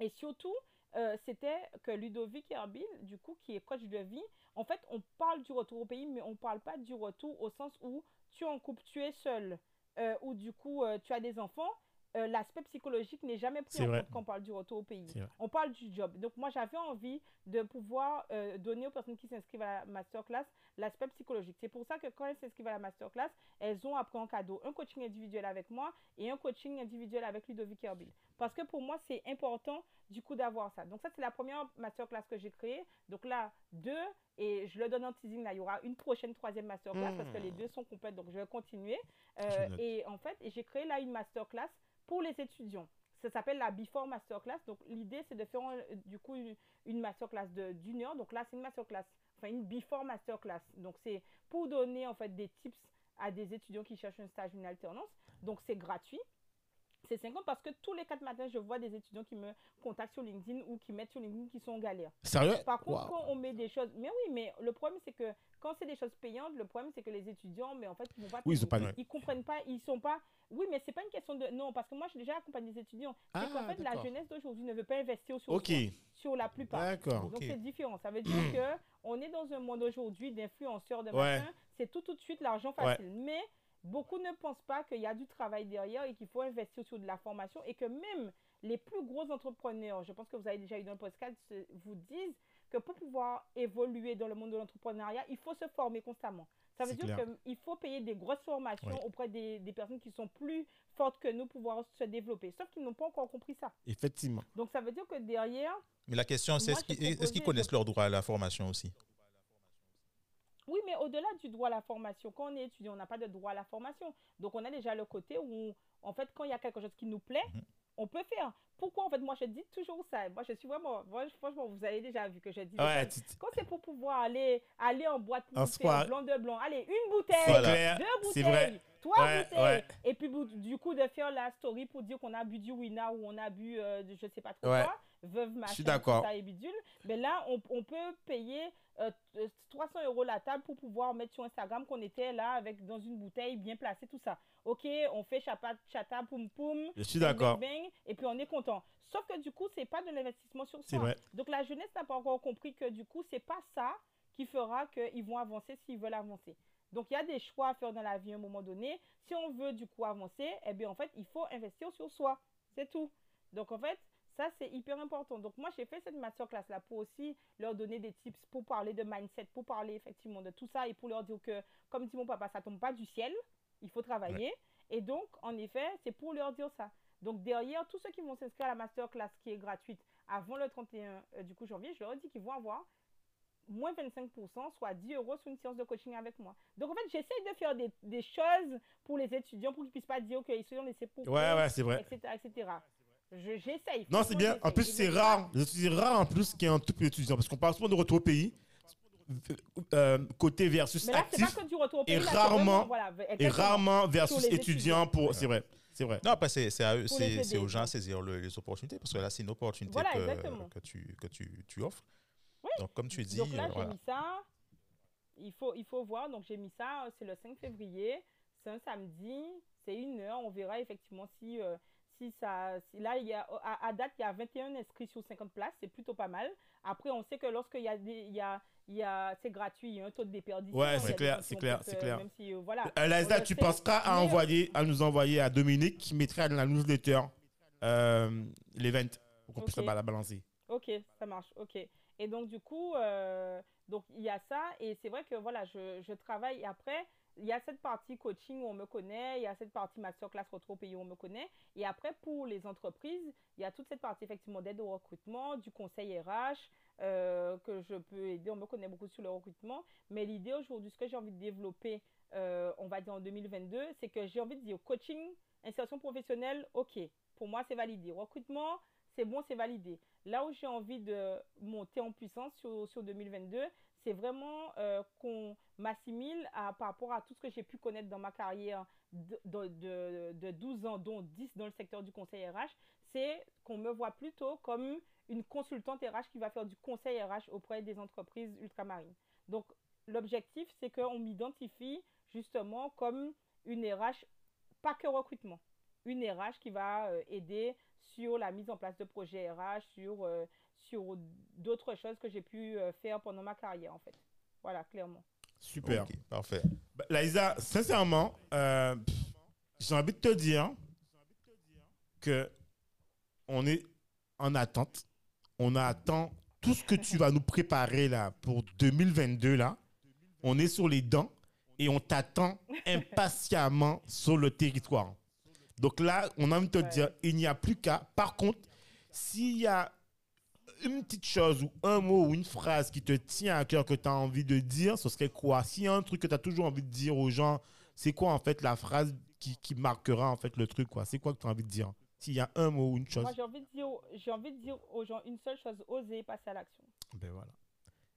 Et surtout, euh, c'était que Ludovic Herbil, du coup, qui est coach de vie, en fait, on parle du retour au pays, mais on ne parle pas du retour au sens où tu es en couple, tu es seul, euh, ou du coup, euh, tu as des enfants. Euh, L'aspect psychologique n'est jamais pris en vrai. compte quand on parle du retour au pays. On parle du job. Donc, moi, j'avais envie de pouvoir euh, donner aux personnes qui s'inscrivent à la masterclass l'aspect psychologique. C'est pour ça que quand elles s'inscrivent à la masterclass, elles ont après en cadeau un coaching individuel avec moi et un coaching individuel avec Ludovic Herbil. Parce que pour moi, c'est important du coup d'avoir ça. Donc ça, c'est la première masterclass que j'ai créée. Donc là, deux, et je le donne en teasing, là, il y aura une prochaine troisième masterclass Hmm. parce que les deux sont complètes, donc je vais continuer. Euh, Je et en fait, j'ai créé là une masterclass pour les étudiants. Ça s'appelle la Before Masterclass. Donc l'idée, c'est de faire euh, du coup une, une masterclass d'une heure. Donc là, c'est une masterclass, enfin une Before Masterclass. Donc c'est pour donner en fait des tips à des étudiants qui cherchent un stage, une alternance. Donc c'est gratuit. C'est 50 parce que tous les quatre matins, je vois des étudiants qui me contactent sur LinkedIn ou qui mettent sur LinkedIn qui sont en galère. Sérieux? Par contre, Wow. quand on met des choses. Mais oui, mais le problème, c'est que quand c'est des choses payantes, le problème, c'est que les étudiants, mais en fait, ils pas. Oui, ils pas. Ils comprennent pas, ils sont pas. Oui, mais c'est pas une question de. Non, parce que moi, j'ai déjà accompagné des étudiants. Ah, c'est qu'en fait, la jeunesse d'aujourd'hui ne veut pas investir sur, soi, sur la plupart. d'accord. Donc c'est différent. Ça veut dire *clears throat* que on est dans un monde aujourd'hui d'influenceurs de Ouais. C'est tout tout de suite l'argent facile. Mais beaucoup ne pensent pas qu'il y a du travail derrière et qu'il faut investir sur de la formation et que même les plus gros entrepreneurs, je pense que vous avez déjà eu dans le podcast, vous disent que pour pouvoir évoluer dans le monde de l'entrepreneuriat, il faut se former constamment. Ça veut dire qu'il faut payer des grosses formations Ouais. auprès des, des personnes qui sont plus fortes que nous pour pouvoir se développer. Sauf qu'ils n'ont pas encore compris ça. Effectivement. Donc ça veut dire que derrière, Mais la question, c'est est-ce qu'ils proposais- connaissent leur droit à la formation aussi? Oui, mais au-delà du droit à la formation, quand on est étudiant, on n'a pas de droit à la formation. Donc, on a déjà le côté où, en fait, quand il y a quelque chose qui nous plaît, Mhm. on peut faire. Pourquoi, en fait, moi, je dis toujours ça. Moi, je suis vraiment, moi, franchement, vous avez déjà vu que je dis. Ouais, tu- Quand c'est pour pouvoir aller, aller en boîte pour En blanc de blanc, allez, une bouteille, Voilà. deux C'est bouteilles, ouais. et puis du coup de faire la story pour dire qu'on a bu du Wina ou on a bu euh, je sais pas trop Ouais. quoi, veuve machin, ça et bidule. Mais là, on, on peut payer euh, euh, 300 euros la table pour pouvoir mettre sur Instagram qu'on était là avec dans une bouteille bien placée, tout ça. Ok, on fait chapa, chata, poum poum, Je suis bang, d'accord. et puis on est content. Sauf que du coup, c'est pas de l'investissement sur soi. vrai. Donc la jeunesse n'a pas encore compris que du coup, c'est pas ça qui fera qu'ils vont avancer s'ils veulent avancer. Donc il y a des choix à faire dans la vie à un moment donné. Si on veut du coup avancer, eh bien en fait, il faut investir sur soi. C'est tout. Donc en fait, ça c'est hyper important. Donc moi j'ai fait cette masterclass là pour aussi leur donner des tips, pour parler de mindset, pour parler effectivement de tout ça et pour leur dire que, comme dit mon papa, ça tombe pas du ciel. Il faut travailler. Et donc en effet, c'est pour leur dire ça. Donc derrière, tous ceux qui vont s'inscrire à la masterclass qui est gratuite avant le 31 euh, du coup janvier, je leur ai dit qu'ils vont avoir moins 25%, soit 10 euros sur une séance de coaching avec moi. Donc en fait, j'essaye de faire des, des choses pour les étudiants pour qu'ils puissent pas dire qu'ils sont laissés pour Ouais, ouais, c'est vrai. etc. etc. Je- J'essaye. Non, c'est bien. En plus, c'est rare. C'est rare en plus qu'il y ait un tout petit étudiant. Parce qu'on parle souvent de retour au pays. euh, côté versus Mais là, c'est actif. pas que du retour au pays. et là, rarement- voilà, Et rarement versus les étudiant pour. C'est vrai. C'est vrai. Non, après, c'est c'est à eux, les c'est aux gens à saisir le- les opportunités, parce que là, c'est une opportunité Voilà, que, que, tu, que tu, tu offres. Donc, comme tu dis, Donc là, euh, j'ai voilà. mis ça. Il faut, il faut voir. Donc, j'ai mis ça. euh, C'est le 5 février. C'est un samedi. C'est une heure. On verra effectivement si, euh, si ça. Si là, il y a, à, à date, il y a 21 inscrits sur 50 places. C'est plutôt pas mal. Après, on sait que lorsqu'il y a des. Il y a, il y a, c'est gratuit. Il y a un taux de déperdition. Ouais, c'est clair, c'est clair, c'est clair. Même si, euh, voilà. Euh, tu penseras à, envoyer, à nous envoyer à Dominique qui mettra dans la newsletter euh, l'event pour qu'on puisse la balancer. Ok, ça marche. Ok. Et donc, du coup, euh, il y a ça. Et c'est vrai que voilà, je, je travaille. Après, il y a cette partie coaching où on me connaît. Il y a cette partie masterclass retour au pays où on me connaît. Et après, pour les entreprises, il y a toute cette partie effectivement d'aide au recrutement, du conseil RH euh, que je peux aider. On me connaît beaucoup sur le recrutement. Mais l'idée aujourd'hui, ce que j'ai envie de développer, euh, on va dire en 2022, c'est que j'ai envie de dire coaching, insertion professionnelle, ok. Pour moi, c'est validé. Recrutement, c'est bon, c'est validé. Là où j'ai envie de monter en puissance sur, sur 2022, c'est vraiment euh, qu'on m'assimile par rapport à tout ce que j'ai pu connaître dans ma carrière de, de, de- de 12 ans, dont 10 dans le secteur du conseil RH. C'est qu'on me voit plutôt comme une consultante RH qui va faire du conseil RH auprès des entreprises ultramarines. Donc, l'objectif, c'est qu'on m'identifie justement comme une RH, pas que recrutement, une RH qui va euh, aider sur la mise en place de projets RH, sur, euh, sur d'autres choses que j'ai pu euh, faire pendant ma carrière, en fait. Voilà, clairement. Super. Parfait. Bah, Laïsa, sincèrement, euh, j'ai envie de te dire que on est en attente. On attend tout ce que tu vas nous préparer là pour 2022 là. On est sur les dents et on t'attend *laughs* impatiemment sur le territoire. Donc là, on a envie de te Ouais. dire, il n'y a plus qu'à. Par contre, s'il y a une petite chose ou un mot ou une phrase qui te tient à cœur que tu as envie de dire, ce serait quoi? S'il y a un truc que tu as toujours envie de dire aux gens, c'est quoi en fait la phrase qui, qui marquera en fait le truc quoi? C'est quoi que tu as envie de dire? S'il y a un mot ou une chose. Moi, j'ai envie, de dire, j'ai envie de dire aux gens une seule chose oser passer à l'action. Ben voilà.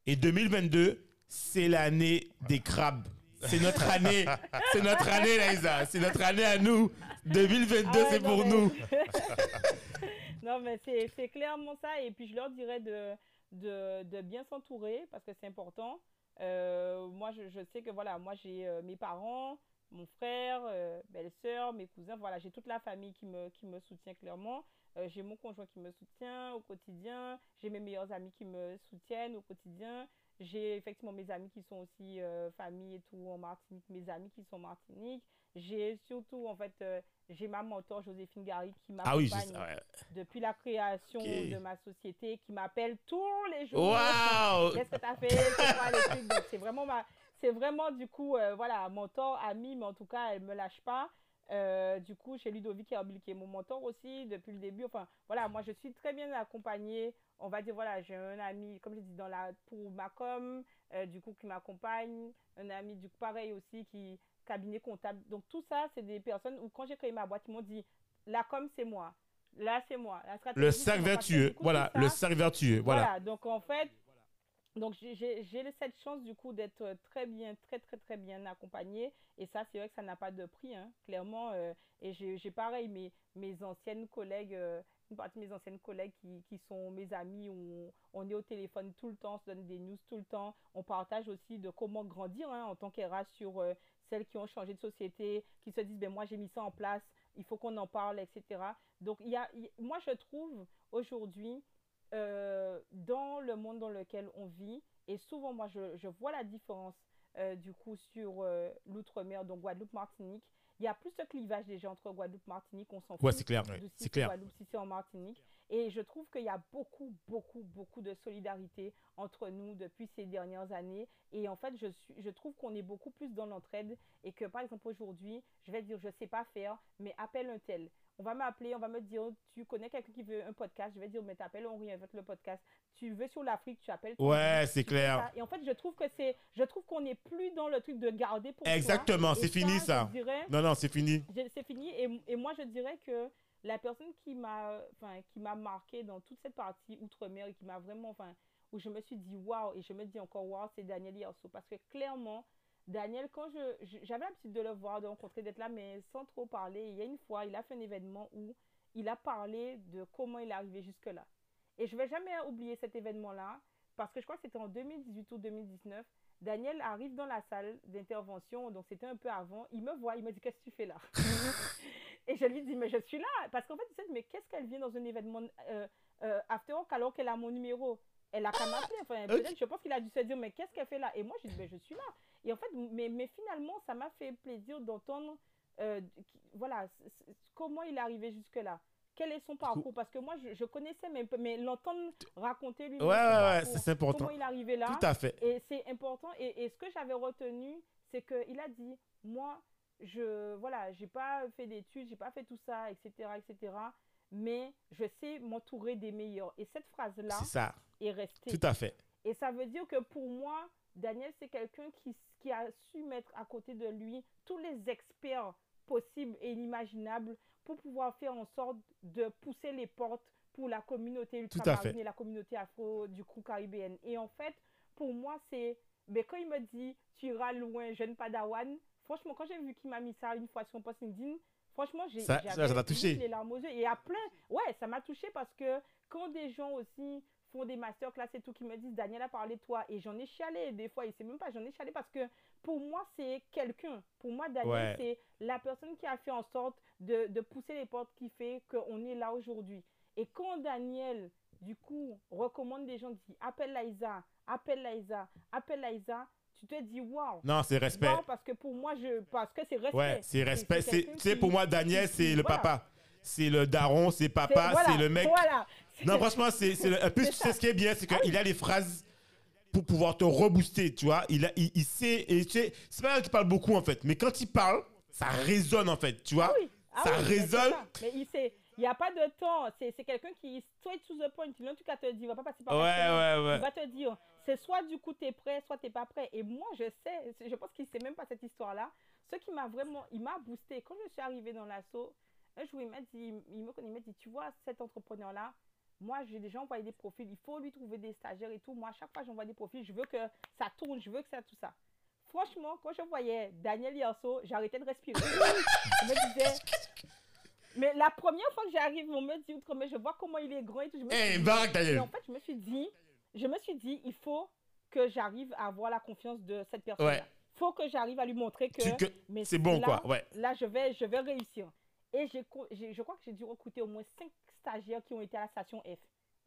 Et 2022, c'est l'année des crabes. C'est notre année. c'est notre année, Laïsa. C'est notre année à nous. 2022, Ah ouais, c'est pour mais- nous. *laughs* non, mais c'est clairement ça. Et puis, je leur dirais de, de, de bien s'entourer parce que c'est important. Euh, moi, je, je sais que voilà, moi, j'ai euh, mes parents, mon frère, euh, belle-sœur, mes cousins. Voilà, j'ai toute la famille qui me, qui me soutient clairement. Euh, j'ai mon conjoint qui me soutient au quotidien. J'ai mes meilleurs amis qui me soutiennent au quotidien. J'ai effectivement mes amis qui sont aussi euh, famille et tout en Martinique, mes amis qui sont en Martinique. J'ai surtout, en fait, euh, j'ai ma mentor Joséphine Gary qui m'accompagne Ah oui, sais. ouais. depuis la création de ma société, qui m'appelle tous les jours. Waouh *laughs* Qu'est-ce que tu as fait? C'est vraiment, ma... c'est vraiment du coup, euh, voilà, mentor, ami, mais en tout cas, elle me lâche pas. Euh, du coup, chez Ludovic Herbil, qui est mon mentor aussi depuis le début. Enfin, voilà, moi, je suis très bien accompagnée. On va dire, voilà, j'ai un ami, comme je dis, dans la, pour ma com, euh, du coup, qui m'accompagne. Un ami, du coup, pareil aussi, qui cabinet comptable. Donc, tout ça, c'est des personnes où, quand j'ai créé ma boîte, ils m'ont dit, la com, c'est moi. Là, c'est moi. La stratégie, Le cercle vertueux. coup, Voilà, le cercle vertueux. Voilà. voilà, donc en fait, donc j'ai- cette chance du coup d'être euh, très bien, très très très bien accompagnée. Et ça, c'est vrai que ça n'a pas de prix, hein, clairement. euh, et j'ai pareil, mes, mes anciennes collègues, euh, une partie de mes anciennes collègues qui, qui sont mes amis, on, on est au téléphone tout le temps, on se donne des news tout le temps. On partage aussi de comment grandir hein, en tant qu'ERA sur celles qui ont changé de société, qui se disent, ben moi j'ai mis ça en place, il faut qu'on en parle, etc. Donc y a, moi je trouve aujourd'hui euh, dans le monde dans lequel on vit, et souvent moi je, je vois la différence euh, du coup sur euh, l'outre-mer, donc Guadeloupe, Martinique, il y a plus de clivage déjà entre Guadeloupe, Martinique, on s'en Ouais, fout c'est clair. C'est c'est clair. Guadeloupe, si c'est en Martinique. Et je trouve qu'il y a beaucoup, beaucoup, beaucoup de solidarité entre nous depuis ces dernières années. Et en fait, je, suis, je trouve qu'on est beaucoup plus dans l'entraide et que, par exemple, aujourd'hui, je vais dire, je ne sais pas faire, mais appelle un tel. On va m'appeler, on va me dire, tu connais quelqu'un qui veut un podcast, je vais dire, mais t'appelles Henri avec le podcast. Tu veux sur l'Afrique, tu appelles. Ouais, c'est clair. Et en fait, je trouve que c'est, je trouve qu'on n'est plus dans le truc de garder pour. Exactement, c'est fini ça. Dirais, Non, non, c'est fini. c'est fini. Et, et moi, je dirais que la personne qui m'a enfin, qui m'a marqué dans toute cette partie outre-mer et qui m'a vraiment, enfin, où je me suis dit waouh, et je me dis encore waouh, c'est Daniel Yerso. Parce que clairement, Daniel, quand je, j'avais l'habitude de le voir, de rencontrer, d'être là, mais sans trop parler, il y a une fois, il a fait un événement où il a parlé de comment il est arrivé jusque-là. Et je vais jamais oublier cet événement-là, parce que je crois que c'était en 2018 ou 2019. Daniel arrive dans la salle d'intervention, donc c'était un peu avant. Il me voit, il me dit Qu'est-ce que tu fais là? *laughs* Et je lui dis Mais je suis là. Parce qu'en fait, il se dit Mais qu'est-ce qu'elle vient dans un événement euh, euh, After Work alors qu'elle a mon numéro? Elle a qu'à m'appeler. Enfin, peut-être, je pense qu'il a dû se dire Mais qu'est-ce qu'elle fait là? Et moi, je dis Mais je suis là. Et en fait, mais, mais finalement, ça m'a fait plaisir d'entendre euh, voilà, comment il est arrivé jusque-là. Quel est son parcours? Parce que moi, je, je connaissais, mais, mais l'entendre raconter lui Ouais, ouais, ouais, c'est important. comment il est arrivé là. Tout à fait. Et c'est important. Et, et ce que j'avais retenu, c'est qu'il a dit, moi, je voilà, j'ai pas fait d'études, j'ai pas fait tout ça, etc., etc. Mais je sais m'entourer des meilleurs. Et cette phrase-là est restée. Tout à fait. Et ça veut dire que pour moi, Daniel, c'est quelqu'un qui, qui a su mettre à côté de lui tous les experts possibles et inimaginables pour pouvoir faire en sorte de pousser les portes pour la communauté à ultramarine et la communauté afro du coup caribéenne. Et en fait, pour moi, c'est... Mais quand il me dit « tu iras loin, jeune padawan », franchement, quand j'ai vu qu'il m'a mis ça une fois sur son post LinkedIn, franchement, j'ai Ça- ça- ça touché. les larmes aux yeux. Et a plein... Ouais, ça m'a touché parce que quand des gens aussi font des masterclass et tout, qui me disent Daniel a parlé de toi. Et j'en ai chialé des fois. Et c'est même pas, j'en ai chialé parce que pour moi, c'est quelqu'un. Pour moi, Daniel, Ouais. c'est la personne qui a fait en sorte de, de pousser les portes qui fait qu'on est là aujourd'hui. Et quand Daniel, du coup, recommande des gens, dit appelle Laïsa, appelle Laïsa, appelle Laïsa, tu te dis waouh. Non, c'est respect. Waouh, parce que pour moi, je, parce que c'est respect. Ouais, c'est respect. C'est, tu sais, pour moi, Daniel, c'est le voilà. papa. C'est le daron, c'est C'est- papa, voilà, c'est le mec. Voilà. Non, franchement, c'est, c'est le- en plus, C'est tu sais ce qui est bien, c'est Ah qu'il a les phrases pour pouvoir te rebooster, tu vois. Il, a, il, il sait, et tu sais, c'est pas un qui parle beaucoup, en fait, mais quand il parle, ça résonne, en fait, tu vois. Oui. Ah Ça oui, mais c'est résonne. ça. Mais il sait, il n'y a pas de temps. C'est quelqu'un qui est straight to the point. Il en tout cas te dit, il va pas passer par Ouais, ouais, ouais. Il va te dire, c'est soit du coup tu es prêt, soit tu n'es pas prêt. Et moi, je sais, je pense qu'il ne sait même pas cette histoire-là. Ce qui m'a vraiment, il m'a boosté. Quand je suis arrivée dans l'assaut, un jour, il m'a dit, il me connaît, il m'a dit, tu vois, cet entrepreneur-là, moi, j'ai déjà envoyé des profils. Il faut lui trouver des stagiaires et tout. Moi, à chaque fois, j'envoie des profils. Je veux que ça tourne. Je veux que ça, tout ça. Franchement, quand je voyais Daniel Yerso, j'arrêtais de respirer. *laughs* je me disais, mais la première fois que j'arrive, on me dit, mais je vois comment il est grand et tout. Je me Hey, dit- Barack et Daniel. en fait, je me suis dit, je me suis dit, il faut que j'arrive à avoir la confiance de cette personne. Ouais. Il faut que j'arrive à lui montrer que, que- mais c'est bon, là, quoi, ouais. Là, je vais, je vais réussir. Et j'ai, je crois que j'ai dû recruter au moins cinq stagiaires qui ont été à la station F.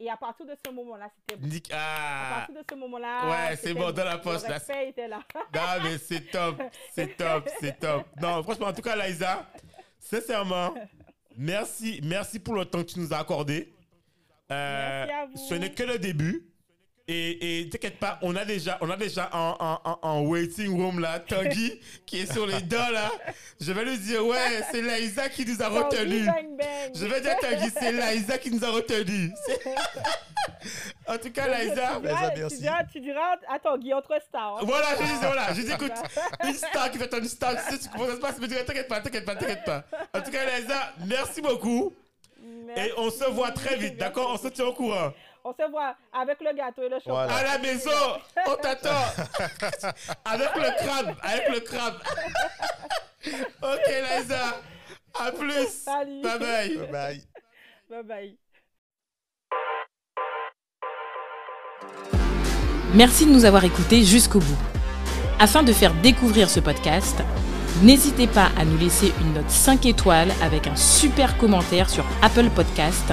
Et à partir de ce moment-là, c'était bon. À Ah, partir de ce moment-là, Ouais, c'est bon, dans la poste, Le là. était là. *laughs* non, mais c'est top, c'est top, c'est top. Non, franchement, en tout cas, Laïsa, sincèrement, merci, merci pour le temps que tu nous as accordé. Euh, Merci à vous. Ce n'est que le début. Et, et t'inquiète pas, on a déjà, on a déjà en, en, en- en waiting room là, Tanguy, *laughs* qui est sur les dents là. Je vais lui dire, ouais, c'est Laïsa qui nous a retenus. Je vais dire à Tanguy, c'est Laïsa qui nous a retenus. En tout cas, Laïsa, Tu diras, tu merci. diras, tu diras, attends, Guy, entre stars. hein. Voilà, je dis, voilà, je dis, écoute, *laughs* une star qui fait une star, tu sais tu- comment ça se passe, mais t'inquiète pas, t'inquiète pas, t'inquiète pas. En tout cas, Laïsa, merci beaucoup. Et on se voit très vite, d'accord? On se tient au courant. On se voit avec le gâteau et le chocolat. Voilà. À la maison, on t'attend. Avec le crabe, avec le crabe. Ok, Laïsa, à plus. Salut. Bye bye. Bye bye. Bye bye. Merci de nous avoir écoutés jusqu'au bout. Afin de faire découvrir ce podcast, n'hésitez pas à nous laisser une note 5 étoiles avec un super commentaire sur Apple Podcast